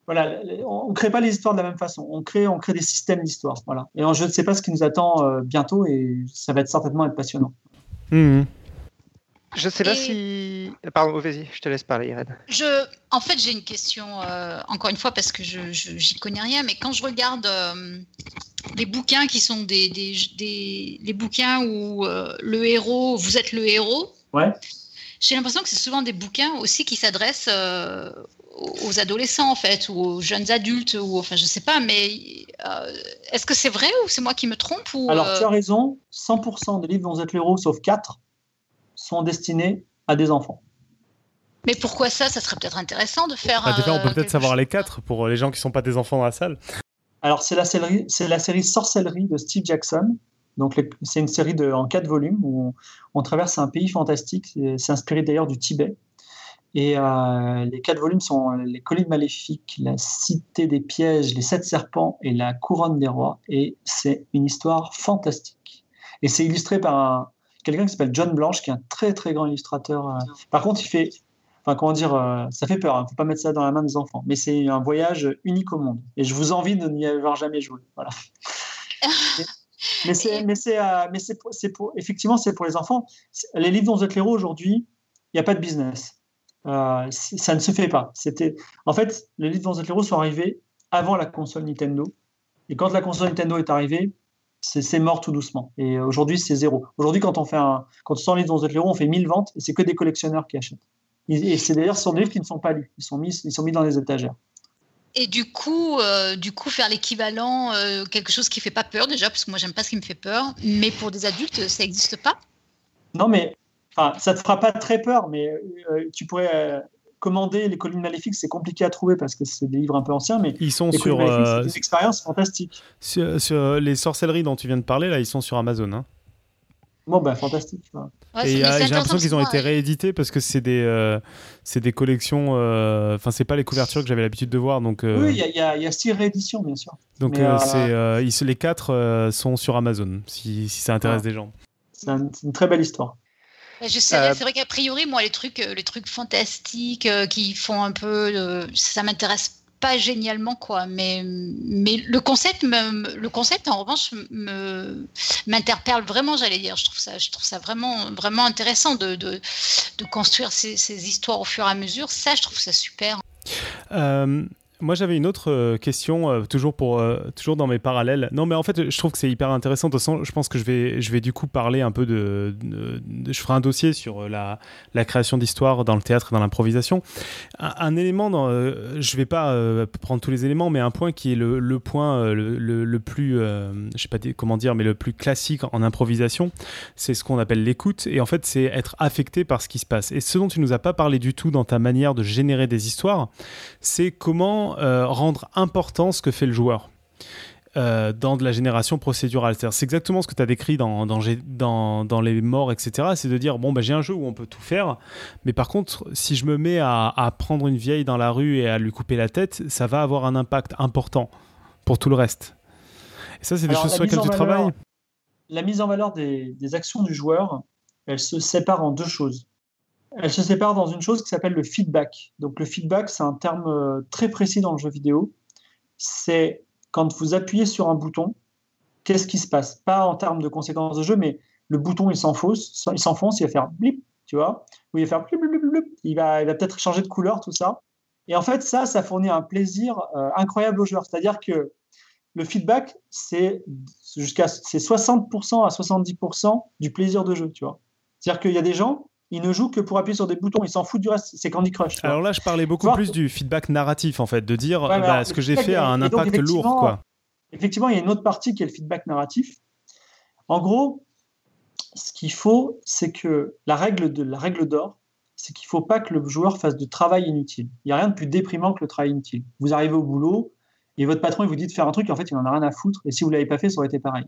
voilà, on ne crée pas les histoires de la même façon. On crée, on crée des systèmes d'histoire. Voilà. Et je ne sais pas ce qui nous attend euh, bientôt et ça va être certainement être passionnant. Mmh. Je ne sais pas si. Pardon, vas-y, je te laisse parler, Irène. Je... En fait, j'ai une question, euh, encore une fois, parce que je n'y connais rien, mais quand je regarde euh, les bouquins qui sont des, des, des les bouquins où euh, le héros, vous êtes le héros. Ouais. J'ai l'impression que c'est souvent des bouquins aussi qui s'adressent euh, aux adolescents en fait ou aux jeunes adultes ou enfin je sais pas mais euh, est-ce que c'est vrai ou c'est moi qui me trompe ou, Alors tu as raison, 100% des livres dont vous êtes le héros sauf 4 sont destinés à des enfants. Mais pourquoi ça Ça serait peut-être intéressant de faire. Bah, déjà, on peut peut-être savoir les quatre pour les gens qui ne sont pas des enfants dans la salle. Alors, c'est la, série, c'est la série Sorcellerie de Steve Jackson. Donc, c'est une série de, en quatre volumes où on, traverse un pays fantastique. C'est inspiré d'ailleurs du Tibet. Et euh, les quatre volumes sont Les collines maléfiques, La cité des pièges, Les sept serpents et La couronne des rois. Et c'est une histoire fantastique. Et c'est illustré par quelqu'un qui s'appelle John Blanche, qui est un très très grand illustrateur. Euh. Par contre, il fait, Enfin, comment dire, euh, ça fait peur. Il hein. ne faut pas mettre ça dans la main des enfants. Mais c'est un voyage unique au monde. Et je vous envie de n'y avoir jamais joué. Voilà. mais c'est, mais c'est, euh, mais c'est, c'est pour, effectivement, c'est pour les enfants. Les livres dont vous êtes aujourd'hui, il n'y a pas de business. Euh, ça ne se fait pas. C'était, en fait, les livres dont vous êtes sont arrivés avant la console Nintendo. Et quand la console Nintendo est arrivée, c'est, mort tout doucement. Et aujourd'hui, c'est zéro. Aujourd'hui, quand on fait un, quand on sort les livres êtes héros, on fait 1000 ventes et c'est que des collectionneurs qui achètent. Et c'est d'ailleurs sur des livres qui ne sont pas lus. Ils sont mis, ils sont mis dans les étagères. Et du coup, euh, du coup, faire l'équivalent, euh, quelque chose qui fait pas peur déjà, parce que moi j'aime pas ce qui me fait peur, mais pour des adultes, ça n'existe pas? Non, mais enfin, ça te fera pas très peur, mais euh, tu pourrais commander les collines maléfiques, c'est compliqué à trouver parce que c'est des livres un peu anciens, mais ils sont sur des expériences fantastiques. Sur, sur, les sorcelleries dont tu viens de parler, là, ils sont sur Amazon. Hein. Bon, ben fantastique. et euh, j'ai l'impression qu'ils ont été réédités parce que c'est des, euh, c'est des collections. Euh, enfin, c'est pas les couvertures que j'avais l'habitude de voir. Donc, Oui, il y, a six rééditions, bien sûr. Donc, c'est, les quatre sont sur Amazon, si, si ça intéresse des gens. C'est une très belle histoire. Je sais, c'est vrai qu'a priori, moi, les trucs, les trucs fantastiques qui font un peu, ça m'intéresse pas génialement quoi. Mais mais le concept me, le concept en revanche me m'interpelle vraiment j'allais dire. Je trouve ça je trouve ça vraiment vraiment intéressant de, de, de construire ces, ces, histoires au fur et à mesure. Ça je trouve ça super. Euh, Moi, j'avais une autre euh, question, euh, toujours, pour, euh, toujours dans mes parallèles. Non, mais en fait, je trouve que c'est hyper intéressant. De toute façon, je pense que je vais, je vais du coup parler un peu de. je ferai un dossier sur la, création d'histoire dans le théâtre et dans l'improvisation. Un, élément, dans, je vais pas prendre tous les éléments, mais un point qui est le, point le, plus. je sais pas comment dire, mais le plus classique en improvisation, c'est ce qu'on appelle l'écoute. Et en fait, c'est être affecté par ce qui se passe. Et ce dont tu nous as pas parlé du tout dans ta manière de générer des histoires, c'est comment euh, rendre important ce que fait le joueur. Euh, dans de la génération procédurale. C'est exactement ce que tu as décrit dans, dans, dans, les morts, etc. C'est de dire, bon, bah, j'ai un jeu où on peut tout faire, mais par contre, si je me mets à, prendre une vieille dans la rue et à lui couper la tête, ça va avoir un impact important pour tout le reste. Et ça, c'est des choses sur lesquelles tu travailles La mise en valeur des, des actions du joueur, elle se sépare en deux choses. Elle se sépare dans une chose qui s'appelle le feedback. Donc le feedback, c'est un terme euh, très précis dans le jeu vidéo. C'est quand vous appuyez sur un bouton, qu'est-ce qui se passe? Pas en termes de conséquences de jeu, mais le bouton il s'enfonce, il s'enfonce, il va faire blip, tu vois, ou il va faire blip, blip, blip, il va, il va peut-être changer de couleur, tout ça. Et en fait, ça, ça fournit un plaisir euh, incroyable aux joueurs. C'est-à-dire que le feedback, c'est jusqu'à c'est 60% à 70% du plaisir de jeu, tu vois? C'est-à-dire qu'il y a des gens, il ne joue que pour appuyer sur des boutons, il s'en fout du reste, c'est Candy Crush. Alors là, je parlais beaucoup plus du feedback narratif, en fait, de dire bah, ce que j'ai fait a un impact lourd. Quoi. Effectivement, il y a une autre partie qui est le feedback narratif. En gros, ce qu'il faut, c'est que la règle de la règle d'or, c'est qu'il ne faut pas que le joueur fasse de travail inutile. Il n'y a rien de plus déprimant que le travail inutile. Vous arrivez au boulot, et votre patron il vous dit de faire un truc, et en fait il n'en a rien à foutre, et si vous ne l'avez pas fait, ça aurait été pareil.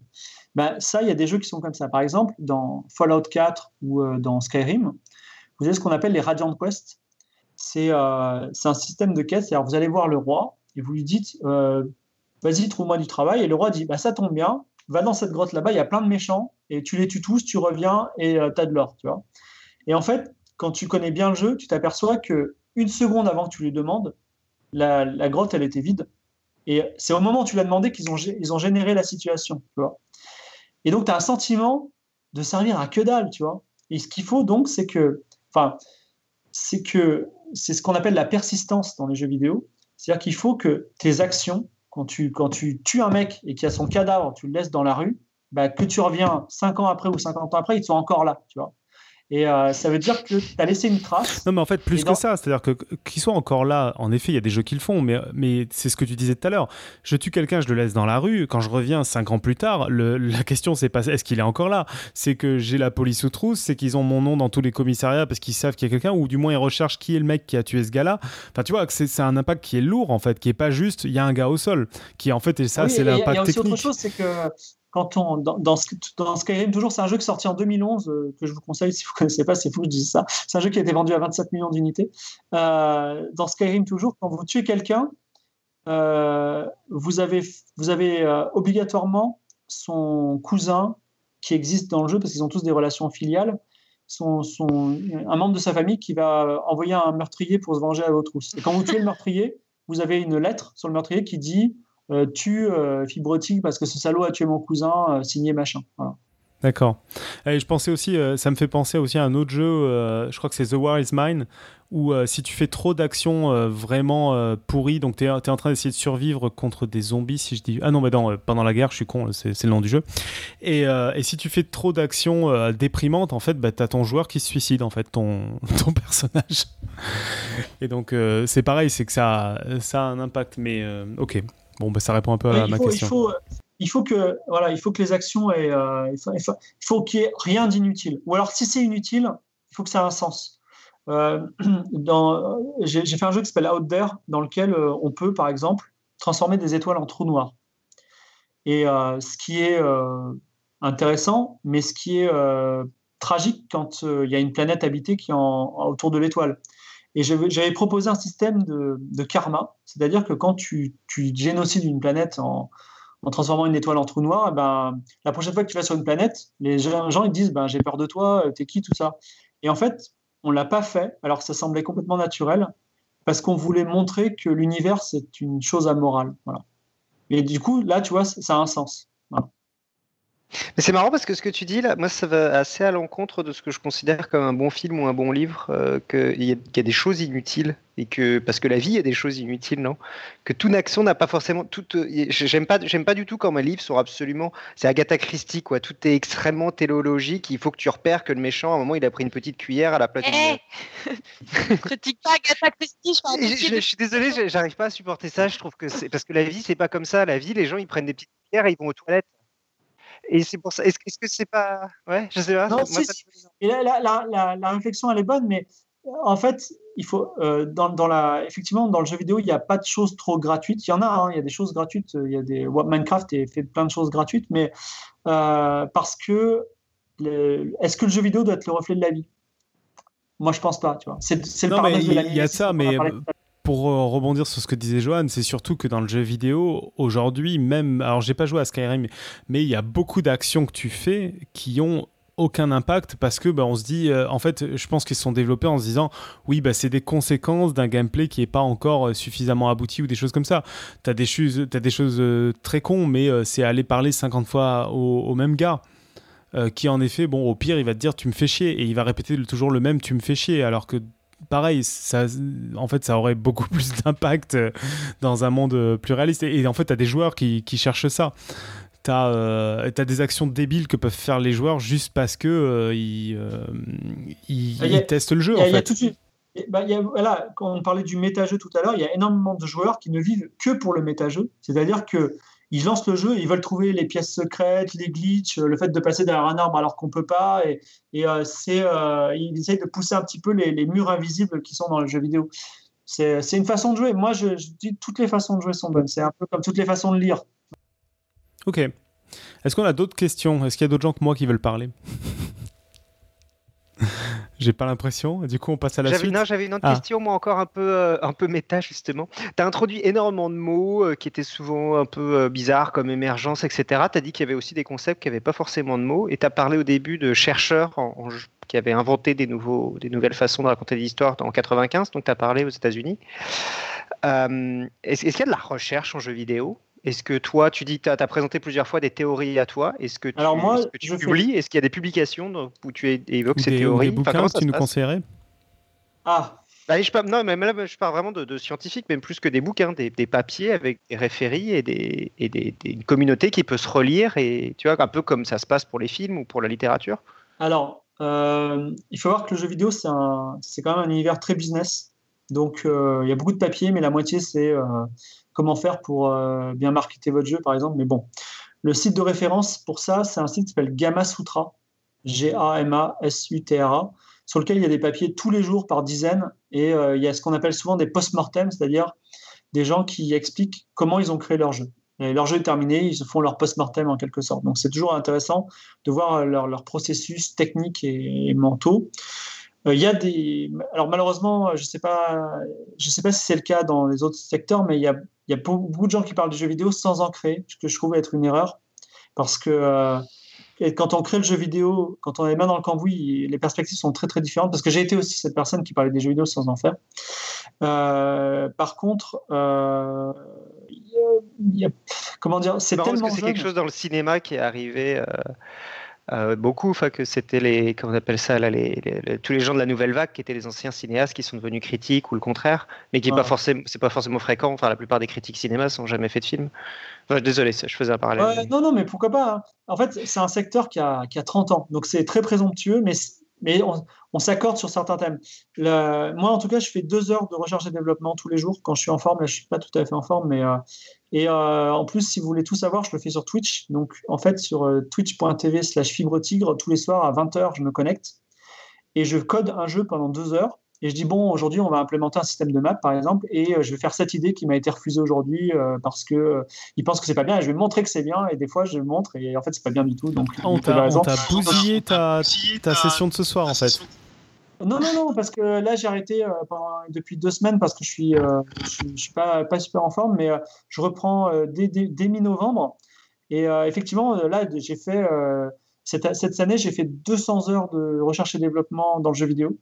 Ben, ça, il y a des jeux qui sont comme ça. Par exemple, dans Fallout 4 ou euh, dans Skyrim, vous avez ce qu'on appelle les Radiant Quest. Euh, c'est un système de quête, c'est-à-dire vous allez voir le roi, et vous lui dites, euh, vas-y, trouve-moi du travail, et le roi dit, bah, ça tombe bien, va dans cette grotte là-bas, il y a plein de méchants, et tu les tues tous, tu reviens, et tu as de l'or. Et en fait, quand tu connais bien le jeu, tu t'aperçois que une seconde avant que tu lui demandes, la, la grotte, elle était vide et c'est au moment où tu l'as demandé qu'ils ont, ils ont généré la situation. Tu vois. Et donc, tu as un sentiment de servir à que dalle, tu vois. Et ce qu'il faut donc, c'est que, enfin, c'est que c'est ce qu'on appelle la persistance dans les jeux vidéo. C'est-à-dire qu'il faut que tes actions, quand tu, quand tu tues un mec et qu'il a son cadavre, tu le laisses dans la rue, bah, que tu reviens 5 ans après ou 50 ans après, ils sont encore là, tu vois. Et euh, ça veut dire que tu as laissé une trace. Non, mais en fait, plus que ça, c'est-à-dire que qu'ils soient encore là, en effet, il y a des jeux qui le font, mais, mais c'est ce que tu disais tout à l'heure. Je tue quelqu'un, je le laisse dans la rue. Quand je reviens cinq ans plus tard, la question, c'est pas est-ce qu'il est encore là? C'est que j'ai la police sous trousse, c'est qu'ils ont mon nom dans tous les commissariats parce qu'ils savent qu'il y a quelqu'un, ou du moins ils recherchent qui est le mec qui a tué ce gars-là. Enfin, tu vois, c'est un impact qui est lourd, en fait, qui est pas juste, il y a un gars au sol, qui en fait, et ça, c'est l'impact technique. Il y a aussi autre chose, c'est que quand on, dans, dans, Skyrim, toujours, c'est un jeu qui est sorti en 2011, euh, que je vous conseille si vous ne connaissez pas, c'est fou que je dise ça. C'est un jeu qui a été vendu à 27 millions d'unités. Euh, dans Skyrim, toujours, quand vous tuez quelqu'un, euh, vous avez, vous avez obligatoirement son cousin qui existe dans le jeu, parce qu'ils ont tous des relations filiales, son, son, un membre de sa famille qui va envoyer un meurtrier pour se venger à votre trousse. Et quand vous tuez le meurtrier, vous avez une lettre sur le meurtrier qui dit tue euh, Fibrotique parce que ce salaud a tué mon cousin, euh, signé machin. D'accord. Et je pensais aussi, ça me fait penser aussi à un autre jeu, je crois que c'est The War is Mine, où si tu fais trop d'actions vraiment pourries, donc tu es, en train d'essayer de survivre contre des zombies, si je dis. Ah non, mais non, pendant la guerre, je suis con, c'est le nom du jeu. Et, et, si tu fais trop d'actions déprimantes, en fait, bah, tu as ton joueur qui se suicide, en fait, ton, ton personnage. Et donc, c'est pareil, c'est que ça, ça a un impact, mais ok. Bon, bah, ça répond un peu à ma question. Il faut, il faut, que, voilà, il faut que les actions aient, euh, il faut, qu'il n'y ait rien d'inutile. Ou alors, si c'est inutile, il faut que ça ait un sens. Euh, j'ai, fait un jeu qui s'appelle Out There, dans lequel euh, on peut, par exemple, transformer des étoiles en trous noirs. Et ce qui est intéressant, mais ce qui est tragique quand il y a une planète habitée qui est autour de l'étoile. Et j'avais proposé un système de, karma, c'est-à-dire que quand tu, génocides une planète en, transformant une étoile en trou noir, eh ben, la prochaine fois que tu vas sur une planète, les gens ils disent ben, J'ai peur de toi, t'es qui, tout ça. Et en fait, on ne l'a pas fait, alors ça semblait complètement naturel, parce qu'on voulait montrer que l'univers, c'est une chose amorale. Voilà. Et du coup, là, tu vois, ça a un sens. Mais c'est marrant parce que ce que tu dis là, moi ça va assez à l'encontre de ce que je considère comme un bon film ou un bon livre, euh, qu'il y, a des choses inutiles et que parce que la vie a des choses inutiles, non? Que toute action n'a pas forcément toute. Euh, j'aime pas, j'aime pas du tout quand mes livres sont absolument. C'est Agatha Christie quoi. Tout est extrêmement téléologique. Il faut que tu repères que le méchant à un moment il a pris une petite cuillère à la place. Hey eh critique pas Agatha Christie. Je, je, suis désolé, j'arrive pas à supporter ça. Je trouve que c'est parce que la vie c'est pas comme ça. La vie, les gens ils prennent des petites cuillères et ils vont aux toilettes. Et c'est pour ça. Est-ce que c'est pas. Ouais, je sais pas. Non, Et la, réflexion, elle est bonne, mais en fait, il faut. Euh, dans, dans, la, effectivement, dans le jeu vidéo, il n'y a pas de choses trop gratuites. Il y en a, hein, il y a des choses gratuites. Il y a des. Minecraft est fait plein de choses gratuites, mais euh, parce que. Est-ce que le jeu vidéo doit être le reflet de la vie? Moi, je pense pas, tu vois. C'est le paramètre de la Il y a ça, mais pour euh, rebondir sur ce que disait Johan, c'est surtout que dans le jeu vidéo, aujourd'hui, même, alors j'ai pas joué à Skyrim, mais il y a beaucoup d'actions que tu fais qui ont aucun impact parce que bah, on se dit euh, en fait je pense qu'ils se sont développés en se disant oui bah c'est des conséquences d'un gameplay qui est pas encore euh, suffisamment abouti ou des choses comme ça. T'as des choses as des choses très cons mais c'est aller parler 50 fois au, au même gars qui en effet bon au pire il va te dire tu me fais chier et il va répéter toujours le même tu me fais chier alors que pareil, ça, en fait, ça aurait beaucoup plus d'impact euh, dans un monde euh, plus réaliste. Et, en fait, tu as des joueurs qui, cherchent ça. Tu as, euh, des actions débiles que peuvent faire les joueurs juste parce que ils, testent le jeu. en fait. Bah, voilà, quand on parlait du méta-jeu tout à l'heure, il y a énormément de joueurs qui ne vivent que pour le méta-jeu. C'est-à-dire que ils lancent le jeu, ils veulent trouver les pièces secrètes, les glitches, le fait de passer derrière un arbre alors qu'on peut pas, et, euh, c'est, euh, ils essayent de pousser un petit peu les, murs invisibles qui sont dans le jeu vidéo. C'est, c'est une façon de jouer. Moi, je, je, dis toutes les façons de jouer sont bonnes. C'est un peu comme toutes les façons de lire. Ok. Est-ce qu'on a d'autres questions? Est-ce qu'il y a d'autres gens que moi qui veulent parler? J'ai pas l'impression. Du coup, on passe à la suite. Non, j'avais une autre ah. question, moi encore un peu, euh, un peu méta justement. Tu as introduit énormément de mots euh, qui étaient souvent un peu euh, bizarres, comme émergence, etc. Tu as dit qu'il y avait aussi des concepts qui n'avaient pas forcément de mots. Et tu as parlé au début de chercheurs qui avaient inventé des, nouveaux, des nouvelles façons de raconter des histoires en 95. Donc, tu as parlé aux États-Unis. Est-ce qu'il y a de la recherche en jeu vidéo? Est-ce que toi, tu dis que tu as, présenté plusieurs fois des théories à toi? Est-ce que tu, Alors moi, que tu publies? Est-ce qu'il y a des publications où tu évoques ces théories? Des bouquins que tu nous conseillerais? Ah. Bah, je parle, non, mais là, je parle vraiment de, scientifiques, même plus que des bouquins, des, papiers avec des référies et, des, et des, une communauté qui peut se relire, et tu vois, un peu comme ça se passe pour les films ou pour la littérature. Alors, euh, il faut voir que le jeu vidéo, c'est, c'est quand même un univers très business. Donc, euh, il y a beaucoup de papiers, mais la moitié, c'est euh, comment faire pour euh, bien marketer votre jeu, par exemple. Mais bon, le site de référence pour ça, c'est un site qui s'appelle Gamma Sutra, G-A-M-A-S-U-T-R-A, sur lequel il y a des papiers tous les jours par dizaines. Et euh, il y a ce qu'on appelle souvent des post-mortem, c'est-à-dire des gens qui expliquent comment ils ont créé leur jeu. Et leur jeu est terminé, ils font leur post-mortem en quelque sorte. Donc c'est toujours intéressant de voir leur, leur processus technique et mentaux. Euh, il y a des. Alors malheureusement, je ne sais, pas, sais pas si c'est le cas dans les autres secteurs, mais il y a, il y a beaucoup de gens qui parlent de jeux vidéo sans en créer, ce que je trouve être une erreur. Parce que euh, quand on crée le jeu vidéo, quand on est main dans le cambouis, les perspectives sont très très différentes. Parce que j'ai été aussi cette personne qui parlait des jeux vidéo sans en faire. Euh, par contre, y a, comment dire, c'est tellement. c'est quelque chose dans le cinéma qui est arrivé. Euh, beaucoup, que c'était les, comment on appelle ça, là, les, tous les gens de la nouvelle vague qui étaient les anciens cinéastes qui sont devenus critiques ou le contraire, mais qui n'est pas forcément, c'est pas forcément fréquent. Enfin, la plupart des critiques cinéma sont jamais fait de film. désolé, je faisais un parallèle. non, non, mais pourquoi pas hein. En fait, c'est un secteur qui a, qui a 30 ans, donc c'est très présomptueux, mais mais on, s'accorde sur certains thèmes. moi, en tout cas, je fais deux heures de recherche et développement tous les jours quand je suis en forme. Là, je suis pas tout à fait en forme, mais euh, et euh, en plus, si vous voulez tout savoir, je le fais sur Twitch. Donc, en fait, sur euh, twitch.tv/slash fibre tigre, tous les soirs à 20h, je me connecte et je code un jeu pendant deux heures. Et je dis, bon, aujourd'hui, on va implémenter un système de map, par exemple, et je vais faire cette idée qui m'a été refusée aujourd'hui parce que il pense que c'est pas bien, et je vais montrer que c'est bien, et des fois, je montre, et en fait, c'est pas bien du tout. Donc, on t'a bousillé ta, ta session de ce soir, en fait. Non, non, non, parce que là, j'ai arrêté euh, depuis deux semaines parce que je suis, euh, je, suis pas, pas super en forme, mais euh, je reprends dès, dès, mi-novembre. Et effectivement, là, j'ai fait, cette, cette, année, j'ai fait 200 heures de recherche et développement dans le jeu vidéo.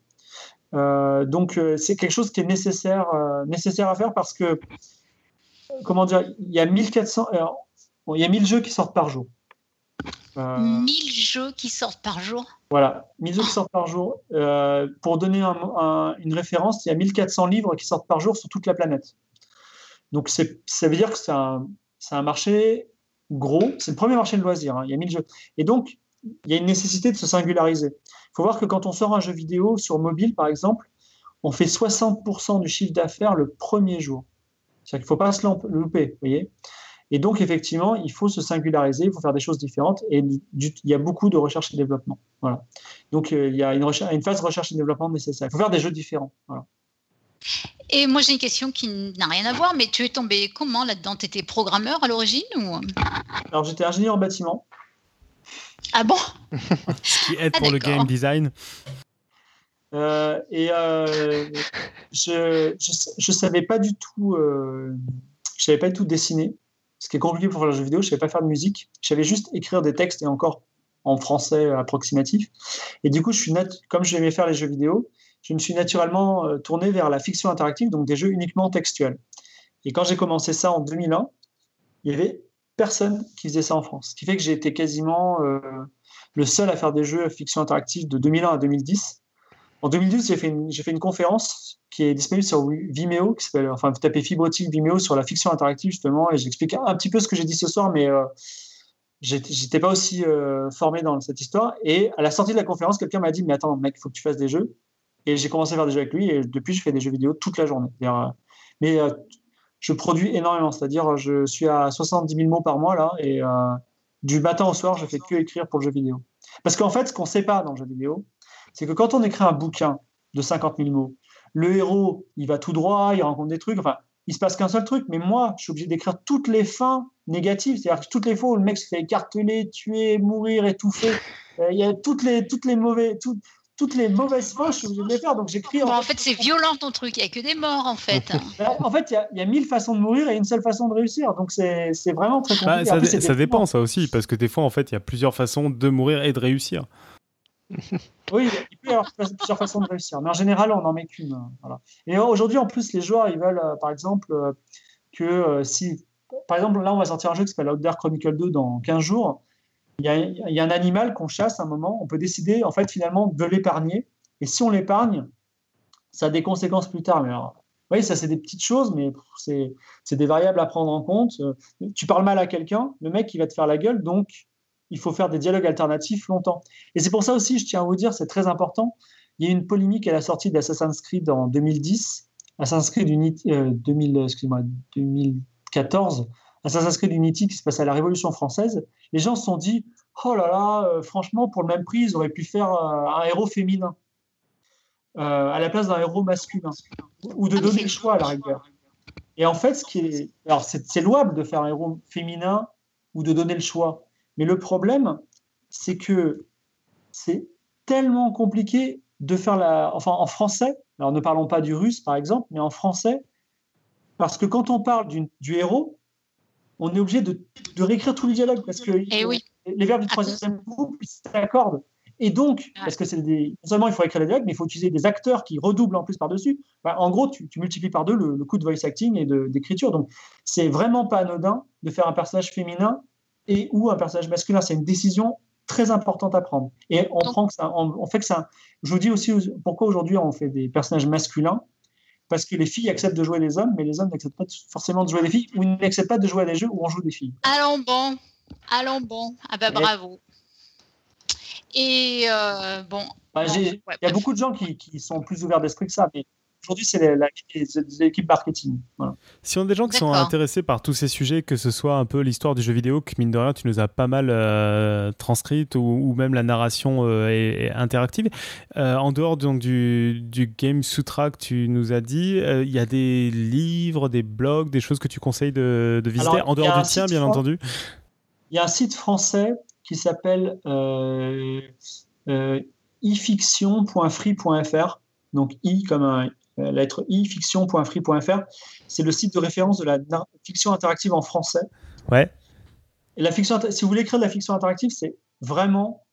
Donc, c'est quelque chose qui est nécessaire, nécessaire à faire parce que, comment dire, il y a 1400, il y a 1000 jeux qui sortent par jour. 1000 jeux qui sortent par jour Voilà, 1000 jeux qui sortent par jour. pour donner une référence, il y a 1400 livres qui sortent par jour sur toute la planète. Donc ça veut dire que c'est un, un, marché gros, c'est le premier marché de loisirs, hein. il y a 1000 jeux. Et donc, il y a une nécessité de se singulariser. Il faut voir que quand on sort un jeu vidéo sur mobile, par exemple, on fait 60% du chiffre d'affaires le premier jour. C'est-à-dire qu'il ne faut pas se louper, voyez et donc, effectivement, il faut se singulariser, il faut faire des choses différentes et il y a beaucoup de recherche et développement. Voilà. Donc, euh, il y a une, une, phase de recherche et développement nécessaire. Il faut faire des jeux différents. Voilà. Et moi, j'ai une question qui n'a rien à voir, mais tu es tombé comment là-dedans? Tu étais programmeur à l'origine ou... Alors, j'étais ingénieur en bâtiment. Ah bon? Ce qui aide ah, pour le game design. Euh, et euh, je, je, savais pas du tout, euh, je savais pas du tout dessiner. Ce qui est compliqué pour faire des jeux vidéo, je savais pas faire de musique. Je savais juste écrire des textes et encore en français approximatif. Et du coup, je suis comme j'aimais faire les jeux vidéo, je me suis naturellement euh, tourné vers la fiction interactive, donc des jeux uniquement textuels. Et quand j'ai commencé ça en 2001, il y avait personne qui faisait ça en France. Ce qui fait que j'ai été quasiment euh, le seul à faire des jeux fiction interactive de 2001 à 2010. En 2012, j'ai fait, une, conférence qui est disponible sur Vimeo, qui s'appelle, enfin, vous tapez Fibrotique Vimeo sur la fiction interactive, justement, et j'explique un petit peu ce que j'ai dit ce soir, mais euh, j'étais pas aussi formé dans cette histoire. Et à la sortie de la conférence, quelqu'un m'a dit Mais attends, mec, il faut que tu fasses des jeux. Et j'ai commencé à faire des jeux avec lui et depuis, je fais des jeux vidéo toute la journée. Euh, mais euh, je produis énormément, c'est-à-dire je suis à 70 000 mots par mois là et euh, du matin au soir, je fais que écrire pour le jeu vidéo. Parce qu'en fait, ce qu'on ne sait pas dans le jeu vidéo, c'est que quand on écrit un bouquin de 50 000 mots, le héros, il va tout droit, il rencontre des trucs, enfin, il se passe qu'un seul truc, mais moi, je suis obligé d'écrire toutes les fins négatives, c'est-à-dire toutes les fois où le mec se fait écarteler, tuer, mourir, étouffer, il y a toutes les, toutes les mauvais, toutes les mauvaises fois, je suis obligé de les faire. Donc j'écris. en, fait, c'est violent ton truc. Il n'y a que des morts en fait. Bah, en fait, il y, a mille façons de mourir et une seule façon de réussir. Donc c'est vraiment très bah, compliqué. ça, dépend ça aussi parce que des fois en fait il y a plusieurs façons de mourir et de réussir. oui, il peut y avoir plusieurs façons de réussir, mais en général on n'en met qu'une. Voilà. Et aujourd'hui en plus les joueurs ils veulent euh, par exemple euh, que euh, si par exemple là on va sortir un jeu qui s'appelle Outdoor Chronicle 2 dans 15 jours il y, a, un animal qu'on chasse à un moment, on peut décider en fait finalement de l'épargner. Et si on l'épargne, ça a des conséquences plus tard. Mais oui, ça c'est des petites choses, mais c'est des variables à prendre en compte. Euh, tu parles mal à quelqu'un, le mec il va te faire la gueule, donc il faut faire des dialogues alternatifs longtemps. Et c'est pour ça aussi, je tiens à vous dire, c'est très important. Il y a eu une polémique à la sortie d'Assassin's Creed en 2010, Assassin's Creed Unity, euh, 2000, 2014, Assassin's Creed Unity qui se passe à la Révolution française, les gens se sont dit Oh là là, euh, franchement, pour le même prix, ils auraient pu faire euh, un héros féminin euh, à la place d'un héros masculin, ou de donner le choix à la rigueur. Et en fait, ce qui est. Alors, c'est louable de faire un héros féminin ou de donner le choix. Mais le problème, c'est que c'est tellement compliqué de faire la. Enfin, en français, alors ne parlons pas du russe par exemple, mais en français, parce que quand on parle du héros, on est obligé de, réécrire tous les dialogues parce que eh les verbes du troisième groupe s'accordent. Et donc, parce que c'est des, non seulement il faut écrire les dialogues, mais il faut utiliser des acteurs qui redoublent en plus par-dessus. en gros, tu, multiplies par deux le, coût de voice acting et d'écriture. Donc, c'est vraiment pas anodin de faire un personnage féminin et ou un personnage masculin. C'est une décision très importante à prendre. Et on, prend que ça, on fait que ça. Je vous dis aussi pourquoi aujourd'hui on fait des personnages masculins parce que les filles acceptent de jouer les hommes, mais les hommes n'acceptent pas forcément de jouer des filles, ou n'acceptent pas de jouer à des jeux où on joue des filles. Allons bon, allons bon. Ah bah bravo. Et euh, bon. Bah, il y a beaucoup de gens qui, qui sont plus ouverts d'esprit que ça, mais Aujourd'hui, c'est l'équipe marketing. Si on a des gens qui sont intéressés par tous ces sujets, que ce soit un peu l'histoire du jeu vidéo, que mine de rien, tu nous as pas mal euh, transcrite, ou, même la narration euh, interactive, euh, en dehors donc, du, du Game Sutra que tu nous as dit, il y a des livres, des blogs, des choses que tu conseilles de, visiter, en dehors du tien, bien entendu Il y a un site français qui s'appelle ifiction.free.fr donc i comme un euh, la lettre i, fiction.free.fr. C'est le site de référence de la fiction interactive en français. Ouais. Et la fiction, si vous voulez écrire de la fiction interactive, c'est vraiment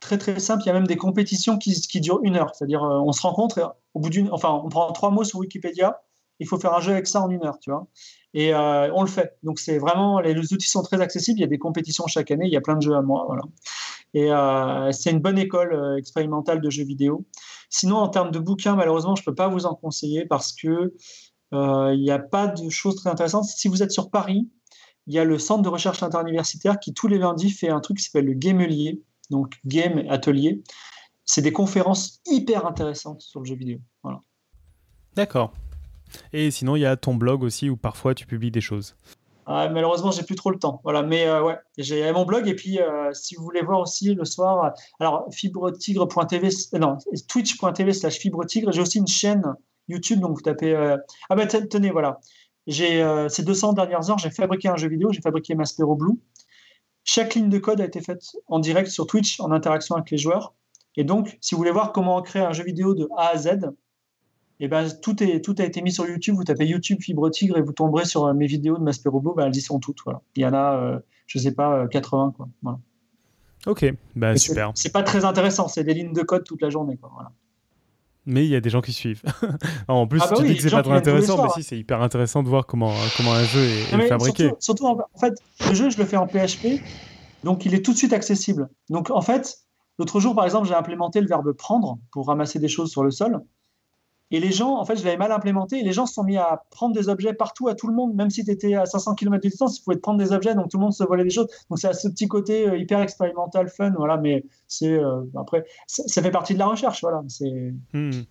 très très simple. Il y a même des compétitions qui, qui durent une heure. C'est-à-dire, euh, on se rencontre et au bout d'une, enfin, on prend trois mots sur Wikipédia. Il faut faire un jeu avec ça en une heure, tu vois. Et on le fait. Donc c'est vraiment, les, outils sont très accessibles. Il y a des compétitions chaque année. Il y a plein de jeux à moi. Voilà. Et c'est une bonne école expérimentale de jeux vidéo. Sinon, en termes de bouquins, malheureusement, je ne peux pas vous en conseiller parce que il n'y a pas de choses très intéressantes. Si vous êtes sur Paris, il y a le centre de recherche interuniversitaire qui tous les lundis fait un truc qui s'appelle le Gamelier, donc Game Atelier. C'est des conférences hyper intéressantes sur le jeu vidéo. D'accord. Et sinon, il y a ton blog aussi où parfois tu publies des choses. Ah, malheureusement, j'ai plus trop le temps. Voilà, mais euh, ouais, j'ai mon blog et puis euh, si vous voulez voir aussi le soir, euh, alors fibretigre.tv, non, twitch.tv slash fibretigre. J'ai aussi une chaîne YouTube, donc vous tapez. Ah ben tenez, voilà. J'ai ces 200 dernières heures, j'ai fabriqué un jeu vidéo, j'ai fabriqué Maspero Blue. Chaque ligne de code a été faite en direct sur Twitch, en interaction avec les joueurs. Et donc, si vous voulez voir comment créer un jeu vidéo de A à Z, et eh ben, tout, est, tout a été mis sur YouTube. Vous tapez YouTube Fibre Tigre et vous tomberez sur euh, mes vidéos de Maspero Blue. Ben, elles y sont toutes. Voilà. Il y en a, euh, je sais pas, 80. Euh, quoi. Voilà. Ok, bah, super. C'est pas très intéressant. C'est des lignes de code toute la journée. Quoi. Voilà mais il y a des gens qui suivent. en plus, ah bah tu dis que c'est pas très intéressant, mais si, c'est hyper intéressant de voir comment, comment un jeu est, fabriqué. Surtout, en fait, le jeu, je le fais en PHP, donc il est tout de suite accessible. Donc en fait, l'autre jour, par exemple, j'ai implémenté le verbe prendre pour ramasser des choses sur le sol. Et les gens, en fait, je l'avais mal implémenté, et les gens se sont mis à prendre des objets partout à tout le monde, même si tu étais à 500 km de distance, ils pouvaient te prendre des objets, donc tout le monde se volait des choses. Donc c'est à ce petit côté euh, hyper expérimental, fun, voilà, mais c'est euh, après, ça fait partie de la recherche, voilà, c'est hmm.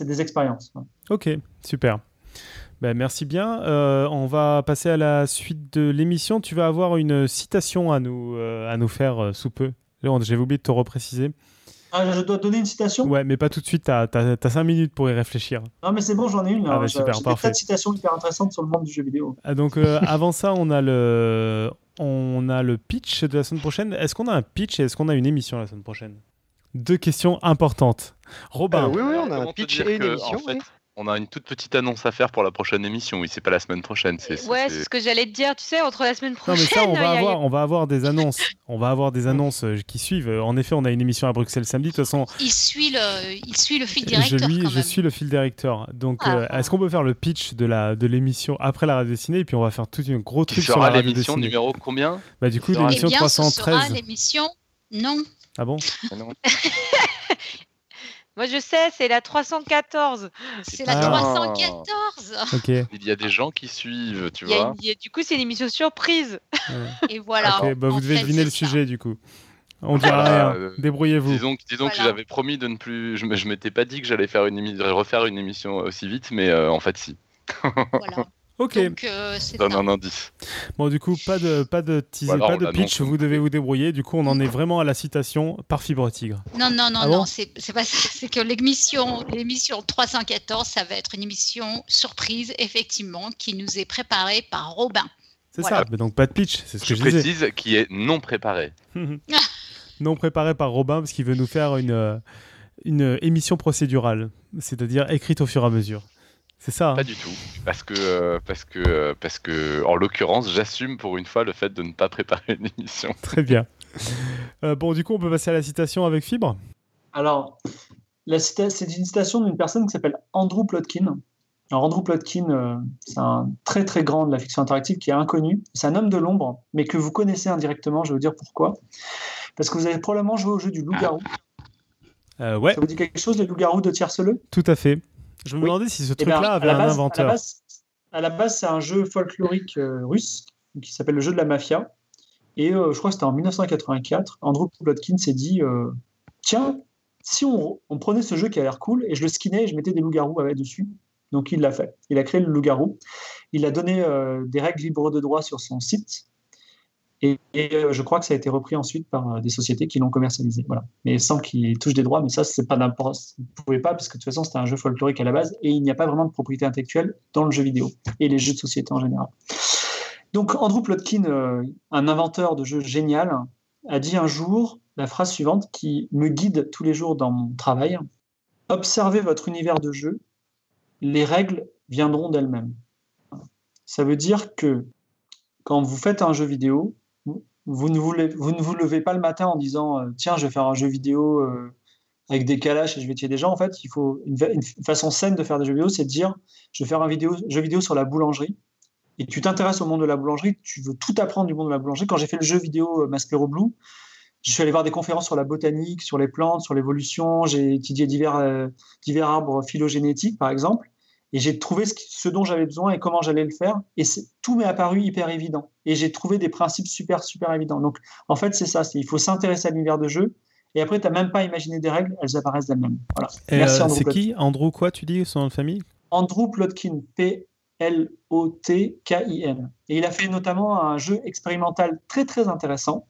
des expériences. Ok, super. Ben, merci bien. Euh, on va passer à la suite de l'émission. Tu vas avoir une citation à nous, à nous faire sous peu. J'ai oublié de te repréciser. Ah, je dois donner une citation Ouais, mais pas tout de suite, t'as as, 5 minutes pour y réfléchir. Non, mais c'est bon, j'en ai une. Ah, bah, super, parfait. Des citations hyper intéressantes sur le monde du jeu vidéo. Ah, donc, euh, avant ça, on a, le, on a le pitch de la semaine prochaine. Est-ce qu'on a un pitch et est-ce qu'on a une émission la semaine prochaine? Deux questions importantes. Robin. Euh, oui, oui, on a un pitch et une émission. En fait, on a une toute petite annonce à faire pour la prochaine émission. Oui, c'est pas la semaine prochaine. C'est, ouais, c'est ce que j'allais te dire. Tu sais, entre la semaine prochaine. Non, mais ça, on va, avoir, on va avoir des annonces. On va avoir des annonces euh, qui suivent. En effet, on a une émission à Bruxelles samedi. De toute façon. Il suit le, il suit le fil directeur. Je, lui, je suis le fil directeur. Donc, ah. euh, est-ce qu'on peut faire le pitch de, la, de l'émission après la radio dessinée? Et puis on va faire tout un gros truc sur la radio l'émission numéro combien? Bah, du coup, l'émission 313. Ce sera l'émission. Non. Ah bon? Ah Moi, je sais, c'est la 314. C'est la 314. Ok. Il y a des gens qui suivent, tu vois. du coup, c'est une émission surprise. Et voilà. Bah, vous devez deviner le sujet, du coup. On dira rien. Euh, Débrouillez-vous. Disons, disons que j'avais promis de ne plus. Je, je m'étais pas dit que j'allais faire une refaire une émission aussi vite, mais euh, en fait, si. voilà. Ok. Donc, euh, Donne un indice. Bon, du coup, pas de, pas de teaser, pas de pitch, vous devez vous débrouiller. Du coup, on en est vraiment à la citation par Fibre Tigre. Non, non, non, ah non, c'est pas ça. C'est que l'émission, l'émission 314, ça va être une émission surprise, effectivement, qui nous est préparée par Robin. C'est ça, mais donc pas de pitch, c'est ce que je, je précise, qui est non préparé. non préparé par Robin, parce qu'il veut nous faire une, une émission procédurale, c'est-à-dire écrite au fur et à mesure. C'est ça. Pas hein. du tout, parce que euh, parce que euh, parce que en l'occurrence, j'assume pour une fois le fait de ne pas préparer une émission. Très bien. Euh, bon, du coup, on peut passer à la citation avec Fibre? Alors, c'est une citation d'une personne qui s'appelle Andrew Plotkin. Alors, Andrew Plotkin, c'est un très très grand de la fiction interactive qui est inconnu. C'est un homme de l'ombre, mais que vous connaissez indirectement. Je vais vous dire pourquoi. Parce que vous avez probablement joué au jeu du loup-garou. ouais. Ça vous dit quelque chose, le loup-garou de Tierceleux? Tout à fait. Je me demandais si ce eh ben, truc-là avait un inventeur. À la base, c'est un jeu folklorique euh, russe qui s'appelle le jeu de la mafia. Et euh, je crois que c'était en 1984. Andrew Plotkin s'est dit euh, Tiens, si on, prenait ce jeu qui a l'air cool et je le skinnais et je mettais des loups-garous dessus. Donc il l'a fait. Il a créé le loup-garou. Il a donné des règles libres de droit sur son site. Et, euh, je crois que ça a été repris ensuite par euh, des sociétés qui l'ont commercialisé. Voilà. Mais il semble qu'il touche des droits, mais ça, c'est pas n'importe. Vous ne pouvez pas, parce que de toute façon, c'était un jeu folklorique à la base, et il n'y a pas vraiment de propriété intellectuelle dans le jeu vidéo et les jeux de société en général. Donc, Andrew Plotkin, euh, un inventeur de jeux génial, a dit un jour la phrase suivante qui me guide tous les jours dans mon travail Observez votre univers de jeu, les règles viendront d'elles-mêmes. Ça veut dire que quand vous faites un jeu vidéo, vous ne, vous, levez pas le matin en disant euh, tiens, je vais faire un jeu vidéo euh, avec des calaches et je vais tuer des gens. En fait, il faut une, façon saine de faire des jeux vidéo, c'est de dire je vais faire un jeu vidéo sur la boulangerie et tu t'intéresses au monde de la boulangerie, tu veux tout apprendre du monde de la boulangerie. Quand j'ai fait le jeu vidéo Maspero Blue, je suis allé voir des conférences sur la botanique, sur les plantes, sur l'évolution. J'ai étudié divers arbres phylogénétiques, par exemple et j'ai trouvé ce, dont j'avais besoin et comment j'allais le faire. Et tout m'est apparu hyper évident. Et j'ai trouvé des principes super, super évidents. Donc, en fait, c'est ça. Il faut s'intéresser à l'univers de jeu. Et après, tu n'as même pas imaginé des règles, elles apparaissent d'elles-mêmes. Voilà. Merci, euh, C'est qui Andrew quoi, tu dis, son nom de famille? Andrew Plotkin, P-L-O-T-K-I-N. Et il a fait notamment un jeu expérimental très, très intéressant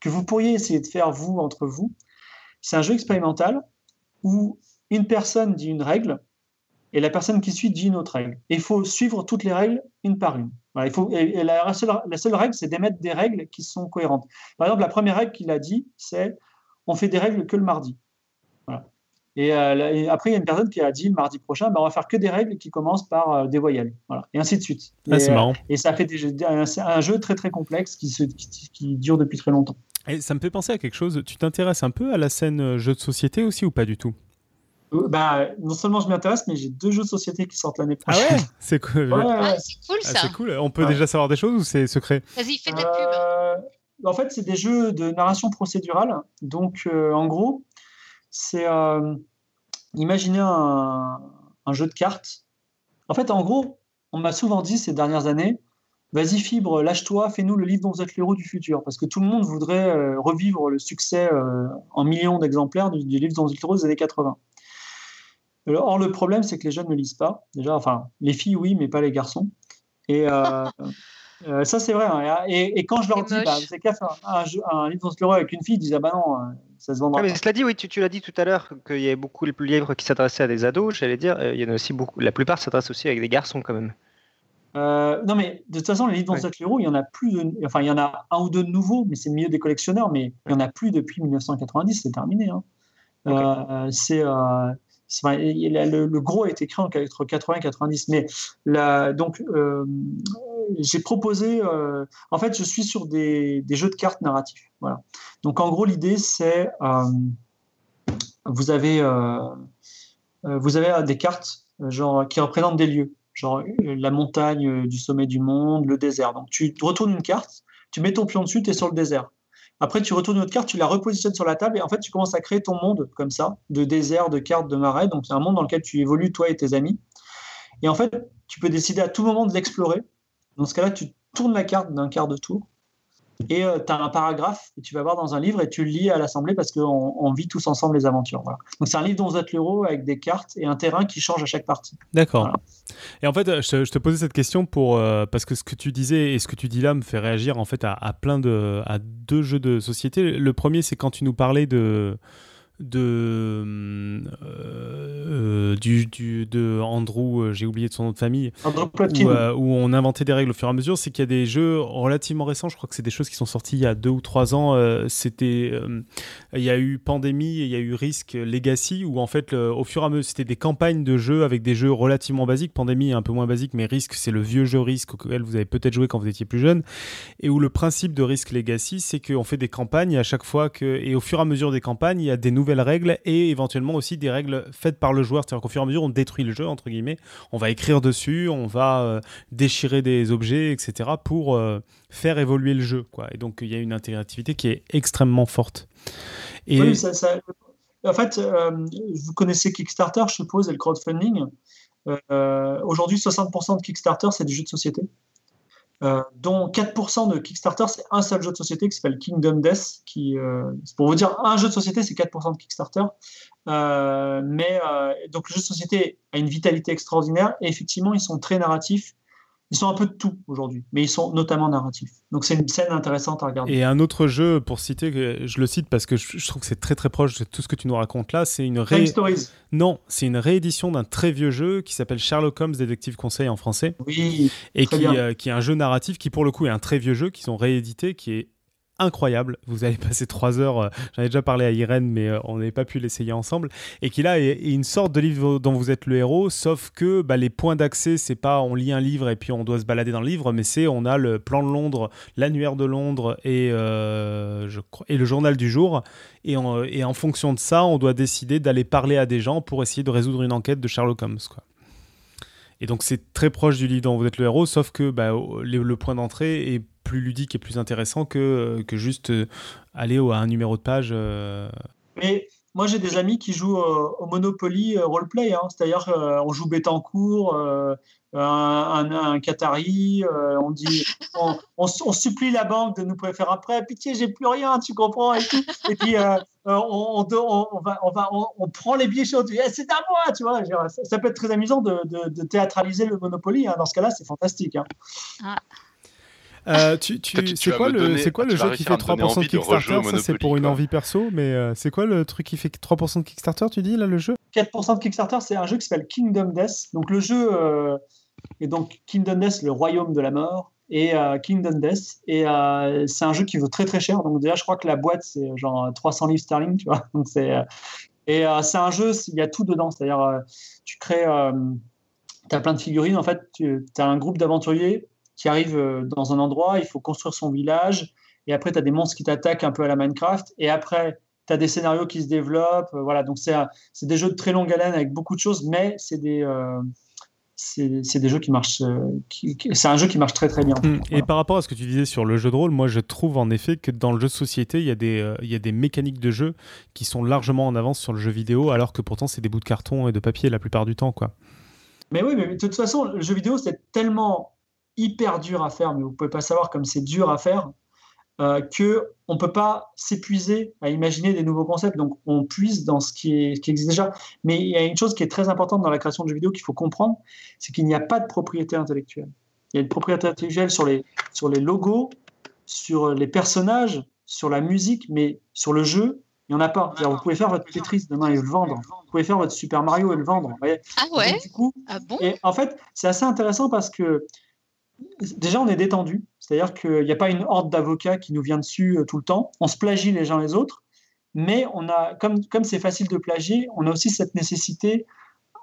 que vous pourriez essayer de faire, vous, entre vous. C'est un jeu expérimental où une personne dit une règle et la personne qui suit dit une autre règle. il faut suivre toutes les règles une par une. il faut, et la, seule, règle, c'est d'émettre des règles qui sont cohérentes. Par exemple, la première règle qu'il a dit, c'est on fait des règles que le mardi. Euh, et, après, il y a une personne qui a dit le mardi prochain, ben, on va faire que des règles qui commencent par euh, des voyelles. Voilà. Et ainsi de suite. Ah, c'est marrant. Euh, et ça fait des, un, un, jeu très très complexe qui, se, qui, dure depuis très longtemps. Et ça me fait penser à quelque chose. Tu t'intéresses un peu à la scène jeu de société aussi ou pas du tout? Bah, non seulement je m'intéresse, mais j'ai deux jeux de société qui sortent l'année prochaine. Ah ouais C'est cool. Ah, c'est cool ah, ça. c'est cool. On peut déjà savoir des choses ou c'est secret Vas-y, fais ta pub. Euh, en fait, c'est des jeux de narration procédurale. Donc, euh, en gros, c'est euh, imaginer un, un, jeu de cartes. En fait, en gros, on m'a souvent dit ces dernières années Vas-y, Fibre, lâche-toi, fais-nous le livre dont vous êtes l'héros du futur. Parce que tout le monde voudrait revivre le succès en millions d'exemplaires du, du, livre dont vous êtes l'héros des années 80. Or, le problème, c'est que les jeunes ne lisent pas. Déjà, enfin, les filles, oui, mais pas les garçons. Et euh, euh, ça, c'est vrai. Hein. Et, quand je leur dis, bah, c'est qu'à faire un, un, livre sur le avec une fille, ils disent, ah bah non, euh, ça se vendra. mais cela dit, oui, tu, tu l'as dit tout à l'heure, qu'il y avait beaucoup de livres qui s'adressaient à des ados. J'allais dire, il y en a aussi beaucoup. La plupart s'adressent aussi avec des garçons, quand même. non, mais de toute façon, les livres dans ouais. il y en a plus. De, enfin, il y en a un ou deux de nouveaux, mais c'est le milieu des collectionneurs. Mais il n'y en a plus depuis 1990, c'est terminé. Hein. c'est le, gros a été créé entre 80 et 90. Mais donc, euh, j'ai proposé. Euh, en fait, je suis sur des, jeux de cartes narratifs. Voilà. Donc, en gros, l'idée, c'est. Euh, vous avez, vous avez des cartes genre, qui représentent des lieux, genre la montagne du sommet du monde, le désert. Donc, tu retournes une carte, tu mets ton pion dessus, tu es sur le désert. Après, tu retournes une autre carte, tu la repositionnes sur la table et en fait, tu commences à créer ton monde comme ça, de désert, de cartes, de marais. Donc, c'est un monde dans lequel tu évolues, toi et tes amis. Et en fait, tu peux décider à tout moment de l'explorer. Dans ce cas-là, tu tournes la carte d'un quart de tour et euh, tu as un paragraphe que tu vas voir dans un livre et tu le lis à l'assemblée parce qu'on on vit tous ensemble les aventures. Voilà. Donc c'est un livre dont vous êtes l'euro avec des cartes et un terrain qui change à chaque partie. D'accord. Et en fait, je te, posais cette question pour euh, parce que ce que tu disais et ce que tu dis là me fait réagir en fait à, à plein de à deux jeux de société. Le premier, c'est quand tu nous parlais de de euh, du, du, de Andrew, euh, j'ai oublié de son nom de famille, où, euh, où, on inventait des règles au fur et à mesure, c'est qu'il y a des jeux relativement récents, je crois que c'est des choses qui sont sorties il y a deux ou trois ans. c'était, il y a eu Pandémie et il y a eu Risk Legacy, où en fait, au fur et à mesure, c'était des campagnes de jeux avec des jeux relativement basiques. Pandémie est un peu moins basique, mais Risk, c'est le vieux jeu Risk auquel vous avez peut-être joué quand vous étiez plus jeune, et où le principe de Risk Legacy, c'est qu'on fait des campagnes à chaque fois que, et au fur et à mesure des campagnes, il y a des nouvelles règles et éventuellement aussi des règles faites par le joueur. C'est-à-dire qu'au fur et à mesure, on détruit le jeu, entre guillemets. On va écrire dessus, on va euh, déchirer des objets, etc. pour euh, faire évoluer le jeu. Quoi. Et donc, il y a une interactivité qui est extrêmement forte. Et... Oui, En fait, euh, vous connaissez Kickstarter, je suppose, et le crowdfunding. Aujourd'hui, 60% de Kickstarter, c'est du jeu de société. Euh, dont 4% de Kickstarter, c'est un seul jeu de société qui s'appelle Kingdom Death. Qui, euh, pour vous dire, un jeu de société, c'est 4% de Kickstarter. Euh, mais donc le jeu de société a une vitalité extraordinaire et effectivement, ils sont très narratifs ils sont un peu de tout aujourd'hui, mais ils sont notamment narratifs. Donc c'est une scène intéressante à regarder. Et un autre jeu, pour citer, je le cite parce que je, trouve que c'est très très proche de tout ce que tu nous racontes là, c'est une ré... Non, c'est une réédition d'un très vieux jeu qui s'appelle Sherlock Holmes Détective Conseil en français. Oui. Et qui, euh, qui est un jeu narratif qui pour le coup est un très vieux jeu qu'ils ont réédité, qui est incroyable. Vous allez passer trois heures, euh, j'en ai déjà parlé à Irène, mais euh, on n'avait pas pu l'essayer ensemble. Et qui là est, une sorte de livre dont vous êtes le héros, sauf que bah, les points d'accès, c'est pas on lit un livre et puis on doit se balader dans le livre, mais c'est on a le plan de Londres, l'annuaire de Londres et, euh, je crois, et le journal du jour. Et en, fonction de ça, on doit décider d'aller parler à des gens pour essayer de résoudre une enquête de Sherlock Holmes. Et donc c'est très proche du livre dont vous êtes le héros, sauf que bah, le, point d'entrée est plus ludique et plus intéressant que, que juste aller à un numéro de page. Mais moi, j'ai des amis qui jouent au Monopoly roleplay, hein. c'est-à-dire on joue Bétancourt, un, un, Qatari, euh, on dit, on, supplie la banque de nous un prêt, pitié, j'ai plus rien, tu comprends, et, puis euh, euh, on, on, va, on, va, on, prend les billets chauds, eh, c'est à moi, tu vois, ça, peut être très amusant de, de, théâtraliser le Monopoly, hein. dans ce cas-là, c'est fantastique. Hein. Ah. Tu, tu, c'est quoi, le, c'est quoi le jeu qui fait 3% de Kickstarter Ça, c'est pour une envie perso, mais c'est quoi le truc qui fait 3% de Kickstarter, tu dis, là, le jeu? 4% de Kickstarter, c'est un jeu qui s'appelle Kingdom Death. Donc, le jeu, et donc Kingdom Death, le royaume de la mort, et euh, Kingdom Death. Et euh, c'est un jeu qui vaut très très cher. Donc déjà, je crois que la boîte, c'est genre 300 livres sterling, tu vois. Donc c'est, euh, et c'est un jeu, il y a tout dedans. C'est-à-dire, tu crées, tu as plein de figurines. En fait, tu as un groupe d'aventuriers qui arrivent dans un endroit, il faut construire son village. Et après, tu as des monstres qui t'attaquent un peu à la Minecraft. Et après, tu as des scénarios qui se développent. Voilà, donc c'est, des jeux de très longue haleine avec beaucoup de choses, mais c'est des c'est des jeux qui marchent. Euh, c'est un jeu qui marche très très bien. Hmm. Et par rapport à ce que tu disais sur le jeu de rôle, moi je trouve en effet que dans le jeu de société, il y, a des, euh, il y a des mécaniques de jeu qui sont largement en avance sur le jeu vidéo, alors que pourtant c'est des bouts de carton et de papier la plupart du temps. quoi. Mais oui, mais de toute façon, le jeu vidéo c'est tellement hyper dur à faire, mais vous pouvez pas savoir comme c'est dur à faire euh, que on peut pas s'épuiser à imaginer des nouveaux concepts. Donc, on puise dans ce qui, est, qui, existe déjà. Mais il y a une chose qui est très importante dans la création de jeux vidéo qu'il faut comprendre, c'est qu'il n'y a pas de propriété intellectuelle. Il y a une propriété intellectuelle sur les, sur les logos, sur les personnages, sur la musique, mais sur le jeu, il n'y en a pas. Vous pouvez faire votre Tetris demain et le vendre. Vous pouvez faire votre Super Mario et le vendre. Ah ouais? Du coup, ah bon? et En fait, c'est assez intéressant parce que déjà, on est détendu. C'est-à-dire qu'il n'y a pas une horde d'avocats qui nous vient dessus euh, tout le temps. On se plagie les uns les autres. Mais on a, comme, comme c'est facile de plagier, on a aussi cette nécessité.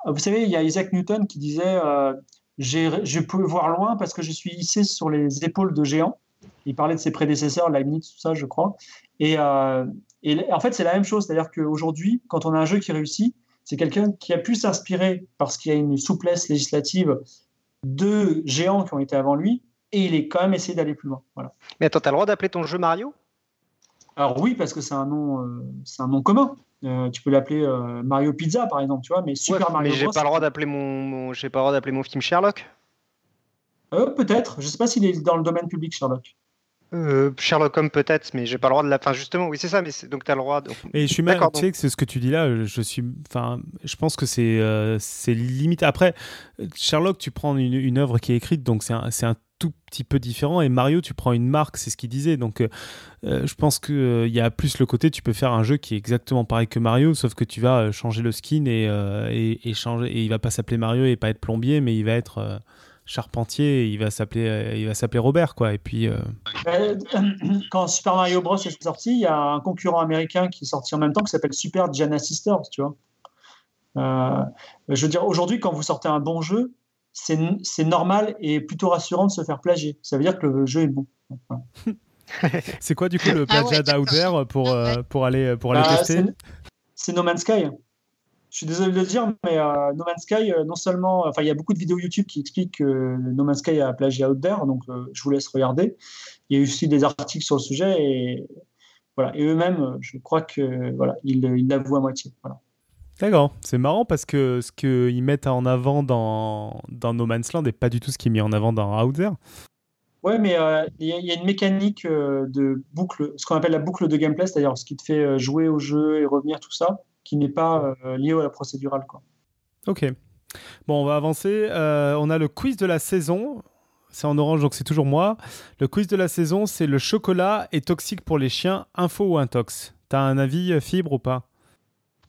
Euh, vous savez, il y a Isaac Newton qui disait euh, Je peux voir loin parce que je suis hissé sur les épaules de géants. Il parlait de ses prédécesseurs, Leibniz, tout ça, je crois. Et, et en fait, c'est la même chose. C'est-à-dire qu'aujourd'hui, quand on a un jeu qui réussit, c'est quelqu'un qui a pu s'inspirer parce qu'il y a une souplesse législative deux géants qui ont été avant lui, et il est quand même essayé d'aller plus loin. Voilà. Mais attends, tu as le droit d'appeler ton jeu Mario? Alors oui, parce que c'est un nom, euh, c'est un nom commun. Euh, tu peux l'appeler euh, Mario Pizza par exemple, tu vois, mais Super Mario. Mais j'ai pas le droit d'appeler mon, j'ai pas le droit d'appeler mon film Sherlock? peut-être. Je sais pas s'il est dans le domaine public Sherlock. Euh, Sherlock Holmes peut-être, mais j'ai pas le droit de la. Fin justement, oui, c'est ça. Mais donc tu as le droit. De... Et je suis mal. Tu sais que c'est ce que tu dis là. Je suis. Enfin, je pense que c'est euh, c'est limite. Après, Sherlock, tu prends une, une œuvre qui est écrite, donc c'est un, un tout petit peu différent. Et Mario, tu prends une marque, c'est ce qu'il disait. Donc, euh, je pense qu'il il y a plus le côté, tu peux faire un jeu qui est exactement pareil que Mario, sauf que tu vas changer le skin et, et, et changer. Et il va pas s'appeler Mario et pas être plombier, mais il va être Charpentier, il va s'appeler, euh, il va s'appeler Robert, quoi. Et puis. Euh, euh, quand Super Mario Bros est sorti, il y a un concurrent américain qui est sorti en même temps qui s'appelle Super Giana Sisters, tu vois. je veux dire, aujourd'hui, quand vous sortez un bon jeu, c'est normal et plutôt rassurant de se faire plagier. Ça veut dire que le jeu est bon. c'est quoi du coup le ah plagiat ah pour, pour aller, pour aller bah, tester? C'est No Man's Sky je suis désolé de le dire, mais euh, No Man's Sky, euh, non seulement, enfin, il y a beaucoup de vidéos YouTube qui expliquent que No Man's Sky a plagié Out There, donc euh, je vous laisse regarder. Il y a eu aussi des articles sur le sujet et voilà. Et eux-mêmes, je crois que voilà, ils l'avouent à moitié. Voilà. D'accord, c'est marrant parce que ce qu'ils mettent en avant dans, dans No Man's Land n'est pas du tout ce qui est mis en avant dans Out There. Ouais, mais il y, a une mécanique de boucle, ce qu'on appelle la boucle de gameplay, c'est-à-dire ce qui te fait jouer au jeu et revenir, tout ça qui n'est pas euh, lié à la procédurale. Quoi. Ok. Bon, on va avancer. Euh, on a le quiz de la saison. C'est en orange, donc c'est toujours moi. Le quiz de la saison, c'est le chocolat est toxique pour les chiens, info ou intox? T'as un avis euh, fibre ou pas?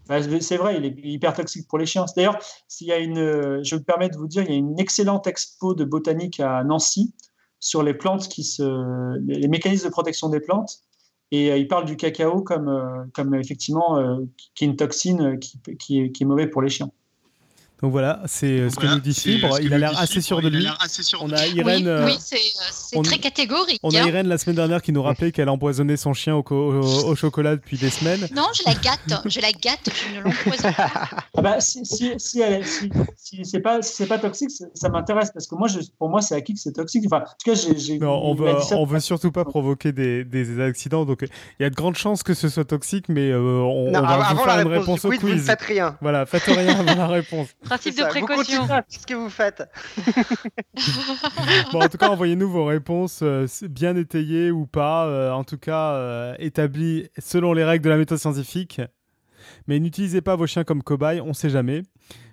Bah, c'est vrai, il est hyper toxique pour les chiens. D'ailleurs, s'il y a une, je me permets de vous dire, il y a une excellente expo de botanique à Nancy sur les plantes qui se, les mécanismes de protection des plantes. Et euh, il parle du cacao comme, euh, comme effectivement, euh, qui est une toxine qui, qui, est, qui, est, mauvais pour les chiens. Donc voilà, c'est ce que nous dit Fibre. Il a l'air assez sûr de lui. On a Irène. Oui, c'est très catégorique. On a hein. Irène la semaine dernière qui nous rappelait qu'elle empoisonnait son chien au, chocolat depuis des semaines. Non, je la gâte. Je la gâte. Je ne l'empoisonne pas. Ah bah, si, si, si, si, c'est pas, si pas toxique, ça m'intéresse parce que moi, je, pour moi, c'est acquis que c'est toxique. Enfin, en tout cas, j'ai. on veut, on veut surtout pas provoquer des, des, accidents. Donc, il y a de grandes chances que ce soit toxique, mais euh, on, va vous faire une réponse au quiz. Vous ne faites rien. Voilà, faites rien avant la réponse. Principe de précaution. ce que vous faites. bon, en tout cas, envoyez-nous vos réponses euh, bien étayées ou pas, euh, en tout cas euh, établies selon les règles de la méthode scientifique. Mais n'utilisez pas vos chiens comme cobayes, on ne sait jamais.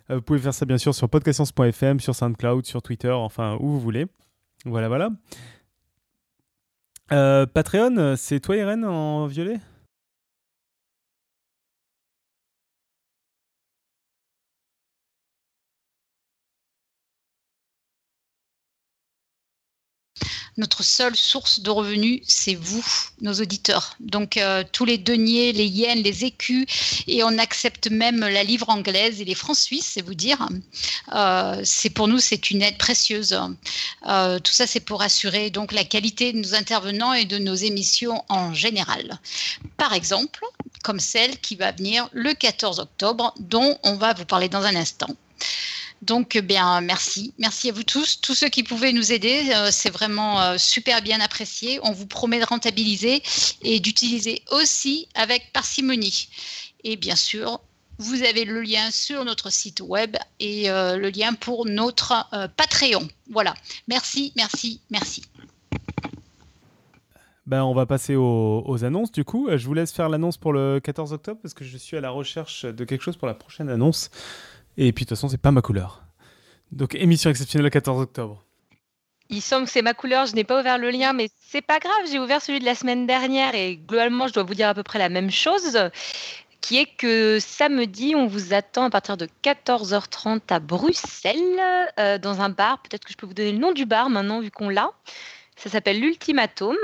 vous pouvez faire ça bien sûr sur podcastscience.fm, sur SoundCloud, sur Twitter, enfin où vous voulez. Voilà, voilà. Patreon, c'est toi Irène en violet? Notre seule source de revenus, c'est vous, nos auditeurs. Donc euh, tous les deniers, les yens, les écus, et on accepte même la livre anglaise et les francs suisses, c'est vous dire. Euh, c'est pour nous, c'est une aide précieuse. Euh, tout ça, c'est pour assurer donc la qualité de nos intervenants et de nos émissions en général. Par exemple, comme celle qui va venir le 14 octobre, dont on va vous parler dans un instant. Donc, eh bien, merci. Merci à vous tous. Tous ceux qui pouvaient nous aider, euh, c'est vraiment euh, super bien apprécié. On vous promet de rentabiliser et d'utiliser aussi avec parcimonie. Et bien sûr, vous avez le lien sur notre site web et euh, le lien pour notre Patreon. Voilà. Merci, merci, merci. Ben, on va passer aux, aux, annonces du coup. Je vous laisse faire l'annonce pour le 14 octobre parce que je suis à la recherche de quelque chose pour la prochaine annonce. Et puis de toute façon, c'est pas ma couleur. Donc émission exceptionnelle le 14 octobre. Il semble que c'est ma couleur, je n'ai pas ouvert le lien, mais c'est pas grave, j'ai ouvert celui de la semaine dernière et globalement, je dois vous dire à peu près la même chose, qui est que samedi, on vous attend à partir de 14h30 à Bruxelles, euh, dans un bar. Peut-être que je peux vous donner le nom du bar maintenant, vu qu'on l'a. Ça s'appelle l'Ultimatum.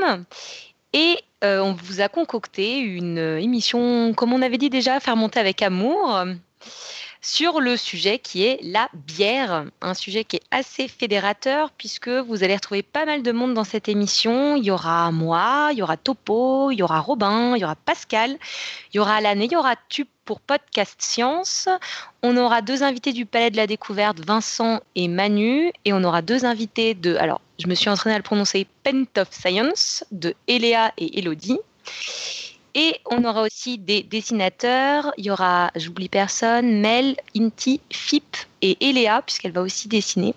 Et euh, on vous a concocté une émission, comme on avait dit déjà, faire monter avec amour sur le sujet qui est la bière, un sujet qui est assez fédérateur puisque vous allez retrouver pas mal de monde dans cette émission. Il y aura moi, il y aura Topo, il y aura Robin, il y aura Pascal, il y aura Alan et il y aura Tu pour Podcast Science. On aura deux invités du Palais de la Découverte, Vincent et Manu, et on aura deux invités de, alors je me suis entraînée à le prononcer, Pent of Science, de Eléa et Elodie. Et on aura aussi des dessinateurs. Il y aura, j'oublie personne, Mel, Inti, Fip et Eléa, puisqu'elle va aussi dessiner.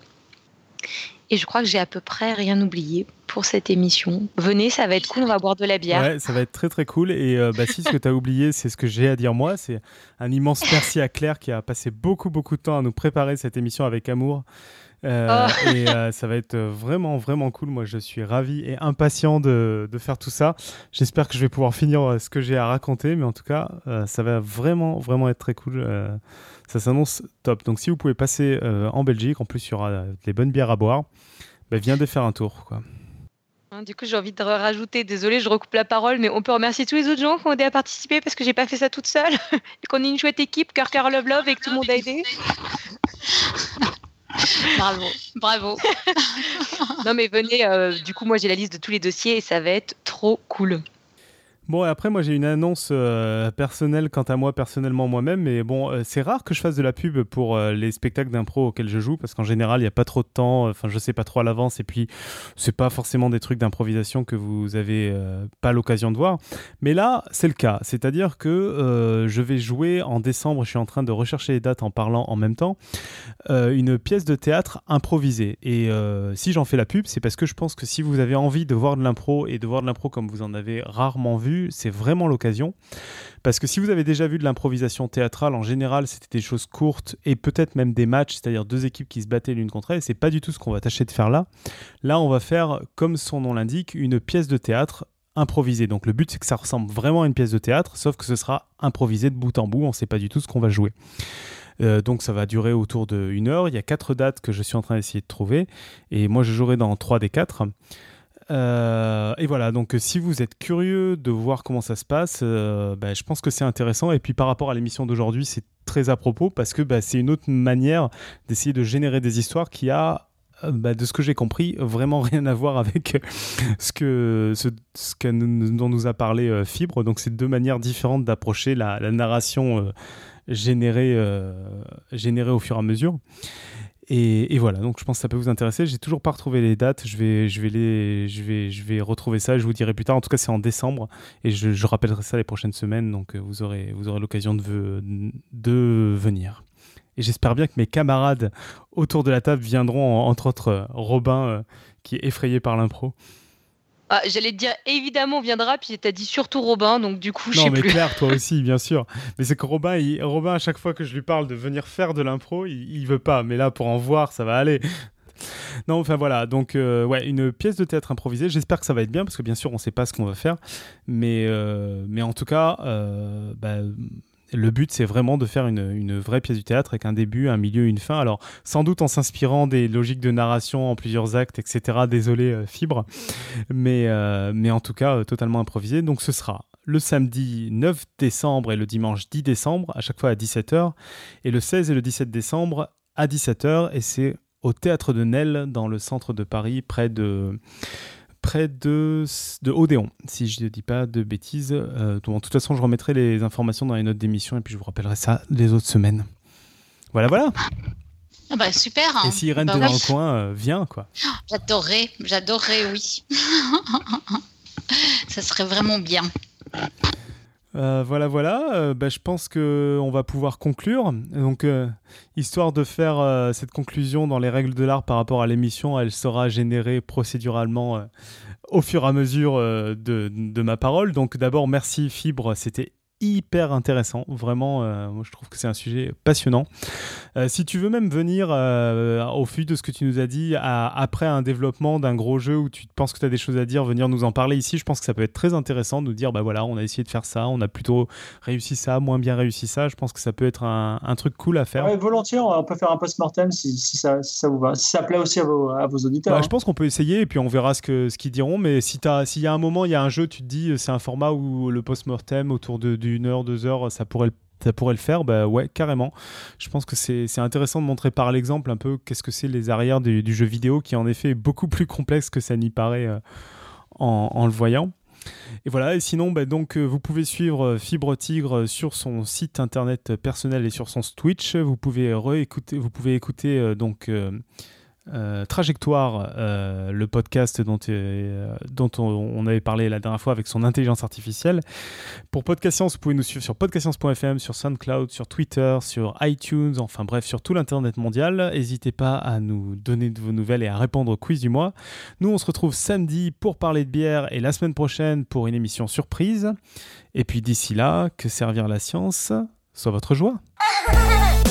Et je crois que j'ai à peu près rien oublié pour cette émission. Venez, ça va être cool, on va boire de la bière. Ouais, ça va être très très cool. Et euh, bah, si ce que tu as oublié, c'est ce que j'ai à dire moi, c'est un immense merci à Claire qui a passé beaucoup beaucoup de temps à nous préparer cette émission avec amour. Euh, oh. Et euh, ça va être vraiment, vraiment cool. Moi, je suis ravi et impatient de, de faire tout ça. J'espère que je vais pouvoir finir euh, ce que j'ai à raconter, mais en tout cas, ça va vraiment, vraiment être très cool. ça s'annonce top. Donc, si vous pouvez passer en Belgique, en plus, il y aura des bonnes bières à boire. Bah, viens de faire un tour, quoi. Hein, du coup, j'ai envie de rajouter, désolé, je recoupe la parole, mais on peut remercier tous les autres gens qui ont aidé à participer parce que j'ai pas fait ça toute seule. et qu'on est une chouette équipe, cœur, cœur, love, love, et que tout le monde a aidé. Bravo, bravo. non mais venez, euh, du coup moi j'ai la liste de tous les dossiers et ça va être trop cool. Bon, après, moi, j'ai une annonce euh, personnelle quant à moi, personnellement moi-même. Mais bon, euh, c'est rare que je fasse de la pub pour euh, les spectacles d'impro auxquels je joue, parce qu'en général, il n'y a pas trop de temps. Enfin, je sais pas trop à l'avance. Et puis, c'est pas forcément des trucs d'improvisation que vous avez pas l'occasion de voir. Mais là, c'est le cas. C'est-à-dire que je vais jouer en décembre. Je suis en train de rechercher les dates en parlant en même temps. une pièce de théâtre improvisée. Et si j'en fais la pub, c'est parce que je pense que si vous avez envie de voir de l'impro et de voir de l'impro comme vous en avez rarement vu, c'est vraiment l'occasion. Parce que si vous avez déjà vu de l'improvisation théâtrale, en général, c'était des choses courtes et peut-être même des matchs, c'est-à-dire deux équipes qui se battaient l'une contre elle. C'est pas du tout ce qu'on va tâcher de faire là. Là, on va faire, comme son nom l'indique, une pièce de théâtre improvisée. Donc le but, c'est que ça ressemble vraiment à une pièce de théâtre, sauf que ce sera improvisé de bout en bout. On ne sait pas du tout ce qu'on va jouer. Euh, donc ça va durer autour d'une heure. Il y a quatre dates que je suis en train d'essayer de trouver. Et moi, je jouerai dans trois des quatre. Euh, et voilà, donc si vous êtes curieux de voir comment ça se passe, euh, bah, je pense que c'est intéressant. Et puis par rapport à l'émission d'aujourd'hui, c'est très à propos parce que bah, c'est une autre manière d'essayer de générer des histoires qui a euh, bah, de ce que j'ai compris, vraiment rien à voir avec ce, que, ce, dont nous a parlé euh, Fibre. Donc, c'est deux manières différentes d'approcher la, narration euh, générée, générée au fur et à mesure. Et, voilà, donc je pense que ça peut vous intéresser. J'ai toujours pas retrouvé les dates. Je vais, je vais les, je vais, je vais retrouver ça. Je vous dirai plus tard. En tout cas, c'est en décembre et je, rappellerai ça les prochaines semaines. Donc vous aurez, vous aurez l'occasion de, de venir. Et j'espère bien que mes camarades autour de la table viendront, entre autres euh, Robin, euh, qui est effrayé par l'impro. Ah, J'allais te dire évidemment on viendra, puis t'as dit surtout Robin, donc du coup je non, sais mais plus. Claire, toi aussi, bien sûr. Mais c'est que Robin, il, Robin, à chaque fois que je lui parle de venir faire de l'impro, il, il, veut pas. Mais là, pour en voir, ça va aller. Non, enfin voilà, donc euh, ouais, une pièce de théâtre improvisée. J'espère que ça va être bien parce que bien sûr, on sait pas ce qu'on va faire, mais mais en tout cas, bah, le but, c'est vraiment de faire une, vraie pièce du théâtre avec un début, un milieu, une fin. Alors, sans doute en s'inspirant des logiques de narration en plusieurs actes, etc. Désolé, euh, Fibre. Mais, euh, mais en tout cas, euh, totalement improvisé. Donc, ce sera le samedi 9 décembre et le dimanche 10 décembre, à chaque fois à 17h. Et le 16 et le 17 décembre à 17h. Et c'est au théâtre de Nel, dans le centre de Paris, près de près de, de Odéon, si je ne dis pas de bêtises. Euh, de toute façon, je remettrai les informations dans les notes d'émission et puis je vous rappellerai ça les autres semaines. Voilà, voilà. Ah bah super. Hein. Et si Irène bah, dans le coin, euh, viens quoi. J'adorerais, j'adorerais, oui. ça serait vraiment bien. Euh, voilà, voilà. Euh, bah, je pense qu'on va pouvoir conclure. Donc, euh, histoire de faire cette conclusion dans les règles de l'art par rapport à l'émission, elle sera générée procéduralement au fur et à mesure de, ma parole. Donc, d'abord, merci Fibre, c'était hyper intéressant. Vraiment, je trouve que c'est un sujet passionnant. Euh, si tu veux même venir euh, au fil de ce que tu nous as dit, après un développement d'un gros jeu où tu penses que tu as des choses à dire, venir nous en parler ici, je pense que ça peut être très intéressant de nous dire, bah voilà, on a essayé de faire ça, on a plutôt réussi ça, moins bien réussi ça. Je pense que ça peut être un, truc cool à faire. volontiers, on peut faire un post-mortem si, ça, ça, vous va. Si ça plaît aussi à vos, à vos auditeurs. Bah, je pense qu'on peut essayer et puis on verra ce qu'ils ce diront. Mais si s'il y a un moment, il y a un jeu, tu te dis, c'est un format où le post-mortem autour d'une heure, deux heures, ça pourrait le ça pourrait le faire, bah ouais, carrément. Je pense que c'est intéressant de montrer par l'exemple un peu qu'est-ce que c'est les arrières du, jeu vidéo, qui en effet est beaucoup plus complexe que ça n'y paraît euh, en, le voyant. Et voilà, et sinon, bah, donc, euh, vous pouvez suivre euh, Fibre Tigre sur son site internet personnel et sur son Twitch. Vous pouvez vous pouvez écouter donc Trajectoire, euh, le podcast dont, euh, on, avait parlé la dernière fois avec son intelligence artificielle. Pour Podcast Science, vous pouvez nous suivre sur podcastscience.fm, sur SoundCloud, sur Twitter, sur iTunes, enfin bref, sur tout l'Internet mondial. N'hésitez pas à nous donner de vos nouvelles et à répondre au quiz du mois. Nous, on se retrouve samedi pour parler de bière et la semaine prochaine pour une émission surprise. Et puis d'ici là, que servir la science soit votre joie.